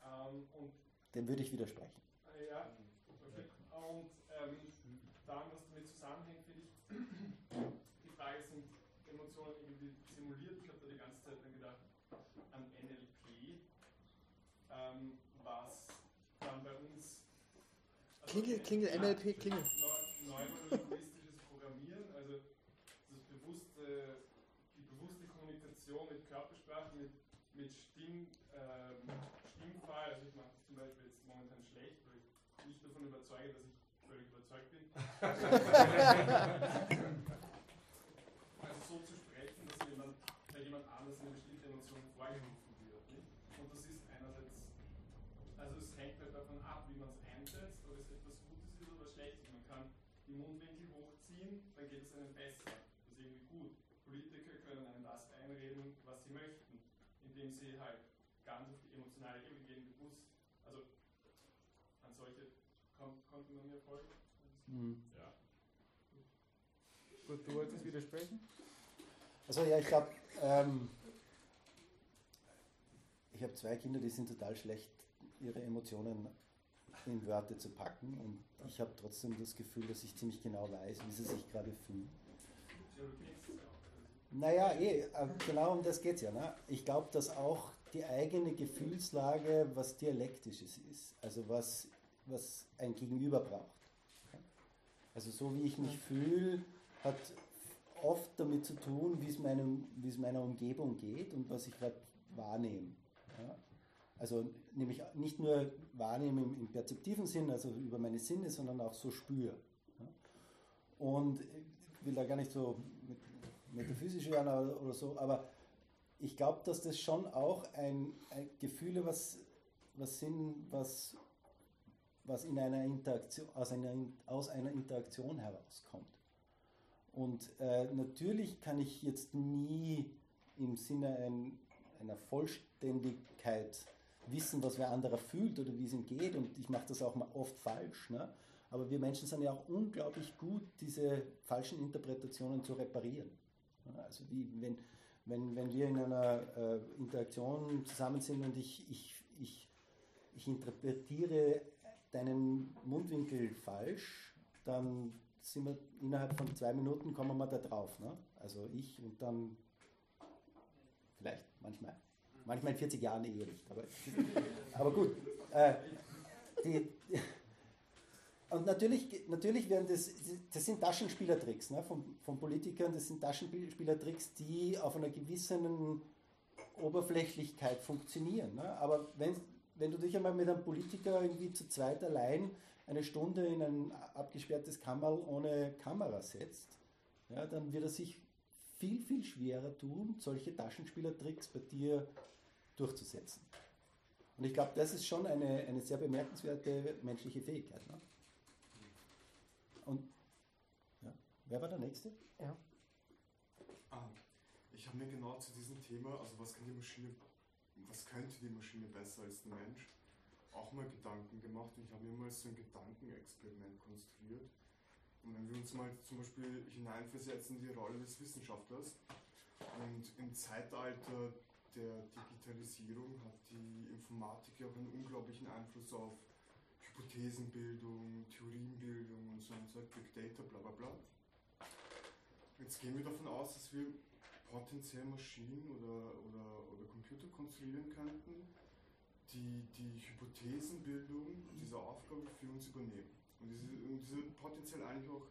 F: Ähm, und
C: Dem würde ich widersprechen.
F: Äh, ja, okay. Und ähm, dann, was damit zusammenhängt, finde ich, die Frage sind Emotionen irgendwie simuliert. Ich habe da die ganze Zeit dann gedacht an NLP, ähm, was dann bei uns. Also
B: klingel, klingel, NLP, klingel.
F: Neu, neu mit, Stimm, ähm, Stimmfall. Also ich mache das zum Beispiel jetzt momentan schlecht, weil ich nicht davon überzeuge, dass ich völlig überzeugt bin. also so zu sprechen, dass jemand, bei jemand anders eine bestimmte Emotion vorgerufen wird. Nicht? Und das ist einerseits, also es hängt halt davon ab, wie man es einsetzt, ob es etwas Gutes ist oder was Schlechtes. Man kann die Mundwinkel hochziehen, dann geht es einem besser. Das ist irgendwie gut. Politiker können einem das einreden, was sie möchten, indem sie halt ganz auf die emotionale Ebene gehen, bewusst. Also an solche kon konnte man mir folgen.
C: Mhm.
F: Ja.
B: Gut, du wolltest widersprechen?
C: Also ja, ich glaube, ähm, ich habe zwei Kinder, die sind total schlecht, ihre Emotionen in Wörter zu packen und ich habe trotzdem das Gefühl, dass ich ziemlich genau weiß, wie sie sich gerade fühlen.
F: Ja, du kennst es ja auch.
C: Naja, eh, äh, genau um das geht es ja. Ne? Ich glaube, dass auch die eigene Gefühlslage was Dialektisches ist, also was, was ein Gegenüber braucht. Also so wie ich mich fühle, hat oft damit zu tun, wie es, meinem, wie es meiner Umgebung geht und was ich gerade wahrnehme. Ja? Also nämlich nicht nur wahrnehme im, im perzeptiven Sinn, also über meine Sinne, sondern auch so spüre. Ja? Und ich will da gar nicht so mit metaphysisch werden oder, oder so, aber ich glaube, dass das schon auch ein, ein Gefühle, was, was sind, was, was in einer Interaktion, aus, einer, aus einer Interaktion herauskommt. Und äh, natürlich kann ich jetzt nie im Sinne ein, einer Vollständigkeit wissen, was wer anderer fühlt oder wie es ihm geht. Und ich mache das auch mal oft falsch. Ne? Aber wir Menschen sind ja auch unglaublich gut, diese falschen Interpretationen zu reparieren. Ja, Also wie wenn, wenn, wenn wir in einer äh, Interaktion zusammen sind und ich, ich, ich, ich interpretiere deinen Mundwinkel falsch, dann sind wir innerhalb von zwei Minuten kommen wir da drauf. Ne? Also ich und dann vielleicht manchmal. Manchmal in 40 Jahren eh nicht. Aber, aber gut. Äh, die, und natürlich, natürlich werden das, das sind Taschenspielertricks ne, von, von Politikern, das sind Taschenspielertricks, die auf einer gewissen Oberflächlichkeit funktionieren. Ne? Aber wenn, wenn du dich einmal mit einem Politiker irgendwie zu zweit allein eine Stunde in ein abgesperrtes Kammerl ohne Kamera setzt, ja, dann wird er sich viel, viel schwerer tun, solche Taschenspielertricks bei dir durchzusetzen. Und ich glaube, das ist schon eine, eine sehr bemerkenswerte menschliche Fähigkeit. Ne? Und ja, wer war der Nächste?
B: Ja.
G: Ah, ich habe mir genau zu diesem Thema, also was kann die Maschine, was könnte die Maschine besser als der Mensch, auch mal Gedanken gemacht und ich habe mir mal so ein Gedankenexperiment konstruiert. Und wenn wir uns mal zum Beispiel hineinversetzen in die Rolle des Wissenschaftlers und im Zeitalter der Digitalisierung hat die Informatik ja auch einen unglaublichen Einfluss auf Hypothesenbildung, Theorienbildung und so ein Zeug, Big Data, bla bla bla. Jetzt gehen wir davon aus, dass wir potenziell Maschinen oder, oder, oder Computer konstruieren könnten, die die Hypothesenbildung dieser Aufgabe für uns übernehmen. Und diese, und diese potenziell eigentlich auch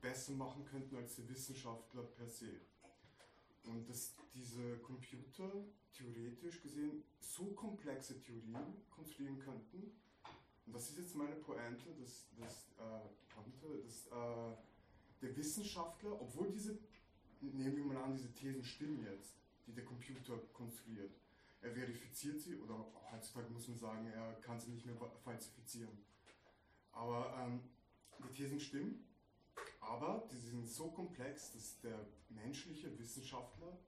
G: besser machen könnten als die Wissenschaftler per se. Und dass diese Computer theoretisch gesehen so komplexe Theorien konstruieren könnten, und das ist jetzt meine Pointe, dass, dass, äh, dass äh, der Wissenschaftler, obwohl diese, nehmen wir mal an, diese Thesen stimmen jetzt, die der Computer konstruiert, er verifiziert sie, oder heutzutage muss man sagen, er kann sie nicht mehr falsifizieren. Aber ähm, die Thesen stimmen, aber die sind so komplex, dass der menschliche Wissenschaftler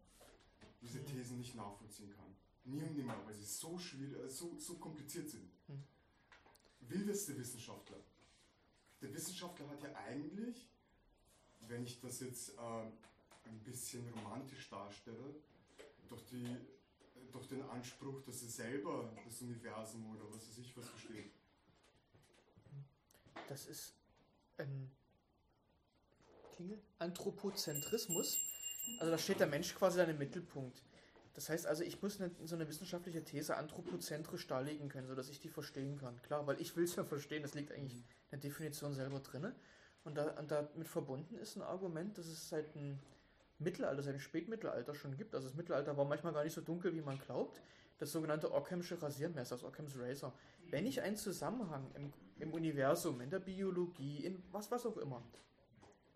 G: diese
B: Mhm.
G: Thesen nicht nachvollziehen kann. Nie und nimmer, weil sie so, schwierig, so, so kompliziert sind. Wildeste Wissenschaftler. Der Wissenschaftler hat ja eigentlich, wenn ich das jetzt äh, ein bisschen romantisch darstelle, doch, die, doch den Anspruch, dass er selber das Universum oder was weiß ich was versteht.
B: Das ist ein Klingel, Anthropozentrismus. Also da steht der Mensch quasi dann im Mittelpunkt. Das heißt also, ich muss eine, so eine wissenschaftliche These anthropozentrisch darlegen können, sodass ich die verstehen kann. Klar, weil ich will es ja verstehen, das liegt eigentlich in der Definition selber drin. Und, da, und damit verbunden ist ein Argument, dass es seit dem Mittelalter, seit dem Spätmittelalter schon gibt. Also das Mittelalter war manchmal gar nicht so dunkel, wie man glaubt. Das sogenannte Occamsche Rasiermesser, das Occam's Razor. Wenn ich einen Zusammenhang im, im Universum, in der Biologie, in was, was auch immer,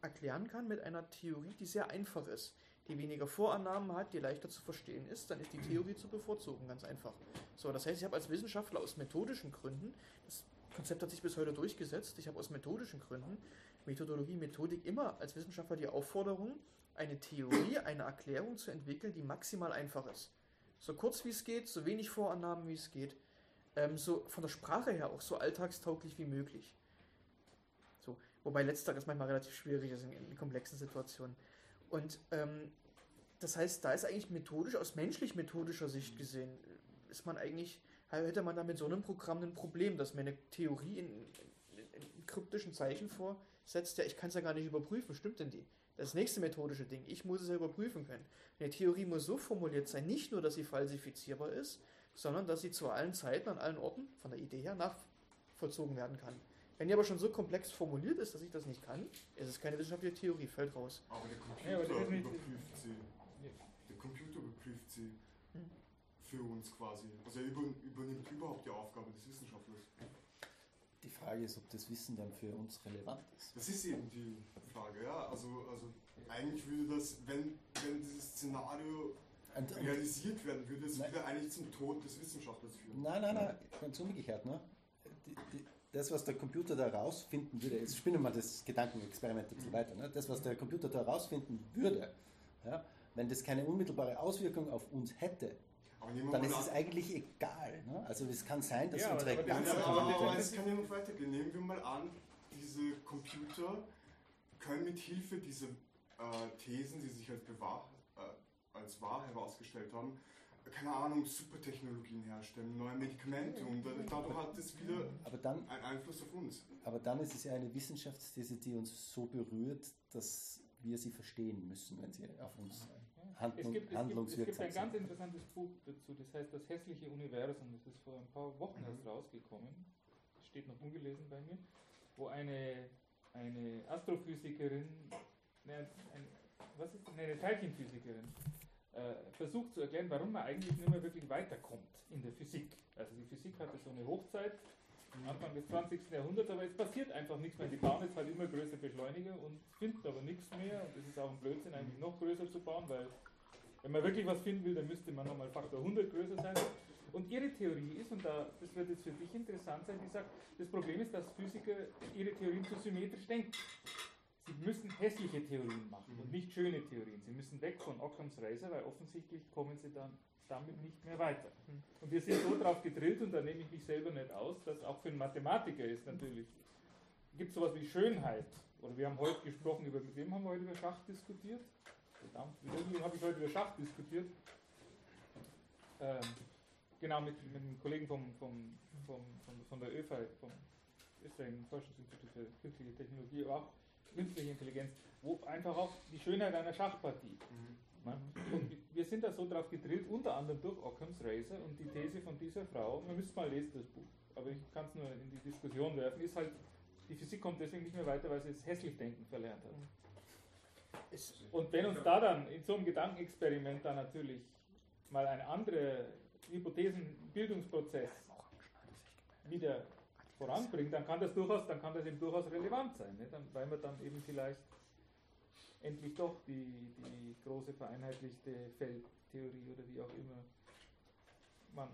B: erklären kann mit einer Theorie, die sehr einfach ist, die weniger Vorannahmen hat, die leichter zu verstehen ist, dann ist die Theorie zu bevorzugen, ganz einfach. So, das heißt, ich habe als Wissenschaftler aus methodischen Gründen, das Konzept hat sich bis heute durchgesetzt, ich habe aus methodischen Gründen, Methodologie, Methodik, immer als Wissenschaftler die Aufforderung, eine Theorie, eine Erklärung zu entwickeln, die maximal einfach ist. So kurz wie es geht, so wenig Vorannahmen wie es geht, ähm, so von der Sprache her auch so alltagstauglich wie möglich. So, wobei letzteres manchmal relativ schwierig ist in, in komplexen Situationen. Und ähm, das heißt, da ist eigentlich methodisch, aus menschlich-methodischer Sicht gesehen, ist man eigentlich, hätte man da mit so einem Programm ein Problem, dass mir eine Theorie in, in, in kryptischen Zeichen vorsetzt, ja, ich kann es ja gar nicht überprüfen, stimmt denn die? Das nächste methodische Ding, ich muss es ja überprüfen können. Eine Theorie muss so formuliert sein, nicht nur, dass sie falsifizierbar ist, sondern dass sie zu allen Zeiten, an allen Orten, von der Idee her, nachvollzogen werden kann. Wenn die aber schon so komplex formuliert ist, dass ich das nicht kann, ist es keine wissenschaftliche Theorie, fällt raus.
G: Aber der Computer
A: Ja,
G: überprüft sie. Der Computer überprüft sie für uns quasi. Also er über, übernimmt überhaupt die Aufgabe des Wissenschaftlers.
C: Die Frage ist, ob das Wissen dann für uns relevant ist.
G: Das ist eben die Frage, ja. Also, also eigentlich würde das, wenn, wenn dieses Szenario
C: Und, und,
G: realisiert werden würde, es würde eigentlich zum Tod des Wissenschaftlers führen.
C: nein, nein, nein, ganz umgekehrt. Ne? Die, die, das, was der Computer da rausfinden würde, jetzt spinnen wir mal das Gedankenexperiment ein bisschen weiter. Ne? Das, was der Computer da rausfinden würde, ja, wenn das keine unmittelbare Auswirkung auf uns hätte, dann ist es eigentlich egal. Ne? Also es kann sein, dass
A: Ja,
C: unsere
A: aber ist
C: ganzen
G: aber, aber, es kann ja noch weitergehen. Nehmen wir mal an, diese Computer können mit Hilfe dieser äh, Thesen, die sich als, bewahr, äh, als wahr herausgestellt haben, keine Ahnung, Supertechnologien herstellen, neue Medikamente und dann- dadurch hat es wieder
C: Aber dann,
G: einen Einfluss auf uns.
C: aber dann ist es ja eine Wissenschaftsthese, die uns so berührt, dass wir sie verstehen müssen, wenn sie auf uns
A: Es
C: handlung,
A: gibt, es, gibt, es gibt
C: handlungswirksam
A: ein ganz interessantes Buch dazu, das heißt Das hässliche Universum. Das ist vor ein paar Wochen erst
C: Mhm.
A: rausgekommen. Das steht noch ungelesen bei mir. Wo eine, eine Astrophysikerin, ne, ein, was ist, ne, eine Teilchenphysikerin, versucht zu erklären, warum man eigentlich nicht mehr wirklich weiterkommt in der Physik. Also die Physik hatte so eine Hochzeit Anfang des 20. Jahrhunderts, aber es passiert einfach nichts mehr. Die bauen jetzt halt immer größere Beschleuniger und finden aber nichts mehr. Und es ist auch ein Blödsinn, eigentlich noch größer zu bauen, weil wenn man wirklich was finden will, dann müsste man nochmal Faktor 100 größer sein. Und ihre Theorie ist, und da, das wird jetzt für dich interessant sein, die sagt, das Problem ist, dass Physiker ihre Theorien zu symmetrisch denken. Sie müssen hässliche Theorien machen und nicht schöne Theorien. Sie müssen weg von Occam's Razor, weil offensichtlich kommen sie dann damit nicht mehr weiter. Und wir sind so drauf gedrillt, und da nehme ich mich selber nicht aus, dass auch für einen Mathematiker ist natürlich, gibt sowas wie Schönheit. Oder wir haben heute gesprochen über, mit wem haben wir heute über Schach diskutiert? Verdammt, mit irgendjemandem habe ich heute über Schach diskutiert. Ähm, genau, mit, mit einem Kollegen vom, vom, vom, von, von der ÖFA, vom Österreichischen Forschungsinstitut für künstliche Technologie, aber auch künstliche Intelligenz, wo einfach auch die Schönheit einer Schachpartie. Ne? Und wir sind da so drauf gedrillt, unter anderem durch Occam's Razor und die These von dieser Frau, man müsste mal lesen, das Buch, aber ich kann es nur in die Diskussion werfen, ist halt, die Physik kommt deswegen nicht mehr weiter, weil sie es hässlich denken verlernt hat. Und wenn uns da dann in so einem Gedankenexperiment dann natürlich mal ein anderer Hypothesenbildungsprozess wieder voranbringt, dann kann das durchaus, dann kann das eben durchaus relevant sein, ne? dann, weil man dann eben vielleicht endlich doch die, die große vereinheitlichte Feldtheorie oder wie auch immer man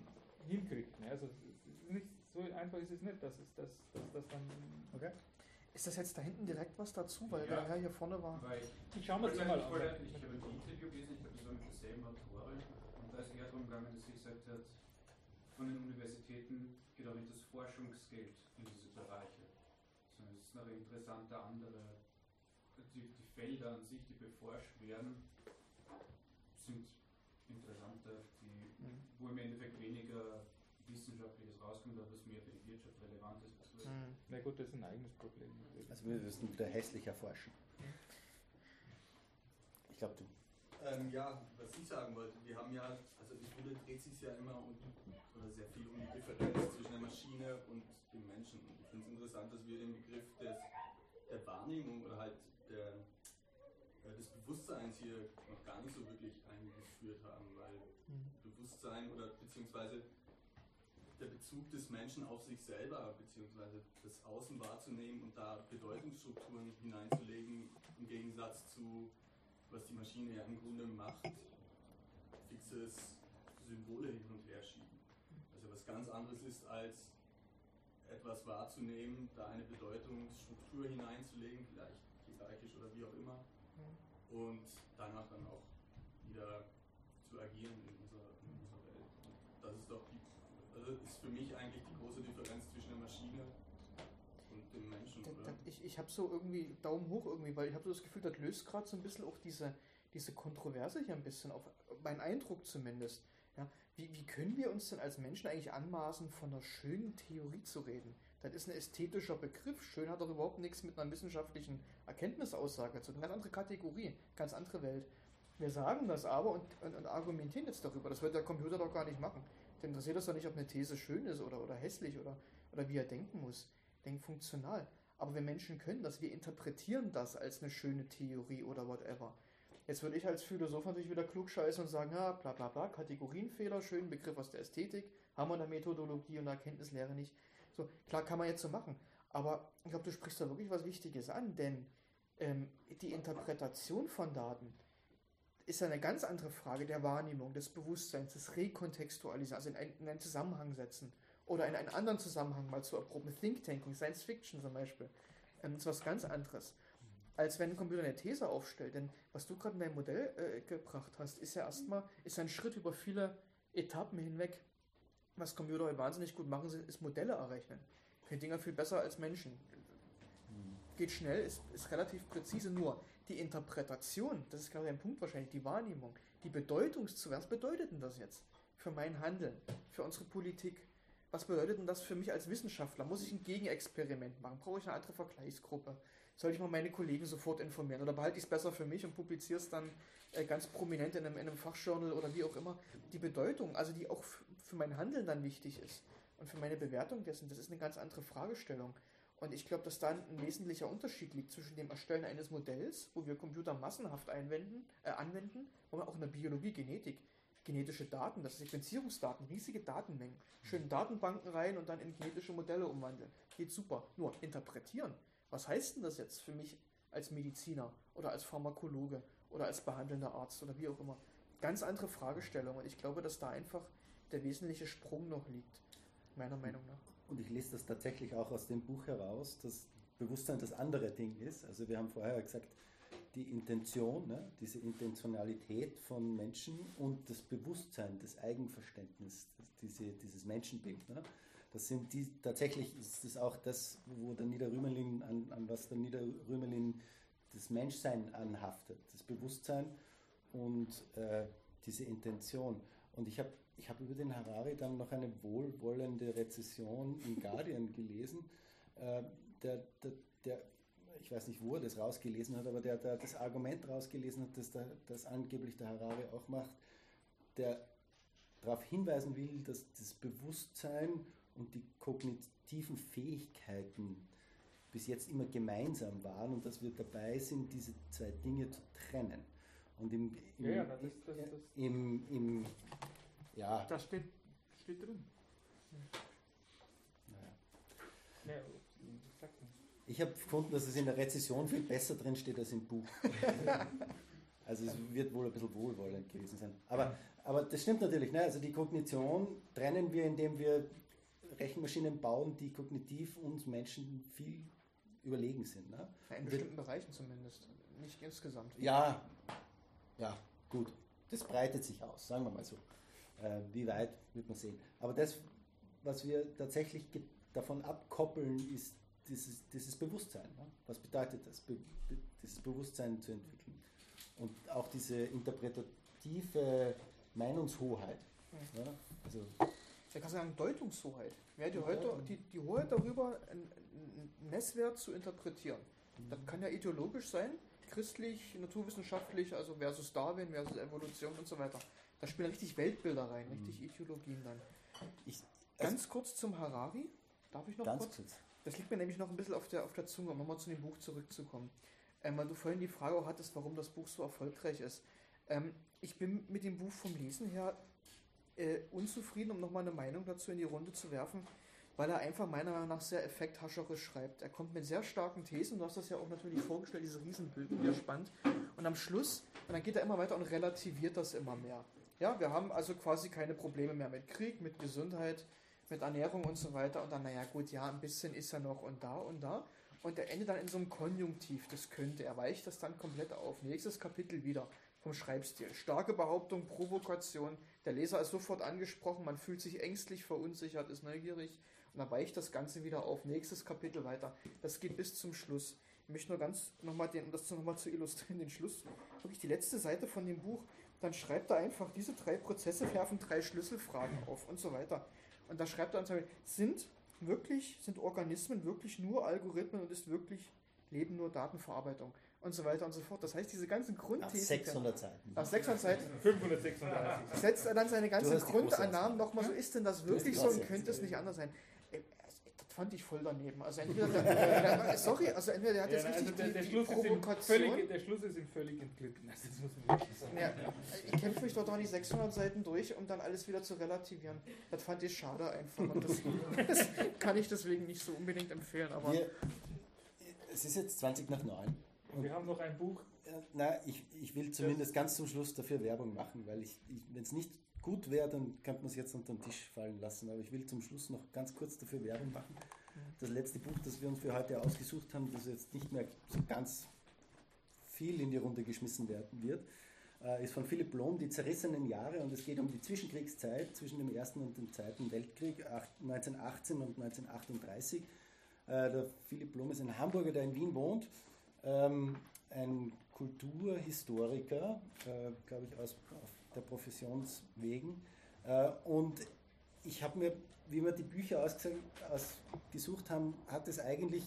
A: hinkriegt. Ne? Also nicht, so einfach ist es nicht, dass, es, dass, dass das dann...
B: okay. Ist das jetzt da hinten direkt was dazu? Weil
L: Ja.
B: der Herr hier vorne war.
L: Weil
A: Ich schau mir das mal an.
L: Ich habe ein Interview gelesen, ich habe das auch mit derselben Autorin und da ist eher darum gegangen, dass sie gesagt hat, von den Universitäten geht auch nicht das Forschungsgeld in diese Bereiche, sondern es ist noch interessanter andere, die, die Felder an sich, die beforscht werden, sind interessanter, die,
B: Mhm.
L: wo im Endeffekt weniger Wissenschaftliches rauskommt, aber was mehr für die Wirtschaft relevant ist.
B: Mhm.
A: Na gut, das ist ein eigenes Problem.
C: Also wir müssen wieder hässlich erforschen. ich glaube, du.
M: Ähm, ja, was ich sagen wollte, wir haben ja, also im Grunde dreht sich ja immer um, sehr viel um die Differenz zwischen der Maschine und dem Menschen. Und ich finde es interessant, dass wir den Begriff des, der Wahrnehmung oder halt der, des Bewusstseins hier noch gar nicht so wirklich eingeführt haben, weil Bewusstsein oder beziehungsweise der Bezug des Menschen auf sich selber, beziehungsweise das Außen wahrzunehmen und da Bedeutungsstrukturen hineinzulegen, im Gegensatz zu, was die Maschine ja im Grunde macht, fixes Symbole hin und her schieben. Was ganz anderes ist, als etwas wahrzunehmen, da eine Bedeutungsstruktur hineinzulegen, vielleicht hierarchisch oder wie auch immer, und danach dann auch wieder zu agieren in unserer, in unserer Welt. Und das ist doch die, also ist für mich eigentlich die große Differenz zwischen der Maschine und dem Menschen,
B: Da-
M: oder?
B: da- Ich, ich habe so irgendwie Daumen hoch irgendwie, weil ich habe so das Gefühl, das löst gerade so ein bisschen auch diese, diese Kontroverse hier ein bisschen auf, mein Eindruck zumindest. Ja, wie, wie können wir uns denn als Menschen eigentlich anmaßen, von einer schönen Theorie zu reden? Das ist ein ästhetischer Begriff. Schön hat doch überhaupt nichts mit einer wissenschaftlichen Erkenntnisaussage zu tun. Ganz andere Kategorie, ganz andere Welt. Wir sagen das aber und, und, und argumentieren jetzt darüber. Das wird der Computer doch gar nicht machen. Den interessiert das doch nicht, ob eine These schön ist oder, oder hässlich oder, oder wie er denken muss. Denkt funktional. Aber wir Menschen können das. Wir interpretieren das als eine schöne Theorie oder whatever. Jetzt würde ich als Philosoph natürlich wieder klugscheißen und sagen, ja, bla bla bla, Kategorienfehler, schönen Begriff aus der Ästhetik, haben wir in der Methodologie und der Erkenntnislehre nicht. So, klar kann man jetzt so machen. Aber ich glaube, du sprichst da wirklich was Wichtiges an, denn ähm, die Interpretation von Daten ist eine ganz andere Frage der Wahrnehmung, des Bewusstseins, des Rekontextualisieren, also in einen, in einen Zusammenhang setzen oder in einen anderen Zusammenhang mal zu erproben. Think Tanking, Science Fiction zum Beispiel. Ähm, ist was ganz anderes, als wenn ein Computer eine These aufstellt. Denn was du gerade in deinem Modell äh, gebracht hast, ist ja erstmal ist ein Schritt über viele Etappen hinweg. Was Computer heute wahnsinnig gut machen, ist Modelle errechnen. Können Dinger viel besser als Menschen. Geht schnell, ist, ist relativ präzise, nur die Interpretation, das ist gerade ein Punkt wahrscheinlich, die Wahrnehmung, die Bedeutungszuwendung, was bedeutet denn das jetzt für mein Handeln, für unsere Politik? Was bedeutet denn das für mich als Wissenschaftler? Muss ich ein Gegenexperiment machen? Brauche ich eine andere Vergleichsgruppe? Soll ich mal meine Kollegen sofort informieren? Oder behalte ich es besser für mich und publiziere es dann äh, ganz prominent in einem, in einem Fachjournal oder wie auch immer? Die Bedeutung, also die auch für mein Handeln dann wichtig ist und für meine Bewertung dessen, das ist eine ganz andere Fragestellung. Und ich glaube, dass da ein wesentlicher Unterschied liegt zwischen dem Erstellen eines Modells, wo wir Computer massenhaft einwenden, äh, anwenden, oder auch in der Biologie, Genetik, genetische Daten, das sind Sequenzierungsdaten, riesige Datenmengen, schön Datenbanken rein und dann in genetische Modelle umwandeln. Geht super. Nur interpretieren. Was heißt denn das jetzt für mich als Mediziner oder als Pharmakologe oder als behandelnder Arzt oder wie auch immer? Ganz andere Fragestellung und ich glaube, dass da einfach der wesentliche Sprung noch liegt, meiner Meinung nach.
C: Und ich lese das tatsächlich auch aus dem Buch heraus, dass Bewusstsein das andere Ding ist. Also wir haben vorher gesagt, die Intention, ne, diese Intentionalität von Menschen und das Bewusstsein, das Eigenverständnis, das, diese, dieses Menschenbild. Ne, das sind die, tatsächlich ist das auch das, wo der Niederrümelin, an, an was der Niederrümelin das Menschsein anhaftet, das Bewusstsein und äh, diese Intention. Und ich habe ich hab über den Harari dann noch eine wohlwollende Rezession im Guardian gelesen. Äh, der, der, der, ich weiß nicht, wo er das rausgelesen hat, aber der, der das Argument rausgelesen hat, das, der, das angeblich der Harari auch macht, der darauf hinweisen will, dass das Bewusstsein und die kognitiven Fähigkeiten bis jetzt immer gemeinsam waren und dass wir dabei sind, diese zwei Dinge zu trennen. Und im, im,
A: Ja, ja, das- das- das-
C: im, im ja,
A: Das steht, steht drin.
C: naja. Ich habe gefunden, dass es in der Rezession viel besser drin steht als im Buch. also es wird wohl ein bisschen wohlwollend gewesen sein. Aber, aber das stimmt natürlich. Ne? Also die Kognition trennen wir, indem wir Rechenmaschinen bauen, die kognitiv uns Menschen viel überlegen sind. Ne?
B: Ja, in bestimmten Bereichen zumindest, nicht insgesamt.
C: Ja, ja, gut. Das breitet sich aus, sagen wir mal so. Äh, wie weit wird man sehen. Aber das, was wir tatsächlich davon abkoppeln, ist dieses, dieses Bewusstsein. Ne? Was bedeutet das, Be dieses Bewusstsein zu entwickeln? Und auch diese interpretative Meinungshoheit.
B: Mhm.
C: Ja? Also,
B: Kannst du sagen, Deutungshoheit. Wer die, heute, die, die Hoheit darüber, einen Messwert zu interpretieren? Das kann ja ideologisch sein, christlich, naturwissenschaftlich, also versus Darwin, versus Evolution und so weiter. Da spielen richtig Weltbilder rein, richtig Ideologien dann.
C: Ich,
B: Ganz kurz zum Harari. Darf ich noch
C: Ganz
B: kurz?
C: kurz.
B: Das liegt mir nämlich noch ein bisschen auf der, auf der Zunge, um nochmal zu dem Buch zurückzukommen. Ähm, weil du vorhin die Frage auch hattest, warum das Buch so erfolgreich ist. Ähm, ich bin mit dem Buch vom Lesen her äh, unzufrieden, um nochmal eine Meinung dazu in die Runde zu werfen, weil er einfach meiner Meinung nach sehr effekthascherisch schreibt. Er kommt mit sehr starken Thesen, du hast das ja auch natürlich vorgestellt, diese Riesenbögen, sehr spannend. Und am Schluss, und dann geht er immer weiter und relativiert das immer mehr. Ja, wir haben also quasi keine Probleme mehr mit Krieg, mit Gesundheit, mit Ernährung und so weiter. Und dann, naja, gut, ja, ein bisschen ist er noch und da und da. Und er endet dann in so einem Konjunktiv, das könnte. Er weicht das dann komplett auf. Nächstes Kapitel wieder vom Schreibstil. Starke Behauptung, Provokation. Der Leser ist sofort angesprochen, man fühlt sich ängstlich, verunsichert, ist neugierig. Und dann weicht das Ganze wieder auf. Nächstes Kapitel weiter. Das geht bis zum Schluss. Ich möchte nur ganz nochmal, um das nochmal zu illustrieren, den Schluss. Wirklich die letzte Seite von dem Buch. Dann schreibt er einfach, diese drei Prozesse werfen drei Schlüsselfragen auf und so weiter. Und da schreibt er uns, sind wirklich, sind Organismen wirklich nur Algorithmen und ist wirklich Leben nur Datenverarbeitung und so weiter und so fort. Das heißt, diese ganzen Grundthesen.
C: Nach 600 Seiten.
B: Nach 600 Seiten.
A: 536.
B: Setzt er dann seine ganzen Grundannahmen nochmal so, ist denn das wirklich so und könnte es nicht anders sein? Äh, Das fand ich voll daneben. Also entweder der, der, sorry, also entweder der hat
A: Ja,
B: jetzt
A: also
B: richtig
A: der,
B: die,
A: der,
B: die
A: Schluss ist ihm
B: Provokation.
A: völlig, der Schluss ist ihm völlig entglitten. Also das muss man wirklich sagen.
B: Ja, ich kämpfe mich dort auch die 600 Seiten durch, um dann alles wieder zu relativieren. Das fand ich schade einfach. Und das, das kann ich deswegen nicht so unbedingt empfehlen. Aber
C: Wir, es ist jetzt 20 nach 9.
A: Und wir haben noch ein Buch.
C: Na, ich, ich will zumindest ganz zum Schluss dafür Werbung machen, weil ich, ich wenn es nicht gut wäre, dann könnte man es jetzt unter den Tisch fallen lassen. Aber ich will zum Schluss noch ganz kurz dafür Werbung machen. Das letzte Buch, das wir uns für heute ausgesucht haben, das jetzt nicht mehr so ganz viel in die Runde geschmissen werden wird, äh, ist von Philipp Blom, Die zerrissenen Jahre. Und es geht um die Zwischenkriegszeit zwischen dem Ersten und dem Zweiten Weltkrieg, acht- 1918 und 1938. Äh, Der Philipp Blom ist ein Hamburger, der in Wien wohnt. Ähm, ein Kulturhistoriker, äh, glaube ich, aus der Professionswegen. Äh, und ich habe mir, wie wir die Bücher ausgesucht haben, hat es eigentlich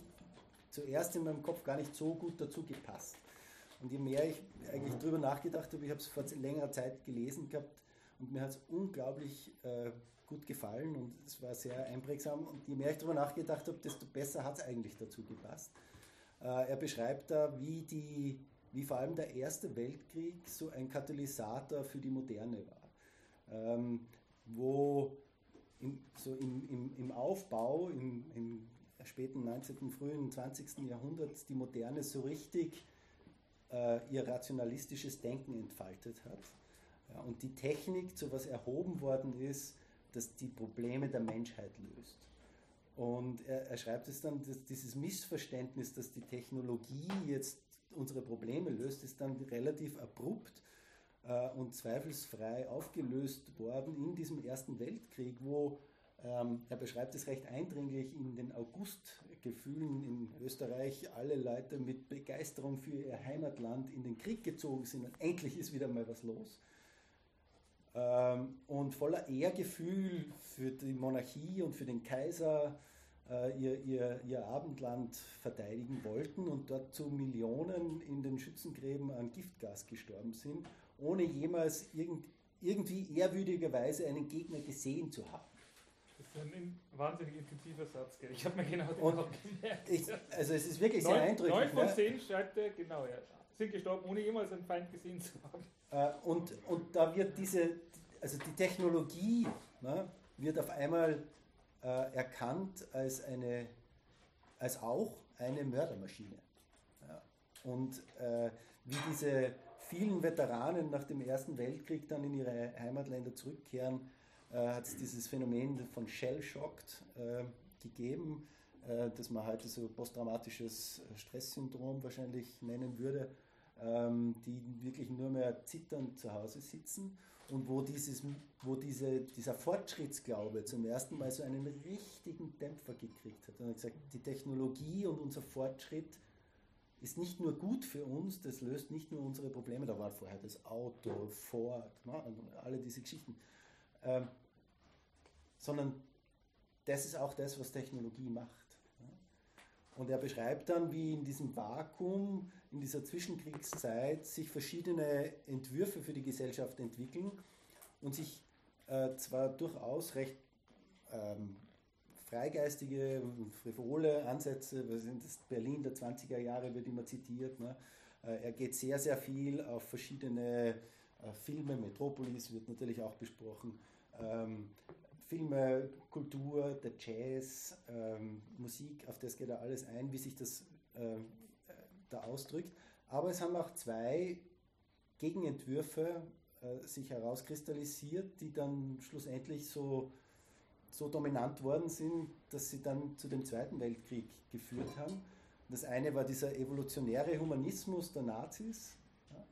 C: zuerst in meinem Kopf gar nicht so gut dazu gepasst. Und je mehr ich eigentlich drüber nachgedacht habe, ich habe es vor längerer Zeit gelesen gehabt und mir hat es unglaublich äh, gut gefallen und es war sehr einprägsam. Und je mehr ich darüber nachgedacht habe, desto besser hat es eigentlich dazu gepasst. Äh, er beschreibt da, wie, die, wie vor allem der Erste Weltkrieg so ein Katalysator für die Moderne war. Ähm, wo im, so im, im, im Aufbau, im, im späten 19., frühen 20. Jahrhundert die Moderne so richtig äh, ihr rationalistisches Denken entfaltet hat. Ja, und die Technik zu was erhoben worden ist, das die Probleme der Menschheit löst. Und er, er schreibt es dann, dass dieses Missverständnis, dass die Technologie jetzt unsere Probleme löst, ist dann relativ abrupt äh, und zweifelsfrei aufgelöst worden in diesem Ersten Weltkrieg, wo ähm, er beschreibt es recht eindringlich in den Augustgefühlen in Österreich, alle Leute mit Begeisterung für ihr Heimatland in den Krieg gezogen sind und endlich ist wieder mal was los. Ähm, und voller Ehrgefühl für die Monarchie und für den Kaiser äh, ihr, ihr, ihr Abendland verteidigen wollten und dort zu Millionen in den Schützengräben an Giftgas gestorben sind, ohne jemals irgend, irgendwie ehrwürdigerweise einen Gegner gesehen zu haben.
A: Das ist ein in- wahnsinnig intensiver Satz, gell? Ich habe mir genau den
C: Und
A: gemerkt.
C: ich, also es ist wirklich sehr
A: Neun-
C: eindrücklich.
A: Neun von
C: ne?
A: zehn schreibt er, genau, ja. Sind gestorben, ohne jemals einen Feind gesehen zu haben.
C: Äh, und, und da wird diese, also die Technologie ne, wird auf einmal äh, erkannt als, eine, als auch eine Mördermaschine. Ja. Und äh, wie diese vielen Veteranen nach dem Ersten Weltkrieg dann in ihre Heimatländer zurückkehren, äh, hat es dieses Phänomen von Shell-Shocked äh, gegeben, äh, das man heute so posttraumatisches Stresssyndrom wahrscheinlich nennen würde, ähm, die wirklich nur mehr zitternd zu Hause sitzen und wo, dieses, wo diese, dieser Fortschrittsglaube zum ersten Mal so einen richtigen Dämpfer gekriegt hat. Und hat gesagt, die Technologie und unser Fortschritt ist nicht nur gut für uns, das löst nicht nur unsere Probleme, da war vorher das Auto, Ford, ne, und alle diese Geschichten, ähm, sondern das ist auch das, was Technologie macht. Und er beschreibt dann, wie in diesem Vakuum, in dieser Zwischenkriegszeit, sich verschiedene Entwürfe für die Gesellschaft entwickeln und sich äh, zwar durchaus recht ähm, freigeistige, frivole Ansätze, was sind das Berlin der 20er Jahre wird immer zitiert. Ne? Äh, er geht sehr, sehr viel auf verschiedene äh, Filme, Metropolis wird natürlich auch besprochen, ähm, Filme, Kultur, der Jazz, ähm, Musik, auf das geht er alles ein, wie sich das äh, da ausdrückt. Aber es haben auch zwei Gegenentwürfe äh, sich herauskristallisiert, die dann schlussendlich so, so dominant worden sind, dass sie dann zu dem Zweiten Weltkrieg geführt haben. Das eine war dieser evolutionäre Humanismus der Nazis ja,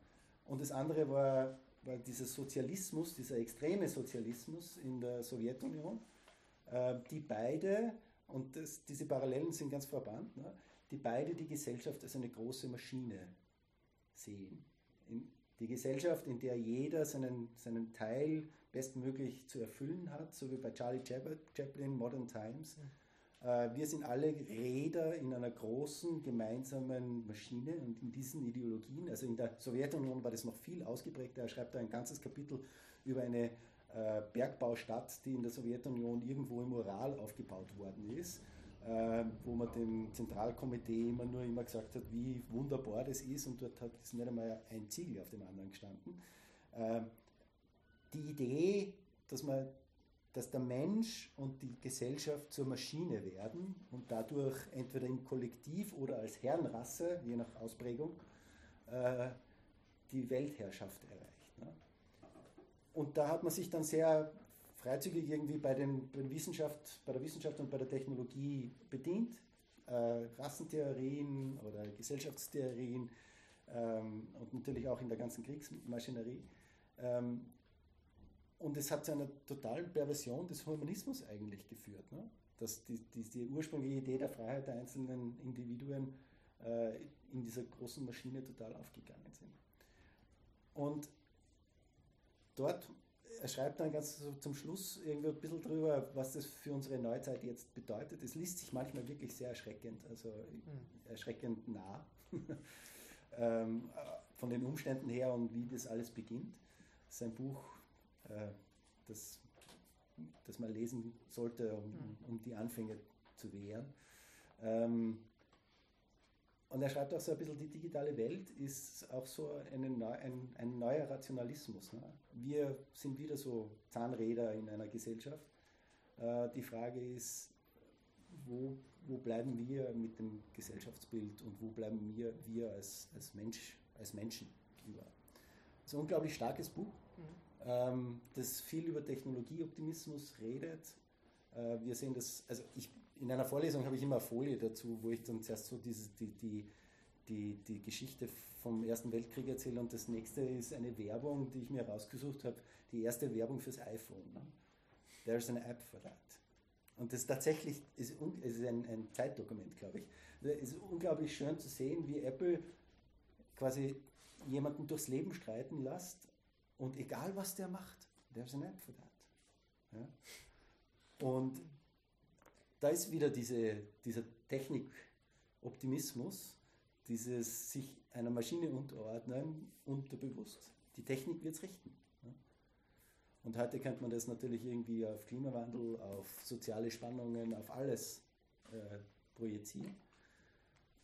C: und das andere war war dieser Sozialismus, dieser extreme Sozialismus in der Sowjetunion, äh, die beide, und das, diese Parallelen sind ganz verbannt, ne, die beide die Gesellschaft als eine große Maschine sehen. In, die Gesellschaft, in der jeder seinen, seinen Teil bestmöglich zu erfüllen hat, so wie bei Charlie Chaplin, Modern Times. Äh, wir sind alle Räder in einer großen gemeinsamen Maschine und in diesen Ideologien, also in der Sowjetunion war das noch viel ausgeprägter. Er schreibt da ein ganzes Kapitel über eine äh, Bergbaustadt, die in der Sowjetunion irgendwo im Ural aufgebaut worden ist, äh, wo man dem Zentralkomitee immer nur immer gesagt hat, wie wunderbar das ist und dort hat es nicht einmal ein Ziegel auf dem anderen gestanden. die Idee, dass man dass der Mensch und die Gesellschaft zur Maschine werden und dadurch entweder im Kollektiv oder als Herrenrasse, je nach Ausprägung, äh, die Weltherrschaft erreicht. Ne? Und da hat man sich dann sehr freizügig irgendwie bei, den, bei, Wissenschaft, bei der Wissenschaft und bei der Technologie bedient. Äh, Rassentheorien oder Gesellschaftstheorien ähm, und natürlich auch in der ganzen Kriegsmaschinerie. Und es hat zu einer totalen Perversion des Humanismus eigentlich geführt. Ne? Dass die, die, die, ursprüngliche Idee der Freiheit der einzelnen Individuen äh, in dieser großen Maschine total aufgegangen sind. Und dort, er schreibt dann ganz so zum Schluss irgendwie ein bisschen drüber, was das für unsere Neuzeit jetzt bedeutet. Es liest sich manchmal wirklich sehr erschreckend, also mhm. erschreckend nah ähm, von den Umständen her und wie das alles beginnt. Sein Buch äh, das, das man lesen sollte, um, mhm. um die Anfänge zu wehren. Ähm, und er schreibt auch so ein bisschen, die digitale Welt ist auch so eine, ein, ein neuer Rationalismus. Ne? Wir sind wieder so Zahnräder in einer Gesellschaft. Äh, die Frage ist, wo, wo bleiben wir mit dem Gesellschaftsbild und wo bleiben wir, wir als, als, Mensch, als Menschen über? Das ist ein unglaublich starkes Buch. Mhm ähm, das viel über Technologieoptimismus redet. Äh, wir sehen das, also ich, in einer Vorlesung habe ich immer eine Folie dazu, wo ich dann zuerst so diese, die, die, die, die Geschichte vom Ersten Weltkrieg erzähle und das nächste ist eine Werbung, die ich mir rausgesucht habe, die erste Werbung fürs iPhone. Ne? There's an app for that. Und das tatsächlich ist, ist ein, ein Zeitdokument, glaube ich. Es ist unglaublich schön zu sehen, wie Apple quasi jemanden durchs Leben streiten lässt und egal was der macht, there's an app for that. Ja? Und da ist wieder diese, dieser Technik-Optimismus, dieses sich einer Maschine unterordnen, unterbewusst. Die Technik wird es richten. Ja? Und heute könnte man das natürlich irgendwie auf Klimawandel, auf soziale Spannungen, auf alles äh, projizieren.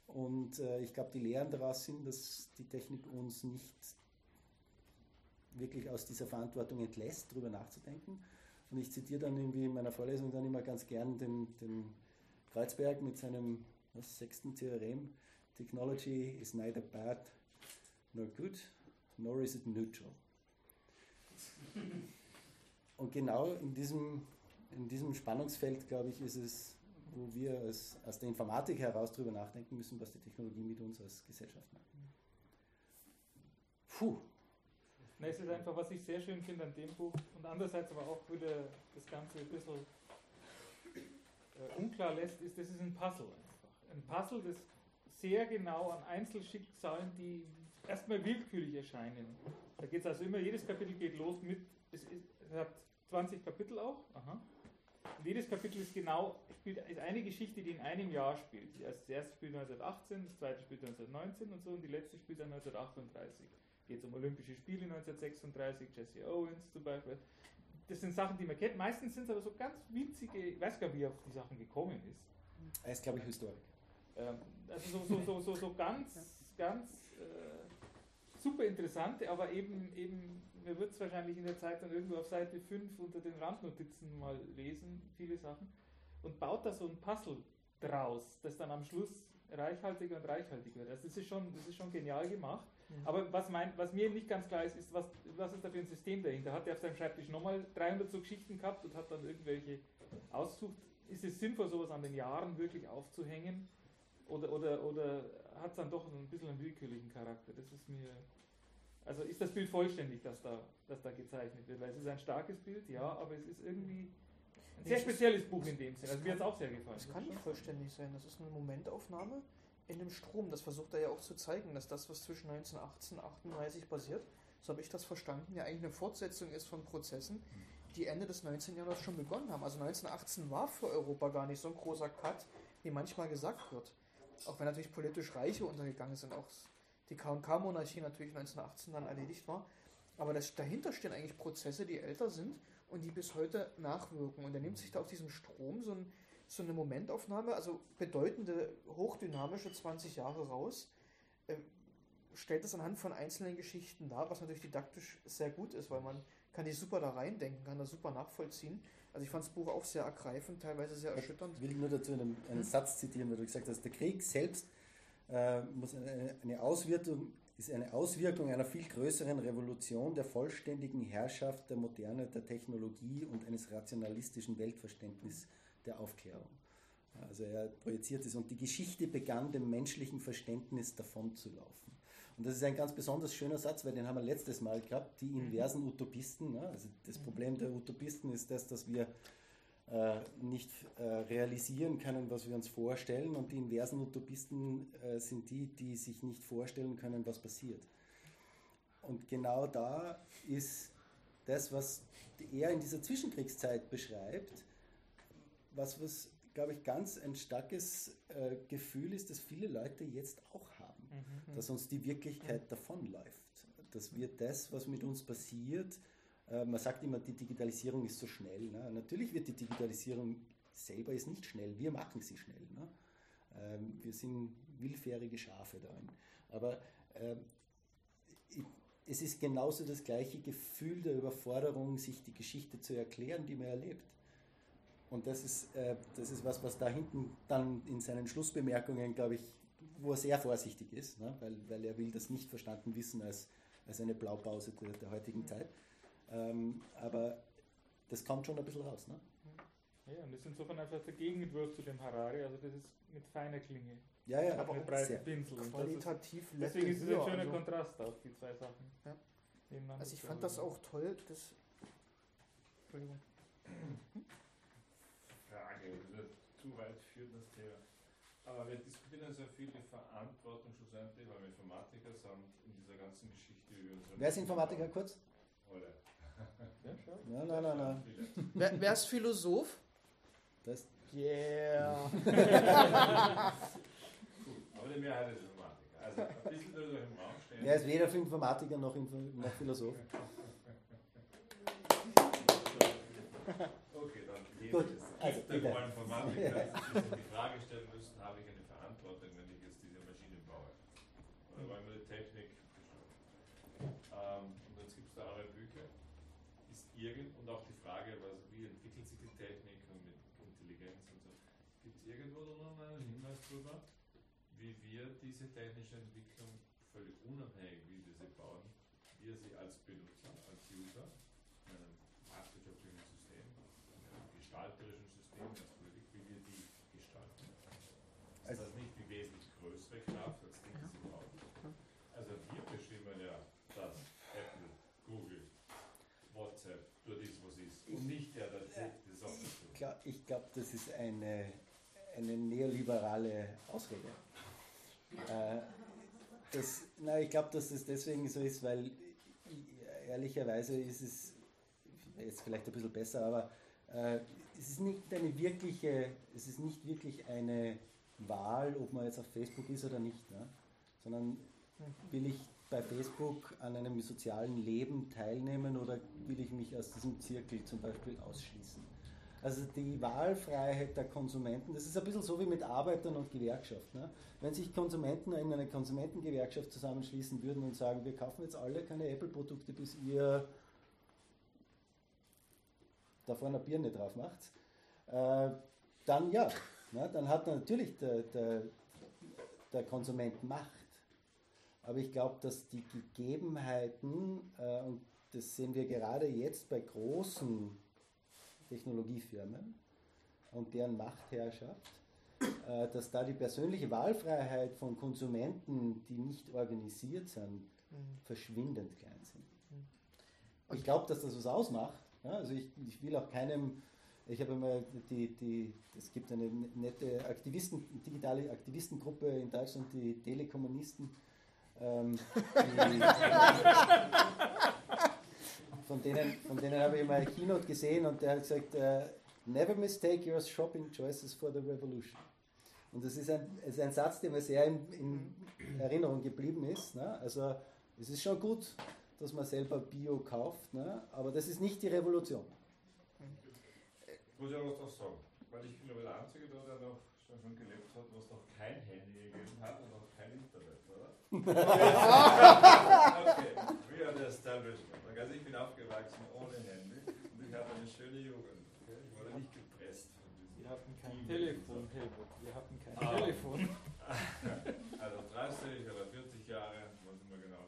C: Und äh, ich glaube, die Lehren daraus sind, dass die Technik uns nicht wirklich aus dieser Verantwortung entlässt, darüber nachzudenken. Und ich zitiere dann irgendwie in meiner Vorlesung dann immer ganz gern den, den Kreuzberg mit seinem was, sechsten Theorem. Technology is neither bad nor good, nor is it neutral. Und genau in diesem, in diesem Spannungsfeld, glaube ich, ist es, wo wir als, aus der Informatik heraus darüber nachdenken müssen, was die Technologie mit uns als Gesellschaft macht.
A: Puh, na, es ist einfach, was ich sehr schön finde an dem Buch und andererseits aber auch wieder das Ganze ein bisschen äh, unklar lässt, ist, das ist ein Puzzle einfach. Ein Puzzle, das sehr genau an Einzelschicksalen, die erstmal willkürlich erscheinen. Da geht es also immer, jedes Kapitel geht los mit, es, ist, es hat 20 Kapitel auch, aha. jedes Kapitel ist genau, spielt, ist eine Geschichte, die in einem Jahr spielt. Das erste spielt 1918, das zweite spielt 1919 und so und die letzte spielt dann 1938. Geht es um Olympische Spiele 1936, Jesse Owens zum Beispiel. Das sind Sachen, die man kennt. Meistens sind es aber so ganz winzige, ich weiß gar nicht, wie er auf die Sachen gekommen ist.
C: Er ist, glaube ich, Historiker.
A: Ähm, also so, so, so, so, so ganz, ganz äh, super interessante, aber eben, eben mir wird es wahrscheinlich in der Zeit dann irgendwo auf Seite 5 unter den Randnotizen mal lesen, viele Sachen, und baut da so ein Puzzle draus, das dann am Schluss reichhaltiger und reichhaltiger wird. Also das ist schon, das ist schon genial gemacht.
B: Mhm.
A: Aber was, mein, was mir nicht ganz klar ist, ist, was, was ist da für ein System dahinter? Hat er auf seinem Schreibtisch nochmal 300 so Geschichten gehabt und hat dann irgendwelche ausgesucht? Ist es sinnvoll, sowas an den Jahren wirklich aufzuhängen? Oder, oder, oder hat es dann doch ein bisschen einen willkürlichen Charakter? Das ist mir. Also ist das Bild vollständig, das da, das da gezeichnet wird? Weil es ist ein starkes Bild, ja, aber es ist irgendwie ein sehr spezielles Buch in dem Sinne. Also mir hat es auch sehr gefallen.
B: Es kann nicht vollständig sein. Das ist eine Momentaufnahme in dem Strom. Das versucht er ja auch zu zeigen, dass das, was zwischen 1918 und 38 passiert, so habe ich das verstanden, ja eigentlich eine Fortsetzung ist von Prozessen, die Ende des 19. Jahrhunderts schon begonnen haben. Also 1918 war für Europa gar nicht so ein großer Cut, wie manchmal gesagt wird. Auch wenn natürlich politisch Reiche untergegangen sind, auch die K&K-Monarchie natürlich 1918 dann erledigt war. Aber das, dahinter stehen eigentlich Prozesse, die älter sind und die bis heute nachwirken. Und er nimmt sich da auf diesem Strom so, ein, so eine Momentaufnahme, also bedeutende, hochdynamische 20 Jahre raus, äh, stellt das anhand von einzelnen Geschichten dar, was natürlich didaktisch sehr gut ist, weil man kann die super da reindenken, kann das super nachvollziehen. Also ich fand das Buch auch sehr ergreifend, teilweise sehr erschütternd.
C: Ich will nur dazu einen, einen Satz zitieren, weil du gesagt hast, der Krieg selbst äh, muss eine, eine Auswirkung, ist eine Auswirkung einer viel größeren Revolution der vollständigen Herrschaft der Moderne, der Technologie und eines rationalistischen Weltverständnisses der Aufklärung. Also er projiziert es und die Geschichte begann dem menschlichen Verständnis davonzulaufen. Und das ist ein ganz besonders schöner Satz, weil den haben wir letztes Mal gehabt, die inversen Utopisten. Ne? Also das Problem der Utopisten ist das, dass wir äh, nicht äh, realisieren können, was wir uns vorstellen. Und die inversen Utopisten äh, sind die, die sich nicht vorstellen können, was passiert. Und genau da ist das, was er in dieser Zwischenkriegszeit beschreibt, was, was glaube ich, ganz ein starkes äh, Gefühl ist, das viele Leute jetzt auch haben,
A: Mhm.
C: dass uns die Wirklichkeit davonläuft, dass wir das, was mit uns passiert, äh, man sagt immer, die Digitalisierung ist so schnell. Ne? Natürlich wird die Digitalisierung selber ist nicht schnell, wir machen sie schnell. Ne? Ähm, wir sind willfährige Schafe darin. Aber ähm, ich- es ist genauso das gleiche Gefühl der Überforderung, sich die Geschichte zu erklären, die man erlebt. Und das ist, äh, das ist was, was da hinten dann in seinen Schlussbemerkungen, glaube ich, wo er sehr vorsichtig ist, ne? weil, weil er will das nicht verstanden wissen als, als eine Blaupause der, der heutigen Zeit. Ähm, aber das kommt schon ein bisschen raus. Ne?
A: Ja, und das ist insofern einfach der Gegenentwurf zu dem Harari, also das ist mit feiner Klinge.
C: Ja, ja,
A: aber
C: auch
A: mit breiten
C: sehr.
A: Pinsel.
B: Qualitativ
A: ist, deswegen ist es ein schöner
B: also-
A: Kontrast auf die zwei Sachen.
B: Ja. Also ich fand das auch toll, das... Entschuldigung.
D: Zu weit führen, das Thema. Aber wir diskutieren sehr viel die Verantwortung schlussendlich, weil wir Informatiker sind in dieser ganzen Geschichte über unsere.
C: Wer ist Informatiker kurz?
D: Alle.
A: Ja, schau.
C: Nein, nein, nein.
B: Wer, wer ist Philosoph?
C: Das,
B: Yeah.
D: Gut, aber die Mehrheit ist Informatiker. Also ein bisschen darüber im Raum stehen.
C: er ist weder für Informatiker noch, Info, noch Philosoph.
D: Okay, lese
C: Gut,
D: es.
C: also
D: Gibt der
C: bitte.
D: Informatiker, dass sie sich die Frage stellen müssen, habe ich eine Verantwortung, wenn ich jetzt diese Maschine baue? Oder wollen wir die Technik ähm, Und jetzt gibt es da andere Bücher. Ist irgend, und auch die Frage, was, wie entwickelt sich die Technik und mit Intelligenz und so. Gibt es irgendwo da noch einen Hinweis drüber, wie wir diese technische Entwicklung völlig unabhängig, wie wir sie bauen, wir sie als Benutzer, als User, in einem marktwirtschaftlichen System, in einem Politik, wie wir die gestalten. Ist das nicht die wesentlich größere Kraft als die, die sie bauen? Also wir bestimmen ja, dass Apple, Google, WhatsApp, tut ist, was ist. Und nicht der, der die Software tut.
C: Ich glaube, das ist eine, eine neoliberale Ausrede. Äh, das, na, ich glaube, dass es deswegen so ist, weil i- ehrlicherweise ist es jetzt vielleicht ein bisschen besser, aber äh, es ist nicht eine wirkliche, es ist nicht wirklich eine Wahl, ob man jetzt auf Facebook ist oder nicht, ne? sondern will ich bei Facebook an einem sozialen Leben teilnehmen oder will ich mich aus diesem Zirkel zum Beispiel ausschließen? Also die Wahlfreiheit der Konsumenten, das ist ein bisschen so wie mit Arbeitern und Gewerkschaften. Ne? Wenn sich Konsumenten in eine Konsumentengewerkschaft zusammenschließen würden und sagen, wir kaufen jetzt alle keine Apple-Produkte, bis ihr da vorne eine Birne drauf macht, äh, dann ja, ne? dann hat natürlich der, der, der Konsument Macht. Aber ich glaube, dass die Gegebenheiten, äh, und das sehen wir gerade jetzt bei großen Technologiefirmen und deren Machtherrschaft, äh, dass da die persönliche Wahlfreiheit von Konsumenten, die nicht organisiert sind,
B: Mhm.
C: verschwindend klein sind. Ich glaube, dass das was ausmacht. Ja, also ich, ich will auch keinem, ich habe mal die, die, es gibt eine nette Aktivisten, digitale Aktivistengruppe in Deutschland, die Telekommunisten. Ähm, die, von denen, von denen habe ich mal ein Keynote gesehen und der hat gesagt, äh, never mistake your shopping choices for the revolution. Und das ist ein, ist ein Satz, der mir sehr in, in Erinnerung geblieben ist. Ne? Also es ist schon gut, dass man selber Bio kauft, ne? aber das ist nicht die Revolution.
D: Ich muss ja was drauf sagen, weil ich bin aber der Einzige da, der noch schon, schon gelebt hat, was noch kein Handy gegeben hat und auch kein Internet, oder? okay, we are the establishment. Also ich bin aufgewachsen ohne Handy und ich hatte eine schöne Jugend. Okay? Ich wurde nicht gepresst von diesem
A: Wir hatten kein. Telefon, Helmut. Wir hatten kein
D: Ah.
A: Telefon.
D: Also 30 oder 40 Jahre, was immer genau.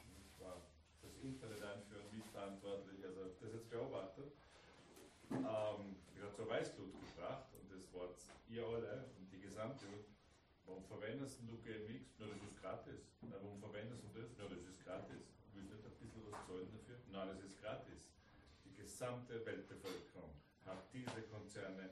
D: Ich war das Internet einführen mitverantwortlich, also das jetzt beobachtet. Ähm, ich habe zur Weißglut gebracht und das Wort ihr alle und die gesamte, warum verwendest du GMX? Na, das ist gratis. Na, warum verwendest du das? Na, das ist gratis. Willst du nicht ein bisschen was zahlen dafür? Nein, das ist gratis. Die gesamte Weltbevölkerung hat diese Konzerne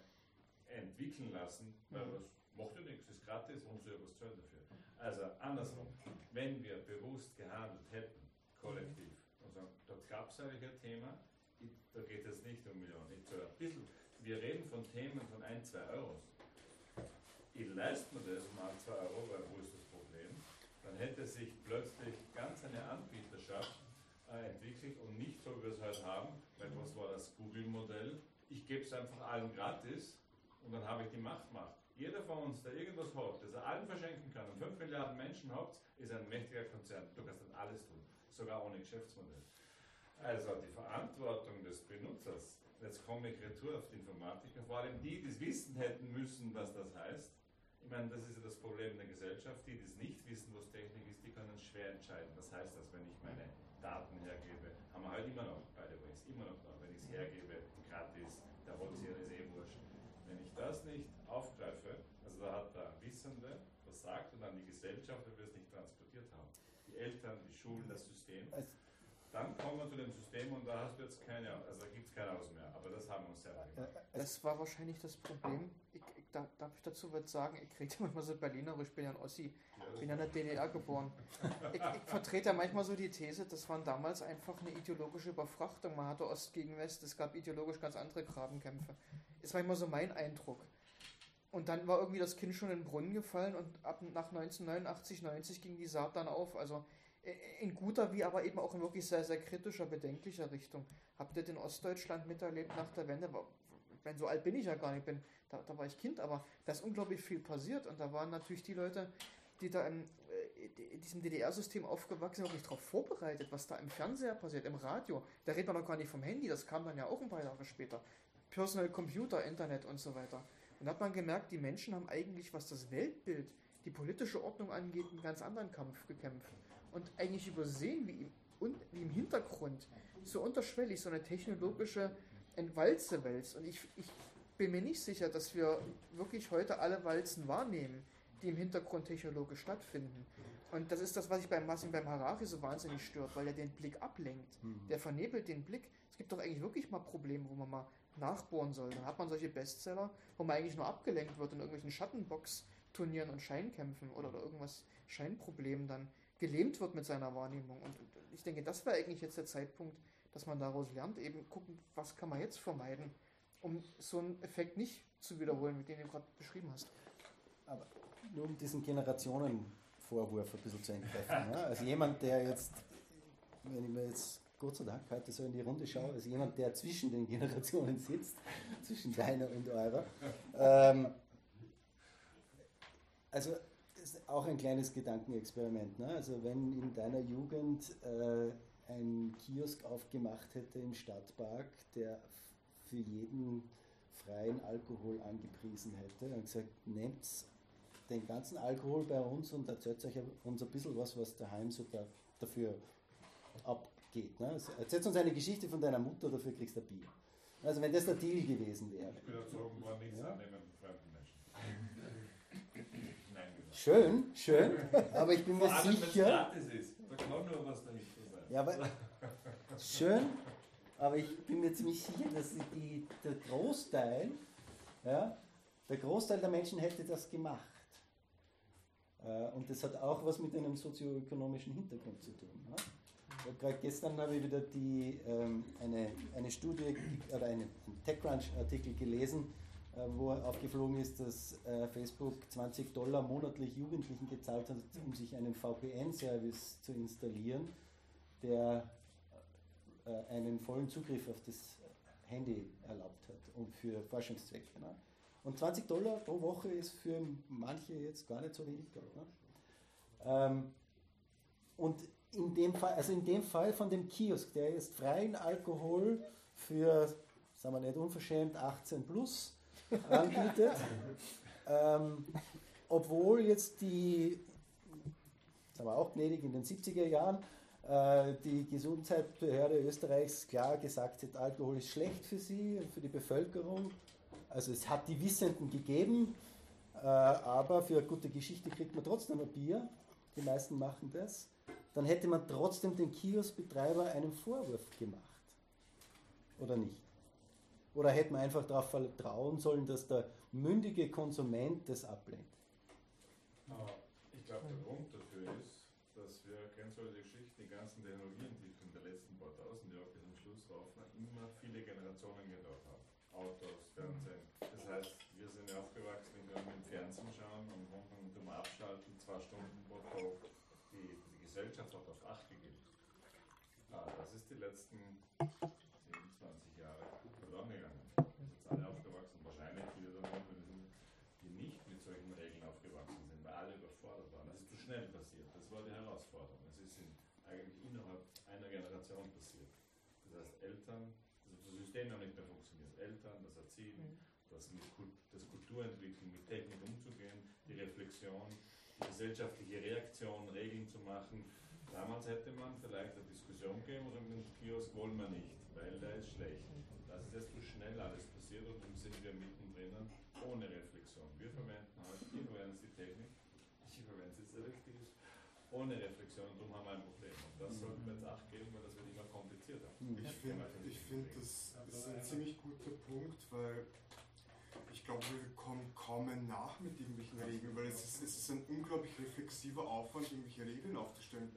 D: entwickeln lassen, weil
B: Mhm.
D: was macht ja nichts, ist gratis, warum soll ich was zahlen dafür? Also andersrum, wenn wir bewusst gehandelt hätten, kollektiv, und sagen, da gab es eigentlich ein Thema, ich, da geht es nicht um Millionen, ich zahle ein bisschen, wir reden von Themen von 1, 2 Euros. Ich leiste mir das 1, 2 Euro, weil wo ist das Problem? Dann hätte sich plötzlich ganz eine Anbieterschaft äh, entwickelt und nicht so, wie wir es heute haben, weil was war das Google-Modell? Ich gebe es einfach allen gratis und dann habe ich die Machtmacht. Jeder von uns, der irgendwas hat, das er allen verschenken kann und 5 Milliarden Menschen hat, ist ein mächtiger Konzern. Du kannst dann alles tun, sogar ohne Geschäftsmodell. Also die Verantwortung des Benutzers, jetzt komme ich retour auf die Informatiker, vor allem die, die es wissen hätten müssen, was das heißt. Ich meine, das ist ja das Problem der Gesellschaft. Die, die es nicht wissen, was Technik ist, die können schwer entscheiden. Was heißt das, wenn ich meine Daten hergebe? Haben wir halt immer noch, by the way, ist immer noch da. Wenn ich es hergebe, gratis, der Holzierer ist eh wurscht. Wenn ich das nicht aufgreife, also da hat der Wissende versagt und dann die Gesellschaft, weil wir es nicht transportiert haben. Die Eltern, die Schulen, das System. Dann kommen wir zu dem System und da hast du jetzt keine, also gibt es kein Aus mehr. Aber das haben wir uns selber gemacht.
B: Das war wahrscheinlich das Problem. Ich, ich, da, darf ich dazu was sagen? Ich kriege manchmal so Berlinerisch, ich bin ja ein Ossi. Ich bin ja in der DDR geboren. Ich, ich vertrete ja manchmal so die These, das war damals einfach eine ideologische Überfrachtung. Man hatte Ost gegen West, es gab ideologisch ganz andere Grabenkämpfe. Ist manchmal so mein Eindruck. Und dann war irgendwie das Kind schon in den Brunnen gefallen und ab nach 1989, 90 ging die Saat dann auf. Also äh, in guter wie aber eben auch in wirklich sehr, sehr kritischer, bedenklicher Richtung. Habt ihr den Ostdeutschland miterlebt nach der Wende? Meine, so alt bin ich ja gar nicht, bin, da, da war ich Kind, aber da ist unglaublich viel passiert und da waren natürlich die Leute, die da im, äh, in diesem DDR-System aufgewachsen sind, auch nicht darauf vorbereitet, was da im Fernseher passiert, im Radio. Da redet man noch gar nicht vom Handy, das kam dann ja auch ein paar Jahre später. Personal Computer, Internet und so weiter. Und da hat man gemerkt, die Menschen haben eigentlich, was das Weltbild, die politische Ordnung angeht, einen ganz anderen Kampf gekämpft. Und eigentlich übersehen, wie im, und, wie im Hintergrund so unterschwellig so eine technologische Walze wälzt. Und ich, ich bin mir nicht sicher, dass wir wirklich heute alle Walzen wahrnehmen, die im Hintergrund technologisch stattfinden. Und das ist das, was ich beim Massim beim Harari so wahnsinnig stört, weil er den Blick ablenkt.
C: Mhm.
B: Der vernebelt den Blick. Es gibt doch eigentlich wirklich mal Probleme, wo man mal nachbohren soll. Dann hat man solche Bestseller, wo man eigentlich nur abgelenkt wird in irgendwelchen Schattenbox-Turnieren und Scheinkämpfen oder, oder irgendwas Scheinproblemen dann gelähmt wird mit seiner Wahrnehmung. Und ich denke, das wäre eigentlich jetzt der Zeitpunkt, dass man daraus lernt, eben gucken, was kann man jetzt vermeiden. um so einen Effekt nicht zu wiederholen, mit dem du gerade beschrieben hast.
C: Aber nur um diesen Generationenvorwurf ein bisschen zu entkräften. Ne? Also jemand, der jetzt, wenn ich mir jetzt Gott sei Dank heute so in die Runde schaue, als jemand, der zwischen den Generationen sitzt, zwischen deiner und eurer. Ähm, also ist auch ein kleines Gedankenexperiment. Ne? Also wenn in deiner Jugend äh, ein Kiosk aufgemacht hätte im Stadtpark, der für jeden freien Alkohol angepriesen hätte und gesagt, nehmt den ganzen Alkohol bei uns und erzählt euch uns ein bisschen was, was daheim so da, dafür abgeht. Ne? Also erzählt uns eine Geschichte von deiner Mutter, dafür kriegst du ein Bier. Also wenn das der Deal gewesen wäre.
D: Ich bin erzogen worden, nichts
C: Ja.
D: annehmen von fremden Menschen. Nein, gesagt.
C: Schön, schön, aber ich bin mir sicher.
D: ist. Da kann nur was dahinter sein.
C: Ja, aber schön, aber ich bin mir ziemlich sicher, dass die, der Großteil, ja, der Großteil der Menschen hätte das gemacht. Äh, Und das hat auch was mit einem sozioökonomischen Hintergrund zu tun. Ne? Und Gerade gestern habe ich wieder die, ähm, eine, eine Studie oder einen TechCrunch-Artikel gelesen, wo aufgeflogen ist, dass äh, Facebook 20 Dollar monatlich Jugendlichen gezahlt hat, um sich einen VPN-Service zu installieren, der äh, einen vollen Zugriff auf das Handy erlaubt hat und für Forschungszwecke. Ne? Und 20 Dollar pro Woche ist für manche jetzt gar nicht so wenig Geld. Ne? Ähm, und in dem Fall, also in dem Fall von dem Kiosk, der jetzt freien Alkohol für, sagen wir nicht unverschämt, 18 plus anbietet, ähm, obwohl jetzt die, sagen wir auch gnädig in den 70er Jahren, äh, die Gesundheitsbehörde Österreichs klar gesagt hat, Alkohol ist schlecht für sie und für die Bevölkerung. Also es hat die Wissenden gegeben, äh, aber für eine gute Geschichte kriegt man trotzdem ein Bier. Die meisten machen das. Dann hätte man trotzdem den Kioskbetreiber einen Vorwurf gemacht. Oder nicht? Oder hätte man einfach darauf vertrauen sollen, dass der mündige Konsument das ablehnt?
D: Aber ich glaube, der Grund dafür ist, dass wir, kennst du die Geschichte, die ganzen Technologieentwicklungen der letzten paar tausend Jahre bis zum Schluss rauf, immer viele Generationen gedauert haben. Autos, Fernsehen. Das heißt, wir sind ja aufgewachsen, wenn wir mit dem Fernsehen schauen und manchmal tun wir abschalten, zwei Stunden pro Tag. Die, die Gesellschaft hat auf acht gegeben. Ah, das ist die letzten 10, 20 Jahre verloren gegangen. Wir sind jetzt alle aufgewachsen, wahrscheinlich viele davon, die nicht mit solchen Regeln aufgewachsen sind, weil alle überfordert waren. Das ist zu schnell passiert. Das war die Herausforderung. Es ist in, eigentlich innerhalb einer Generation passiert. Das heißt, Eltern, das, das System nicht mehr funktioniert. Eltern, das Erziehen, das, mit Kult, das Kulturentwickeln, mit Technik umzugehen, die Reflexion, die gesellschaftliche Reaktion, Regeln zu machen. Damals hätte man vielleicht eine Diskussion gegeben oder mit dem Kiosk wollen wir nicht, weil der ist schlecht. Das ist jetzt zu schnell alles passiert und nun sind wir mittendrin ohne Reflexion. Wir verwenden halt, ihr verwendet die Technik, ich verwende sie jetzt richtig, ohne Reflexion und darum haben wir ein Problem. Und das sollten wir jetzt acht geben, weil das wird immer komplizierter.
G: Ich finde, ich find, das, das ist ein ziemlich guter Punkt, weil ich glaube, wir kommen kaum mehr nach mit irgendwelchen Regeln, weil es ist, es ist ein unglaublich reflexiver Aufwand, irgendwelche Regeln aufzustellen.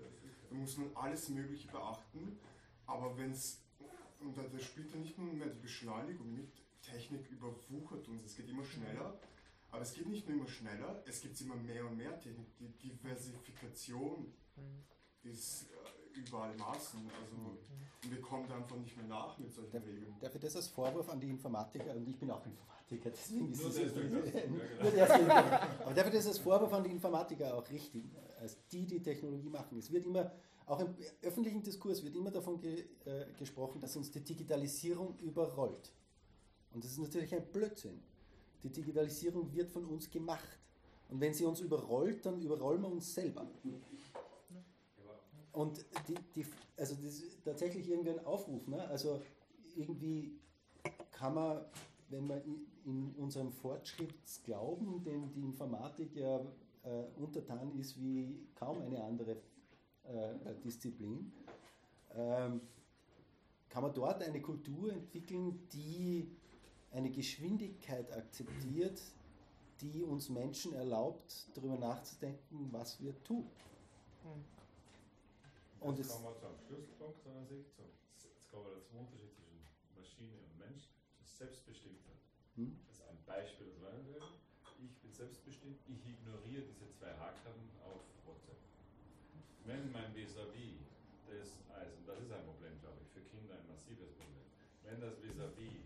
G: Da muss man alles Mögliche beachten, aber wenn es, und da, da spielt ja nicht nur mehr die Beschleunigung mit, Technik überwuchert uns, es geht immer schneller, aber es geht nicht nur immer schneller, es gibt immer mehr und mehr Technik. Die Diversifikation ist äh, überall Maßen. Also und wir kommen da einfach nicht mehr nach mit solchen Regeln.
C: Darf ich das als Vorwurf an die Informatiker, und ich bin auch Informatiker, deswegen ist es.
G: Ja, genau.
C: Aber darf ich das als Vorwurf an die Informatiker auch richten, als die, die Technologie machen. Es wird immer, auch im öffentlichen Diskurs wird immer davon ge, äh, gesprochen, dass uns die Digitalisierung überrollt. Und das ist natürlich ein Blödsinn. Die Digitalisierung wird von uns gemacht. Und wenn sie uns überrollt, dann überrollen wir uns selber. Und die, die, also das ist tatsächlich irgendwie ein Aufruf. Ne? Also irgendwie kann man, wenn man in unserem Fortschrittsglauben, den die Informatik ja äh, untertan ist wie kaum eine andere äh, Disziplin, ähm, kann man dort eine Kultur entwickeln, die eine Geschwindigkeit akzeptiert, die uns Menschen erlaubt, darüber nachzudenken, was wir tun. Und
D: jetzt kommen wir zu einem Schlüsselpunkt, sondern. Jetzt kommen wir zum Unterschied zwischen Maschine und Mensch. To Selbstbestimmtheit.
C: Hm?
D: Das ist ein Beispiel aus meinem Leben. Ich bin selbstbestimmt, ich ignoriere diese zwei Haken auf WhatsApp. Wenn mein Vis-à-vis das und das ist ein Problem, glaube ich, für Kinder ein massives Problem, wenn das Vis-à-vis das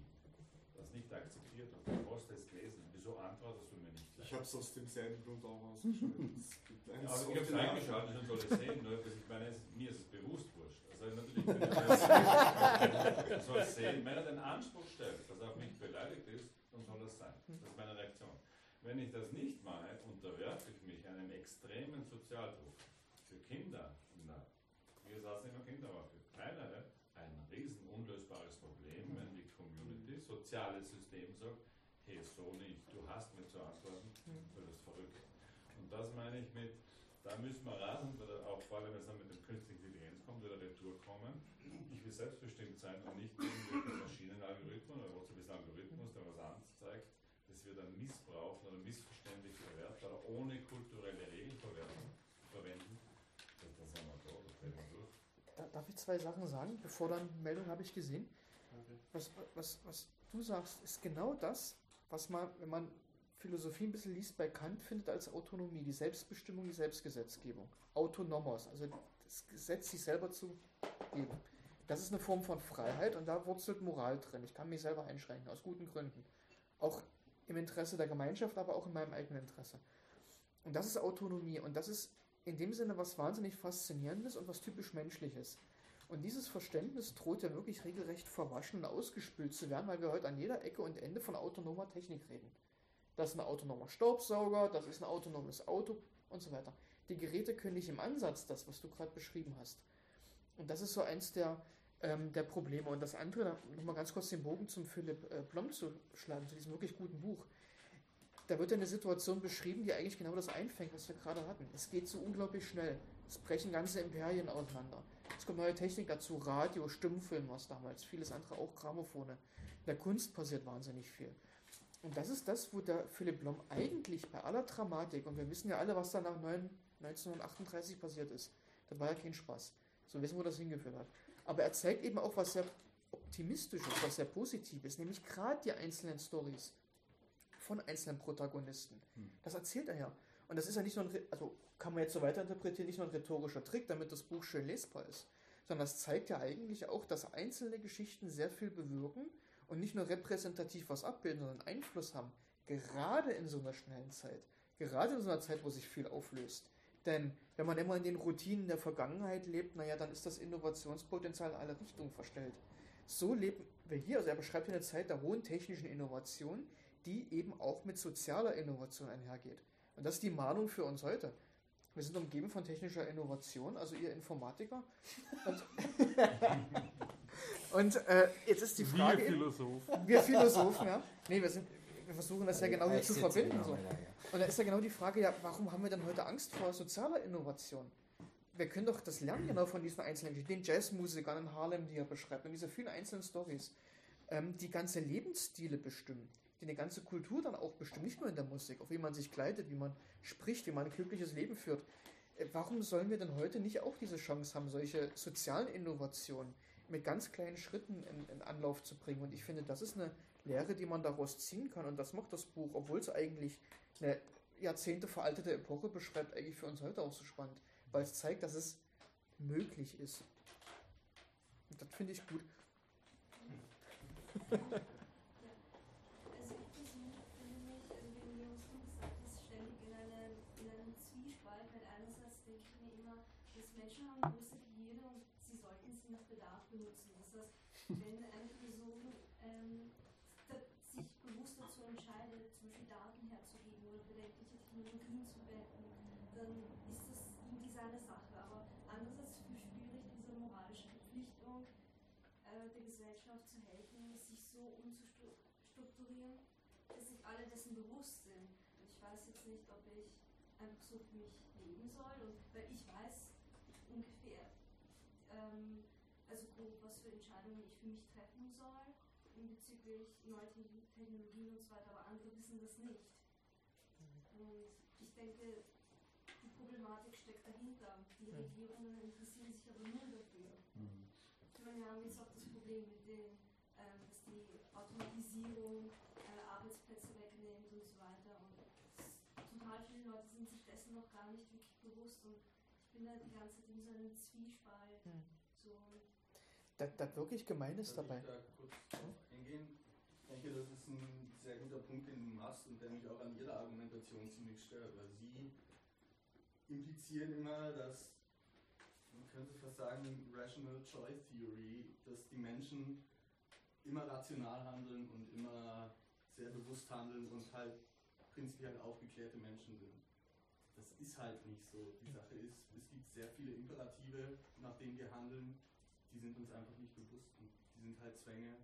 D: nicht akzeptiert und du hast es gelesen, wieso antwortest du mir nicht
G: Ich habe es aus demselben Grund auch ausgeschaltet. Es gibt
D: ja, aber ich habe es eingeschaltet und soll es sehen, nur dass ich meine, es, mir ist es bewusst wurscht. Also natürlich ich das, soll es sehen. Wenn er den Anspruch stellt, dass er auf mich beleidigt ist, dann soll das sein. Das ist meine Reaktion. Wenn ich das nicht mache, unterwerfe ich mich einem extremen Sozialdruck. Für Kinder, na, gesagt, nicht nur Kinder, aber für kleinere, ein riesen unlösbares Problem, wenn die Soziales System sagt, hey, so nicht, du hast mir zu antworten, du bist verrückt. Und das meine ich mit, da müssen wir rasend, oder auch vor allem, wenn es dann mit dem künstlichen Intelligenz kommt, wieder Retour kommen. Ich will selbstbestimmt sein und nicht irgendwelchen Maschinenalgorithmen oder was ist ein Algorithmus, der was anzeigt, das wird dann missbraucht oder missverständlich verwertet oder ohne kulturelle Regeln verwerten, verwenden. Das, das haben wir da, das drehen wir durch.
B: Da, darf ich zwei Sachen sagen? Bevor dann Meldung habe ich gesehen. Was, was, was du sagst, ist genau das, was man, wenn man Philosophie ein bisschen liest, bei Kant findet als Autonomie, die Selbstbestimmung, die Selbstgesetzgebung. Autonomos, also das Gesetz sich selber zu geben. Das ist eine Form von Freiheit und da wurzelt Moral drin. Ich kann mich selber einschränken, aus guten Gründen. Auch im Interesse der Gemeinschaft, aber auch in meinem eigenen Interesse. Und das ist Autonomie und das ist in dem Sinne was wahnsinnig Faszinierendes und was typisch Menschliches. Und dieses Verständnis droht ja wirklich regelrecht verwaschen und ausgespült zu werden, weil wir heute an jeder Ecke und Ende von autonomer Technik reden. Das ist ein autonomer Staubsauger, das ist ein autonomes Auto und so weiter. Die Geräte können nicht im Ansatz das, was du gerade beschrieben hast. Und das ist so eins der, ähm, der Probleme. Und das andere, nochmal ganz kurz den Bogen zum Philipp äh, Blom zu schlagen, zu diesem wirklich guten Buch. Da wird ja eine Situation beschrieben, die eigentlich genau das einfängt, was wir gerade hatten. Es geht so unglaublich schnell. Es brechen ganze Imperien auseinander. Es kommt neue Technik dazu, Radio, Stummfilm, was damals, vieles andere auch Grammophone. In der Kunst passiert wahnsinnig viel. Und das ist das, wo der Philipp Blom eigentlich bei aller Dramatik, und wir wissen ja alle, was da nach 9 1938 passiert ist, das war ja kein Spaß. So wissen wir, wo das hingeführt hat. Aber er zeigt eben auch was sehr Optimistisches, was sehr Positives, nämlich gerade die einzelnen Stories von einzelnen Protagonisten. Das erzählt er ja. Und das ist ja nicht nur ein, also kann man jetzt so weiterinterpretieren, nicht nur ein rhetorischer Trick, damit das Buch schön lesbar ist, sondern das zeigt ja eigentlich auch, dass einzelne Geschichten sehr viel bewirken und nicht nur repräsentativ was abbilden, sondern Einfluss haben. Gerade in so einer schnellen Zeit. Gerade in so einer Zeit, wo sich viel auflöst. Denn wenn man immer in den Routinen der Vergangenheit lebt, naja, dann ist das Innovationspotenzial in alle Richtungen verstellt. So leben wir hier, also er beschreibt hier eine Zeit der hohen technischen Innovation, die eben auch mit sozialer Innovation einhergeht. Und das ist die Mahnung für uns heute. Wir sind umgeben von technischer Innovation, also ihr Informatiker. Und, und äh, jetzt ist die
A: Wir
B: Frage. eben-
A: Philosophen.
B: Wir Philosophen, ja. Nee, wir, sind, wir versuchen das ja genau hier zu verbinden.
C: genau,
B: So. Und da ist ja genau die Frage, ja, warum haben wir denn heute Angst vor sozialer Innovation? Wir können doch das lernen genau von diesen einzelnen Geschichten, den Jazzmusikern in Harlem, die er beschreibt, und diese vielen einzelnen Stories, ähm, die ganze Lebensstile bestimmen, die eine ganze Kultur dann auch bestimmen, nicht nur in der Musik, auch wie man sich kleidet, wie man spricht, wie man ein glückliches Leben führt. Äh, Warum sollen wir denn heute nicht auch diese Chance haben, solche sozialen Innovationen mit ganz kleinen Schritten in, in Anlauf zu bringen? Und ich finde, das ist eine Lehre, die man daraus ziehen kann. Und das macht das Buch, obwohl es eigentlich eine Jahrzehnte veraltete Epoche beschreibt, eigentlich für uns heute auch so spannend, weil es zeigt, dass es möglich ist. Und das finde ich gut.
K: Also ich persönlich finde mich, irgendwie, wie was du gesagt hast, ständig in, einem, in einem Zwiespalt, weil einerseits denke ich mir immer, dass Menschen haben große Gehirne und sie sollten sie nach Bedarf benutzen. Das heißt, wenn eine Person ähm, da, sich bewusst dazu entscheidet, zum Beispiel Daten herzugeben oder bedenkliche Technologien zu wenden, dann ist das irgendwie seine Sache. Aber andererseits verspüre ich diese moralische Verpflichtung, äh, der Gesellschaft zu helfen, sich so umzustrukturieren, dass sich alle dessen bewusst sind. Und ich weiß jetzt nicht, ob ich einfach so für mich leben soll, und, weil ich weiß ungefähr, ähm, also grob, was für Entscheidungen ich für mich treffen soll bezüglich neuer Te- Technologien und so weiter, aber andere wissen das nicht. Und ich denke, die Problematik steckt dahinter. Die. Regierungen interessieren sich aber nur dafür.
C: Mhm.
K: Ich meine, wir haben jetzt auch das Problem mit den, ähm, dass die Automatisierung äh, Arbeitsplätze wegnimmt und so weiter. Und total viele Leute sind sich dessen noch gar nicht wirklich bewusst und ich bin da die ganze Zeit in so einem Zwiespalt.
B: Hm.
K: So,
B: Das, das wirklich gemein ist dabei.
M: Ich da kurz drauf eingehen? Ich denke, das ist ein sehr guter Punkt, den du machst und der mich auch an Ihrer Argumentation ziemlich stört, weil Sie implizieren immer, dass, man könnte fast sagen, Rational Choice Theory, dass die Menschen immer rational handeln und immer sehr bewusst handeln und halt prinzipiell aufgeklärte Menschen sind. Das ist halt nicht so. Die Sache ist, es gibt sehr viele Imperative, nach denen wir handeln, die sind uns einfach nicht bewusst und die sind halt Zwänge.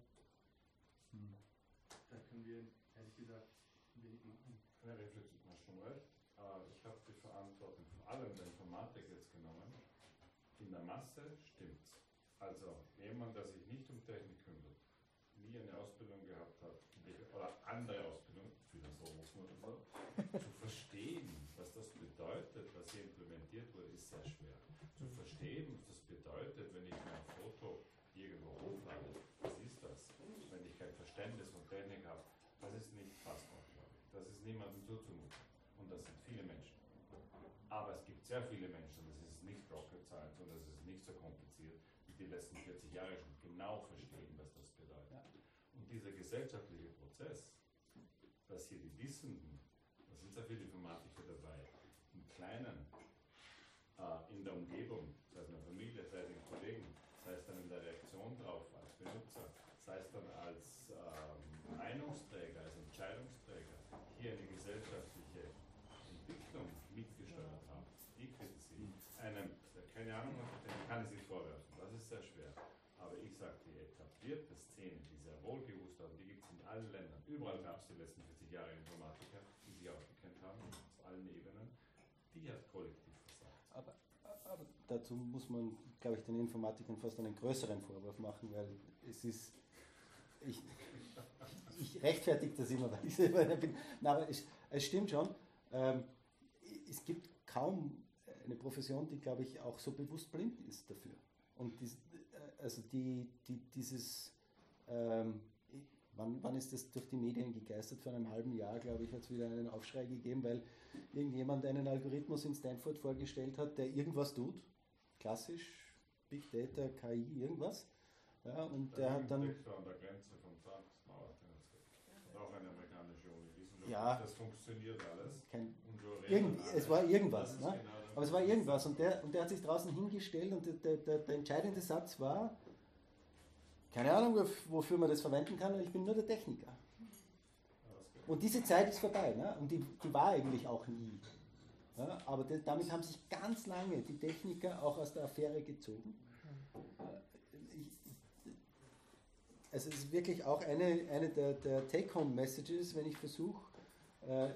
M: Da können wir ehrlich gesagt wenig machen.
D: Eine Reflexion, du hast schon recht. Äh, Ich habe die Verantwortung vor allem der Informatik jetzt genommen. In der Masse stimmt's. Also jemand, der sich nicht um Technik kümmert, nie eine Ausbildung gehabt hat, oder andere Ausbildung, Philosoph oder so, zu verstehen, was das bedeutet, was hier implementiert wurde, ist sehr schwer. Zu verstehen, was das bedeutet, wenn ich mein Foto irgendwo hochlade, was ist das? Wenn ich kein Verständnis von Technik habe, das ist nicht fassbar. Das ist niemandem zuzumuten. Und das sind viele Menschen. Aber es gibt sehr viele Menschen, das ist nicht Rocket Science und das ist nicht so kompliziert, die die letzten 40 Jahre schon genau verstehen, was das bedeutet. Und dieser gesellschaftliche Prozess, dass hier die Wissenden, da sind sehr viele Informatiker dabei, im Kleinen, in der Umgebung, sei es in der Familie, sei es in Kollegen, sei es dann in der Reaktion drauf als Benutzer, sei es dann als ähm, Meinungsträger, als Entscheidungsträger, hier eine gesellschaftliche Entwicklung mitgesteuert haben, die kritisieren. Einem, der keine Ahnung hat, den kann ich sich vorwerfen. Das ist sehr schwer. Aber ich sage, die etablierte Szene, die sehr wohl gewusst haben, die gibt es in allen Ländern. Überall gab es die letzten 40 Jahre Informatiker, die sich ausgekannt haben, auf allen Ebenen. Die hat kollektiv versagt.
C: Aber, aber dazu muss man, glaube ich, den Informatikern fast einen größeren Vorwurf machen, weil es ist. Ich, ich rechtfertige das immer, weil ich selber einer bin. Nein, aber es, es stimmt schon. Ähm, es gibt kaum eine Profession, die, glaube ich, auch so bewusst blind ist dafür. Und dies, äh, also die, die, dieses, ähm, wann, wann ist das durch die Medien gegeistert? Vor einem halben Jahr, glaube ich, hat es wieder einen Aufschrei gegeben, weil irgendjemand einen Algorithmus in Stanford vorgestellt hat, der irgendwas tut. Klassisch, Big Data, KI, irgendwas. Ja, und der hat dann.
D: Detektor an der Grenze vom Zahnmauer. Auch eine amerikanische Uni. Wissenschaft,
C: Ja.
D: Das funktioniert alles.
C: Kein,
D: Und
C: irgend, es war irgendwas. Ne?
D: genau.
C: Aber es war irgendwas und der, und der hat sich draußen hingestellt und der, der, der, der entscheidende Satz war, keine Ahnung, wof- wofür man das verwenden kann, ich bin nur der Techniker. Und diese Zeit ist vorbei ne? und die, die war eigentlich auch nie. Ja? Aber das, damit haben sich ganz lange die Techniker auch aus der Affäre gezogen. Äh, also es ist wirklich auch eine, eine der, der Take-Home-Messages, wenn ich versuche, äh, äh,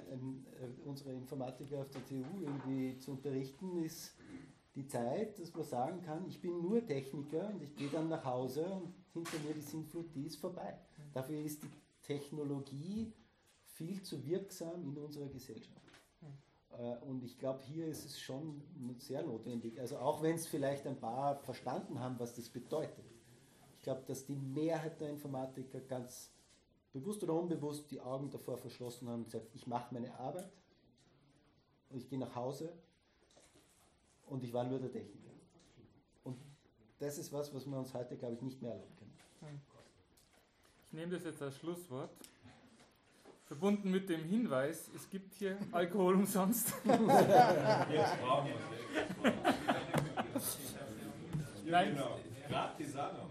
C: unsere Informatiker auf der TU irgendwie zu unterrichten, ist die Zeit, dass man sagen kann, ich bin nur Techniker und ich gehe dann nach Hause und hinter mir die Sintflut, die ist vorbei. Dafür ist die Technologie viel zu wirksam in unserer Gesellschaft. Äh, Und ich glaube, hier ist es schon sehr notwendig. Also auch wenn es vielleicht ein paar verstanden haben, was das bedeutet. Ich glaube, dass die Mehrheit der Informatiker ganz bewusst oder unbewusst die Augen davor verschlossen haben und gesagt, ich mache meine Arbeit und ich gehe nach Hause und ich war nur der Techniker. Und das ist was, was wir uns heute, glaube ich, nicht mehr erlauben können.
A: Ich nehme das jetzt als Schlusswort. Verbunden mit dem Hinweis, es gibt hier Alkohol umsonst.
D: Jetzt brauchen wir es.
A: Nein.
D: genau. Gratis auch noch.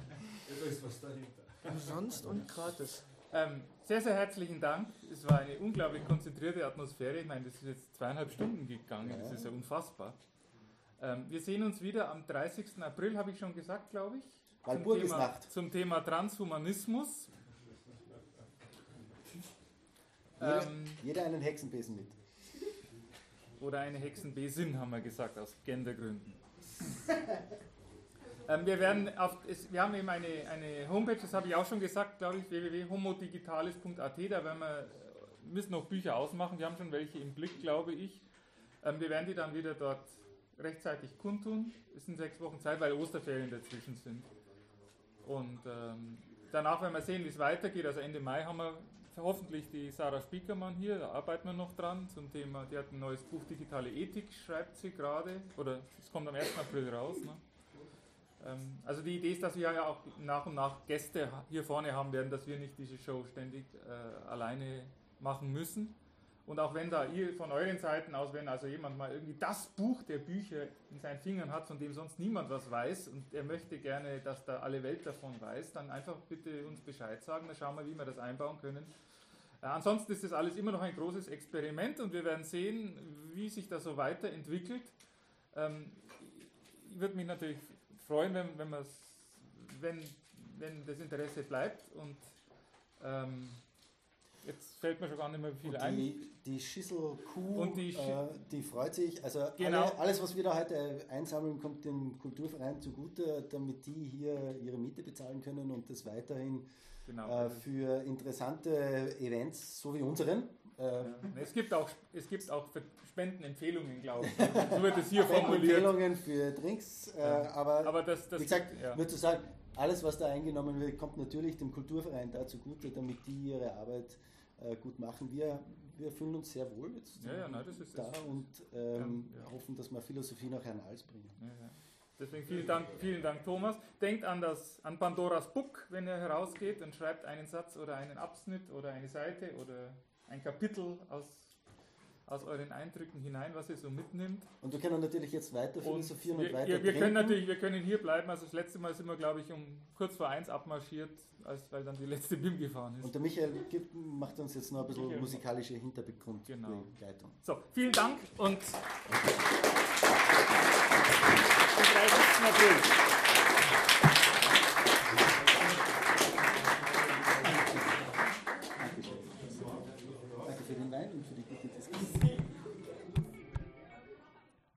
D: Da ist was dahinter.
B: Umsonst und gratis.
A: Ähm, sehr, sehr herzlichen Dank. Es war eine unglaublich konzentrierte Atmosphäre. Ich meine, das ist jetzt zweieinhalb Stunden gegangen. Das ist ja unfassbar. Ähm, wir sehen uns wieder am 30. April, habe ich schon gesagt, glaube ich. Zum Thema, zum Thema Transhumanismus.
C: Jeder,
A: Ähm,
C: jeder einen Hexenbesen mit.
A: Oder eine Hexenbesin, haben wir gesagt, aus Gendergründen. ähm, wir, werden auf, es, wir haben eben eine, eine Homepage, das habe ich auch schon gesagt, glaube ich, www.homodigitalis.at. Da werden wir, müssen noch Bücher ausmachen. Wir haben schon welche im Blick, glaube ich. Ähm, wir werden die dann wieder dort rechtzeitig kundtun. Es sind sechs Wochen Zeit, weil Osterferien dazwischen sind. Und ähm, danach werden wir sehen, wie es weitergeht. Also Ende Mai haben wir hoffentlich die Sarah Spiekermann hier, da arbeiten wir noch dran zum Thema, die hat ein neues Buch Digitale Ethik, schreibt sie gerade, oder es kommt am 1. April raus. Ne? Ähm, also die Idee ist, dass wir ja auch nach und nach Gäste hier vorne haben werden, dass wir nicht diese Show ständig äh, alleine machen müssen. Und auch wenn da ihr von euren Seiten aus, wenn also jemand mal irgendwie das Buch der Bücher in seinen Fingern hat, von dem sonst niemand was weiß und er möchte gerne, dass da alle Welt davon weiß, dann einfach bitte uns Bescheid sagen, dann schauen wir, wie wir das einbauen können. Äh, ansonsten ist das alles immer noch ein großes Experiment und wir werden sehen, wie sich das so weiterentwickelt. Ähm, ich würde mich natürlich freuen, wenn, wenn, wenn, wenn das Interesse bleibt und ähm, Jetzt fällt mir schon gar nicht mehr viel
C: und die,
A: ein.
C: Die Schüsselkuh,
A: und die, Sch
C: äh, die freut sich. Also
A: genau.
C: alle, alles, was wir da heute einsammeln, kommt dem Kulturverein zugute, damit die hier ihre Miete bezahlen können und das weiterhin genau. äh, für interessante Events, so wie unseren.
A: Äh, ja. es, gibt auch, es gibt auch Spendenempfehlungen, glaube ich. So wird es hier formuliert.
C: Empfehlungen für Drinks, äh, ja. aber,
A: aber das, das,
C: wie gesagt, ja. nur zu sagen, alles, was da eingenommen wird, kommt natürlich dem Kulturverein da zugute, damit die ihre Arbeit äh, gut machen. Wir, wir fühlen uns sehr wohl jetzt
A: ja, ja, nein, das ist
C: da und ähm, ja, hoffen, dass wir Philosophie nach Hals bringen.
A: Deswegen vielen Dank, vielen Dank, Thomas. Denkt an, das, an Pandoras Book, wenn ihr herausgeht und schreibt einen Satz oder einen Abschnitt oder eine Seite oder ein Kapitel aus aus euren Eindrücken hinein, was ihr so mitnimmt.
C: Und wir können natürlich jetzt weiter philosophieren und,
A: und
C: weiter
A: wir, wir können natürlich, wir können hier bleiben. Also das letzte Mal sind wir, glaube ich, um kurz vor eins abmarschiert, als weil dann die letzte BIM gefahren ist.
C: Und der Michael gibt, macht uns jetzt noch ein bisschen musikalische Hintergrundbegleitung.
A: Genau. So, vielen Dank und 30. April.